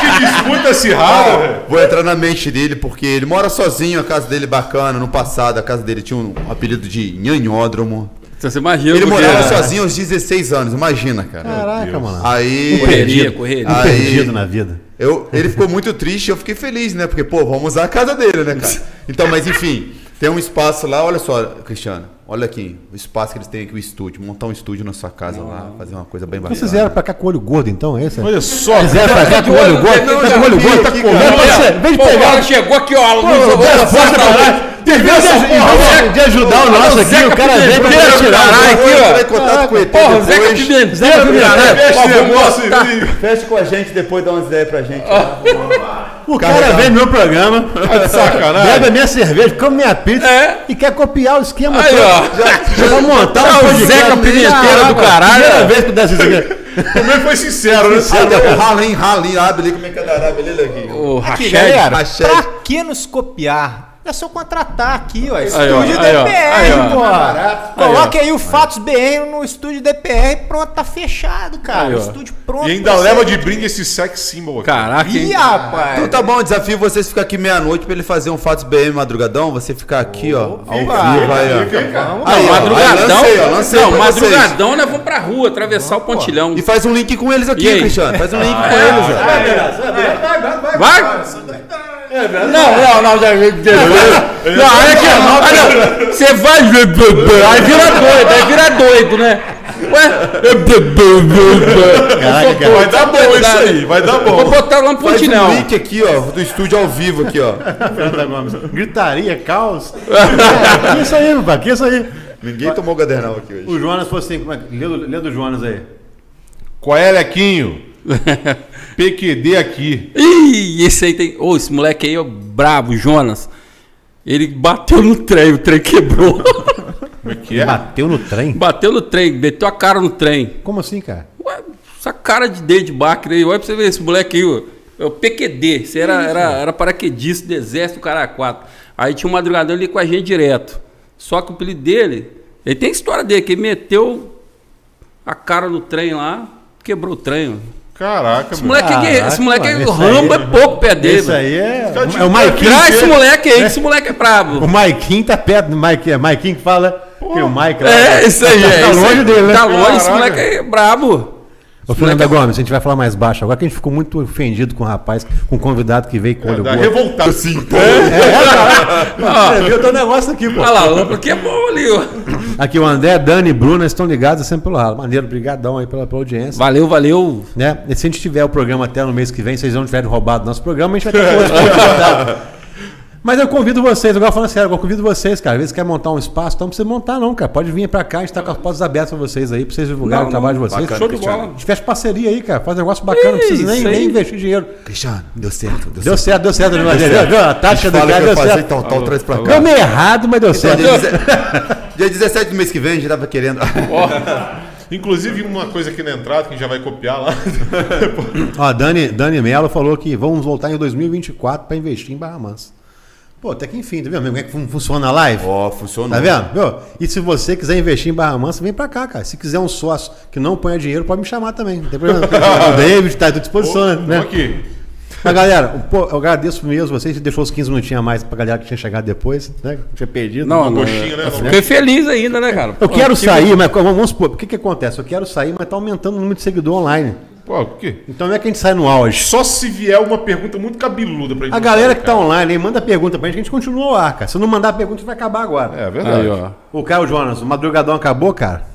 que disputa acirrada, velho. vou entrar na mente dele, porque ele mora sozinho, a casa dele bacana. No passado, a casa dele tinha um apelido de Nhanhódromo. Você imagina Ele morava é. sozinho aos 16 anos, imagina, cara. Caraca, mano. Aí. Correria, correria. Aí- Perdido na vida. Eu, ele ficou muito triste e eu fiquei feliz, né? Porque, pô, vamos usar a casa dele, né, cara? Então, mas enfim, tem um espaço lá, olha só, Cristiano, olha aqui, o espaço que eles têm aqui, o estúdio, montar um estúdio na sua casa lá, fazer uma coisa bem bacana. Vocês vieram pra cá com o olho gordo, então, é isso? Olha só. Vieram pra cá com o olho gordo? Não, Tá com o olho gordo? Tá comendo? Vem de- pegar. chegou aqui, ó. Pô, olha dessa só, tá- caralho. Em vez de- ajudar o nosso aqui, o cara vem pra tirar o aqui, ó. Entrar em contato com o ET Porra, Zeca Pimenteiro, caralho. Fecha com a gente, depois dá umas ideias pra gente. O cara vem no meu programa, Tá de sacanagem. bebe a minha cerveja, come minha pizza É. e quer copiar o esquema Aí, todo. ó. Já vai montar um o. Zeca Pimenteiro Ah, do pô, caralho. Primeira vez que eu desse isso aqui. Também foi sincero, né? Deu rala, hein? Rala, hein? Abre ali como é que é da Arábia, ele aqui. O Rachel. pra que nos copiar? É só contratar aqui, ó. Aí, ó, Estúdio aí, ó, DPR, aí, ó. porra. Coloque aí o Fatos BR no estúdio DPR, pronto, tá fechado, cara. Aí, ó. estúdio pronto. E ainda leva de brinde esse sex symbol aqui. Caraca, hein? Ih, rapaz. Então tá bom, desafio vocês ficar aqui meia-noite pra ele fazer um Fatos BM madrugadão. Você ficar aqui, ó, ao vivo, aí, ó. Vamos Aí, madrugadão. aí lancei, ó, lancei não, madrugadão nós vamos pra rua, atravessar o pontilhão. E faz um link com eles E aqui? Cristiano. Faz um link com é, eles, ó. Vai? Não, não, não, já vi. Não, olha aqui, ó. Olha, você vai. Aí vira doido, aí vira doido, né? Ué? Caraca, Vai dar bom isso aí, vai dar Vou bom. botar lá no Faz um link aqui, ó, do estúdio ao vivo aqui, ó. Fernanda Gomes. Gritaria, caos. É, que isso aí, rapaz, que isso aí. Ninguém tomou gadernal aqui hoje. O Jonas falou assim, como é que- lê, do- lê do Jonas aí. Qual é, Lequinho? PQD aqui. Ih, esse aí tem. Ô, esse moleque aí é brabo, Jonas. Ele bateu no trem, o trem quebrou. Como é que é? Bateu no trem? bateu no trem, meteu a cara no trem. Como assim, cara? Ué, essa cara de dedo de Bacre aí, olha pra você ver esse moleque aí, ó. É o PQD, você era, era, era paraquedista do exército, cara 4. Aí tinha um madrugadão ali com a gente direto. Só que o apelido dele, ele tem história dele, que ele meteu a cara no trem lá, quebrou o trem. Caraca, Esse moleque, Caraca, esse moleque mano, é esse rambo aí- é pouco pé dele. Esse mano. aí é, é o Maiquinho. Traz esse que- moleque aí, que esse moleque é brabo. O Maiquinho tá perto do Mike, é Maiquinho que fala que o Mike lá- É, isso aí, é. Tá isso longe aí. dele, né? Tá longe, esse Caraca. moleque é brabo. Ô, Fernanda Gomes, a gente vai falar mais baixo agora, que a gente ficou muito ofendido com o rapaz, com o convidado que veio com o olho gordo. revoltado assim. É, viu? Tem um negócio aqui, pô. Olha lá, lâmpada que é bom ali, ó. Aqui o André, Dani e Bruna estão ligados sempre pelo ralo. Maneiro, brigadão aí pela, pela audiência. Valeu, valeu. Né? E se a gente tiver o programa até no mês que vem, vocês não tiverem roubado nosso programa, a gente vai ter que. Mas eu convido vocês, agora falando sério, eu convido vocês, cara. Às vezes quer montar um espaço, então não precisa montar, não, cara. Pode vir pra cá, a gente tá com as portas abertas pra vocês aí, pra vocês divulgarem Não, o trabalho de não, vocês. bacana, Show de bola. A gente fecha parceria aí, cara. Faz um negócio bacana, não precisa nem, nem investir dinheiro. Cristiano, deu certo. Deu certo, deu certo, deu certo. A taxa do cara deu fazer, certo. então, então traz pra cá. Deu meio errado, mas deu Então, certo. dia, dia 17 do mês que vem, a gente tava querendo. Inclusive, uma coisa aqui na entrada que a gente já vai copiar lá. Ó, Dani, Dani Mello falou que vamos voltar em 2024 para investir em Barra Mansa. Pô, até que enfim, tá vendo como é que fun- funciona a live? Ó, funcionou. Tá vendo? Viu? E se você quiser investir em Barra Mansa, vem pra cá, cara. Se quiser um sócio que não ponha dinheiro, pode me chamar também. Não tem problema. o David tá à tua disposição, Ô, né? vamos aqui. Mas galera, pô, eu agradeço mesmo vocês que deixou os 15 minutinhos a mais pra galera que tinha chegado depois, né? Tinha perdido. Não, não, coxinha, né? eu fiquei feliz ainda, né, cara? Eu Pô, quero sair, mas vamos supor, o que que acontece? Eu quero sair, mas tá aumentando o número de seguidor online. Pô, o quê? Então não é que a gente sai no auge. Só se vier uma pergunta muito cabeluda pra gente. A galera que tá online aí manda pergunta pra gente, que a gente continua ao ar, cara. Se não mandar pergunta, a gente vai acabar agora. É verdade. Aí, ó. O Caio Jonas, o madrugadão acabou, cara?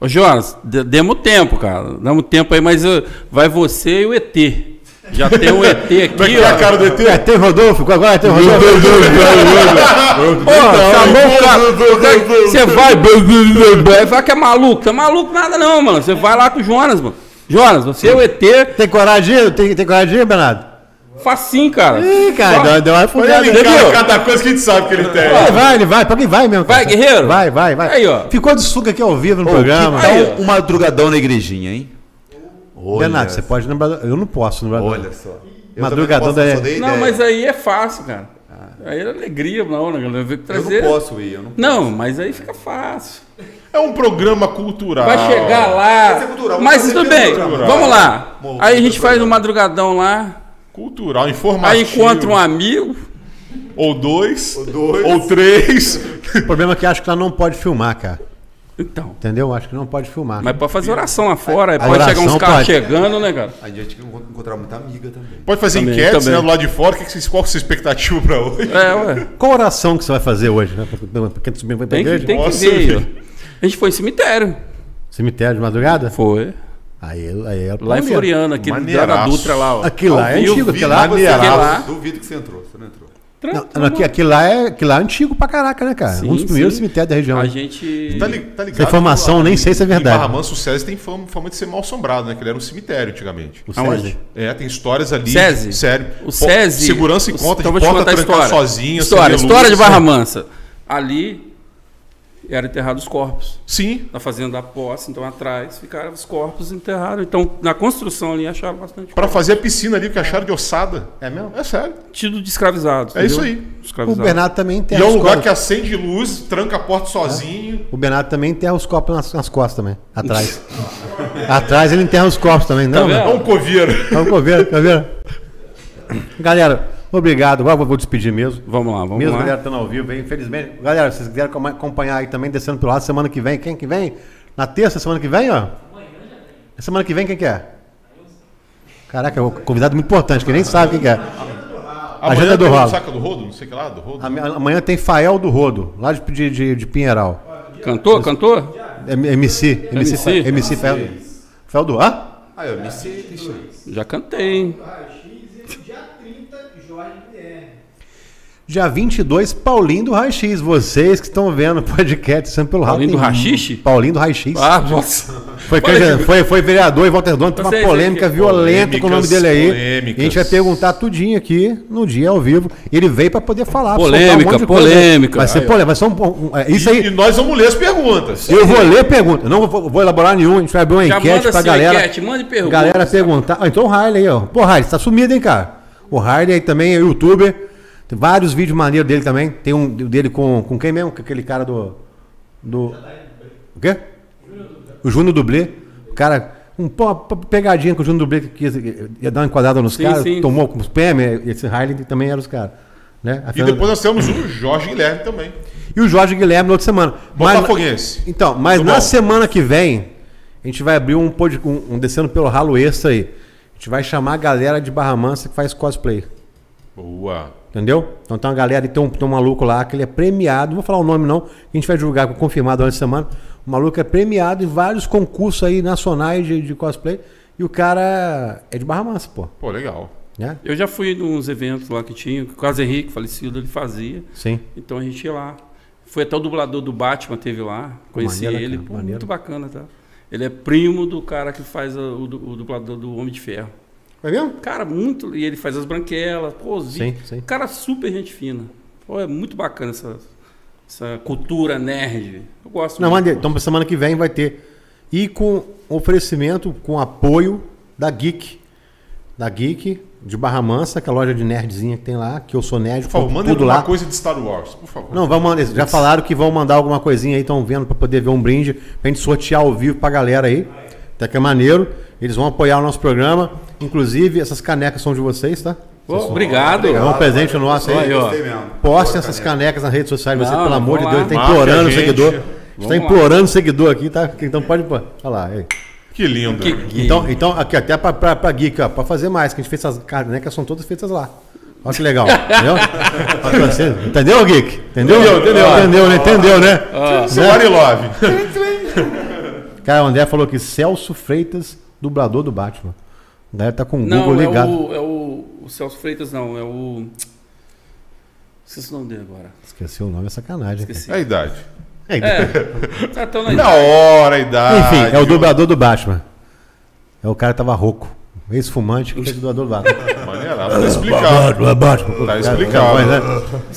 Ô, Jonas, de- demos tempo, cara. Demos tempo aí, mas uh, vai você e o ET. Já tem o ET aqui, Como é que é a cara do ET? É, tem Rodolfo, agora tem Rodolfo. Pô, chamou o cara. Você vai. Vai que é maluco. Tá maluco nada, não, mano. Você vai lá com o Jonas, mano. Jonas, você e o ET, Tem coragem? Tem, tem coragem, Bernardo? facinho, cara. Ih, cara, deu, deu uma fugada. ele, cara, cada coisa que a gente sabe que ele tem. Ele vai, ele vai, pra quem vai mesmo. Vai, cara. guerreiro? Vai, vai, vai. Aí, ó. Ficou de suco aqui ao vivo no Ô, programa. que tal um madrugadão na igrejinha, hein? Olha Bernardo, você pode lembrar. Eu não posso lembrar. Olha só. Eu Madrugadão da- não posso, ideia. mas aí é fácil, cara. Aí é alegria, não, né? galera? Que Eu trazer. não posso ir, eu não Não, mas aí fica fácil. É um programa cultural. Vai chegar lá. Vai ser cultural, Mas vamos tudo bem, cultural. vamos lá. Bom, Aí a gente faz um madrugadão lá. Cultural, informativo. Aí encontra um amigo. Ou dois. Ou dois. Ou três. O problema é que acho que ela não pode filmar, cara. Então. Entendeu? Acho que não pode filmar. Mas pode fazer oração lá fora. A pode chegar uns carros chegando, né, cara? A gente tem que encontrar muita amiga também. Pode fazer Também, enquetes, também. né? Do lado de fora. Que que Qual que é a sua expectativa pra hoje? É, ué. Qual oração que você vai fazer hoje? Né? Pra pra quem subir pra Tem que, igreja? tem que ver aí, velho. ó. A gente foi em cemitério. Cemitério de madrugada? Foi. Aí, aí é Lá em. Floriana, aquele Maneiraço. da Dutra lá, ó. Aquilo lá é antigo, aquilo lá. Entrou. lá. Duvido que você entrou, você não entrou. Não, não, aqui, aquilo lá é, aquilo lá é antigo pra caraca, né, cara? Sim, um dos primeiros sim. cemitérios da região. A gente. Tá, li- tá ligado? Essa informação, nem sei se é Em verdade. Barra Mansa, o SESI tem fama, fama de ser mal assombrado, né? Que ele era um cemitério antigamente. O Aonde? César. É, tem histórias ali. SESI? Sério. O SESI. Segurança em o- conta então de vou te porta contar a trancar história. sozinha. História, história de Barra Mansa. Ali era enterrado os corpos. Sim. Na fazenda da posse, então atrás ficaram os corpos enterrados. Então, na construção ali acharam bastante Pra fazer a piscina ali, que acharam de ossada. É mesmo? É sério. tido de escravizados. É isso entendeu? aí. O Escravizados. Bernardo também E enterra é um lugar copos. que acende luz, tranca a porta sozinho. O Bernardo também enterra os copos nas, nas costas também, atrás. atrás ele enterra os copos também, não? Tá né? É um coveiro. Vamos ver, tá vendo? Galera, obrigado. Agora vou despedir mesmo. Vamos lá, vamos mesmo, lá. galera, estando ao vivo aí, infelizmente. Galera, se vocês quiserem acom- acompanhar aí também, descendo pelo lado, semana que vem, quem que vem? Na terça, semana que vem, ó? Semana que vem, quem que é? Caraca, é um convidado muito importante, que nem sabe quem que é. Agenda do tem Ralo. Saca do Rodo? Não sei o que lá, do Rodo. Amanhã tem Fael do Rodo, lá de, de, de, de Pinheiral. Cantor? Cantor? M- MC, MC, MC? Fa- MC Fael. Fael do... Hã? Ah, eu sei, Cristiano. Já cantei, hein? Dia 30, Jorge Guilherme. Dia 22, Paulinho do Raio-X. Vocês que estão vendo o podcast sempre pelo Paulinho do Rachixe? Paulinho do Raio-X. Ah, nossa. Foi, foi, foi vereador em Volta Redonda, tem uma polêmica violenta com o nome dele aí. polêmicas. E a gente vai perguntar tudinho aqui no dia ao vivo. Ele veio pra poder falar. Polêmica, coisa. polêmica. Vai ser polêmica. Vai ser um, um- é, isso E, aí. e nós vamos ler as perguntas. Eu vou ler pergunta. Não vou, vou elaborar nenhum. A gente vai abrir uma Já enquete pra assim, galera. enquete, mande perguntas. Galera perguntar. Ah, então o Harley aí, ó. Pô, Harley, você tá sumido, hein, cara? O Harley aí também é youtuber. Tem vários vídeos maneiros dele também. Tem um dele com, com quem mesmo? Com aquele cara do. Do. O quê? O Júnior Dublê. O cara. Um, pô, uma pegadinha com o Júnior Dublê que quis, ia dar uma enquadrada nos Sim, caras. sim. Tomou com os PM. Esse Harley também era os caras. Né? E Fernanda- depois nós temos o Jorge Guilherme também. e o Jorge Guilherme na outra semana. Botafoguense. Então, mas Tudo na bom. semana que vem, a gente vai abrir um, pod- um, um descendo pelo ralo extra aí. A gente vai chamar a galera de Barra Mansa que faz cosplay. Boa. Entendeu? Então tem uma galera, tem um, tem um maluco lá que ele é premiado, não vou falar o nome não, que a gente vai divulgar confirmado durante a semana. O maluco é premiado em vários concursos aí nacionais de, de cosplay. E o cara é de Barra Mansa, pô. Pô, legal. Né? Eu já fui nos eventos lá que tinha, que o Carlos Henrique, falecido, ele fazia. Sim. Então a gente ia lá. Foi até o dublador do Batman, teve lá. Conheci maneiro, ele. cara, Pô, muito bacana, tá? Ele é primo do cara que faz a- o, o dublador do Homem de Ferro. Vai mesmo? Cara, muito. E ele faz as branquelas. Pô, Sim, sim. Cara, super gente fina. Pô, é muito bacana essa, essa cultura nerd. Eu gosto Não, muito. Então, pra semana que vem vai ter. E com oferecimento, com apoio da Geek. Da Geek, de Barra Mansa, que é a loja de nerdzinha que tem lá, que eu sou nerd, Por favor, manda alguma lá. coisa de Star Wars, por favor. Não, vamos mandar. Já falaram que vão mandar alguma coisinha aí, estão vendo pra poder ver um brinde, pra gente sortear ao vivo pra galera aí. Até que é maneiro. Eles vão apoiar o nosso programa. Inclusive, essas canecas são de vocês, tá? Pô, obrigado. É um presente nosso aí. Postem essas canecas nas redes sociais, você, pelo amor de Deus, tá Marque implorando o seguidor. Está implorando o seguidor aqui, tá? Então pode. Olha lá. aí. Que lindo. Que- Então, então aqui, até pra Geek, ó, pra fazer mais, que a gente fez essas canecas, são todas feitas lá. Olha que legal, entendeu? Entendeu, Geek? Entendeu? Entendeu, entendeu. Entendeu, né? Entendeu, né? Seu Love. Cara, o André falou que Celso Freitas, dublador do Batman. A galera tá com o Não, Google é ligado. o, é o, o Celso Freitas, não. É o. Esqueci o nome dele agora. Esqueci o nome, é sacanagem. Esqueci. É a idade. É, É, tá tão na Na hora, a idade. Enfim, é o dublador do Batman. É o cara que tava rouco. Ex-fumante que é o dublador do Batman. Maneiraço, tá explicado. Batman. Tá explicado. Mas, né?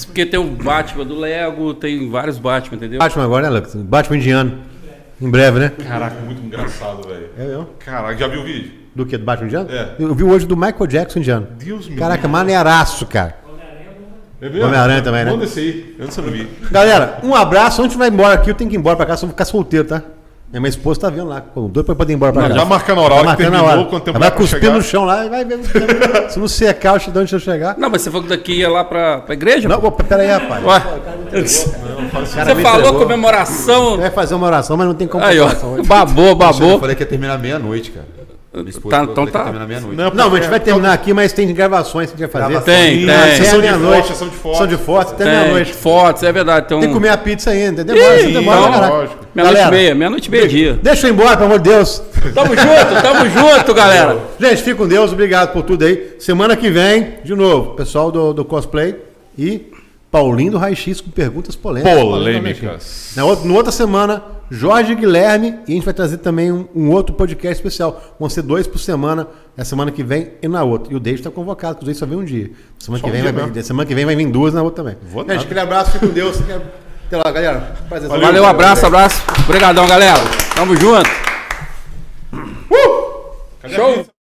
Porque tem o Batman do Lego, tem vários Batman, entendeu? Batman agora, né, Lucas? Batman indiano. Em breve, né? Caraca, muito engraçado, velho. É mesmo? Caraca, já viu o vídeo? Do que? Do Batman indiano? É. Eu vi hoje do Michael Jackson indiano. Deus me Caraca, maneiraço, cara. É? Homem-Aranha também, né? Manda esse aí. Eu não vi. Galera, um abraço. Antes de vai embora aqui, eu tenho que ir embora pra casa, eu vou ficar solteiro, tá? Minha minha esposa tá vendo lá. Pô, Doido pra poder ir embora pra Não, casa. já marcando a hora, Tá a hora que marcando a terminou, hora. quanto tempo Vai dá pra cuspir no chão lá e vai ver. Se não secar, dou onde eu chegar. Não, mas você falou que daqui ia lá pra, pra igreja? Não, opa, pera aí, rapaz. Ué, cara você falou entregou. comemoração. Vai fazer uma oração, mas não tem como Aí, ó. hoje. Babou, Eu babou. falei que ia terminar meia-noite, cara. Esposa Tá, então tá. Não, Não, mas a gente vai terminar aqui, mas tem gravações que a gente vai fazer. Tem, tem. Até Sessão de fotos, sessão de fotos. Sessão de fotos, até Tem meia-noite. fotos, é verdade. Então, Tem que comer a pizza ainda. Demora, Ih, demora, lógico. meia-noite e meia, meia-noite e meia-dia. Deixa eu ir embora, pelo amor de Deus. Tamo junto, tamo junto, galera. Gente, fique com Deus, obrigado por tudo aí. Semana que vem, de novo, pessoal do, do cosplay e Paulinho do Raio X com perguntas polêmicas. Polêmicas. Na outra, na outra semana, Jorge Guilherme e a gente vai trazer também um, um outro podcast especial. Vão ser dois por semana, na semana que vem e na outra. E o David está convocado, que os dois só vem um dia. Semana Só que, um vem dia vai, mesmo. semana que vem vai vir duas na outra também. Vou gente, nada. aquele abraço, fique com Deus. Até lá, galera. Prazer. Valeu, abraço, abraço. Obrigadão, galera. Tamo junto. A Show.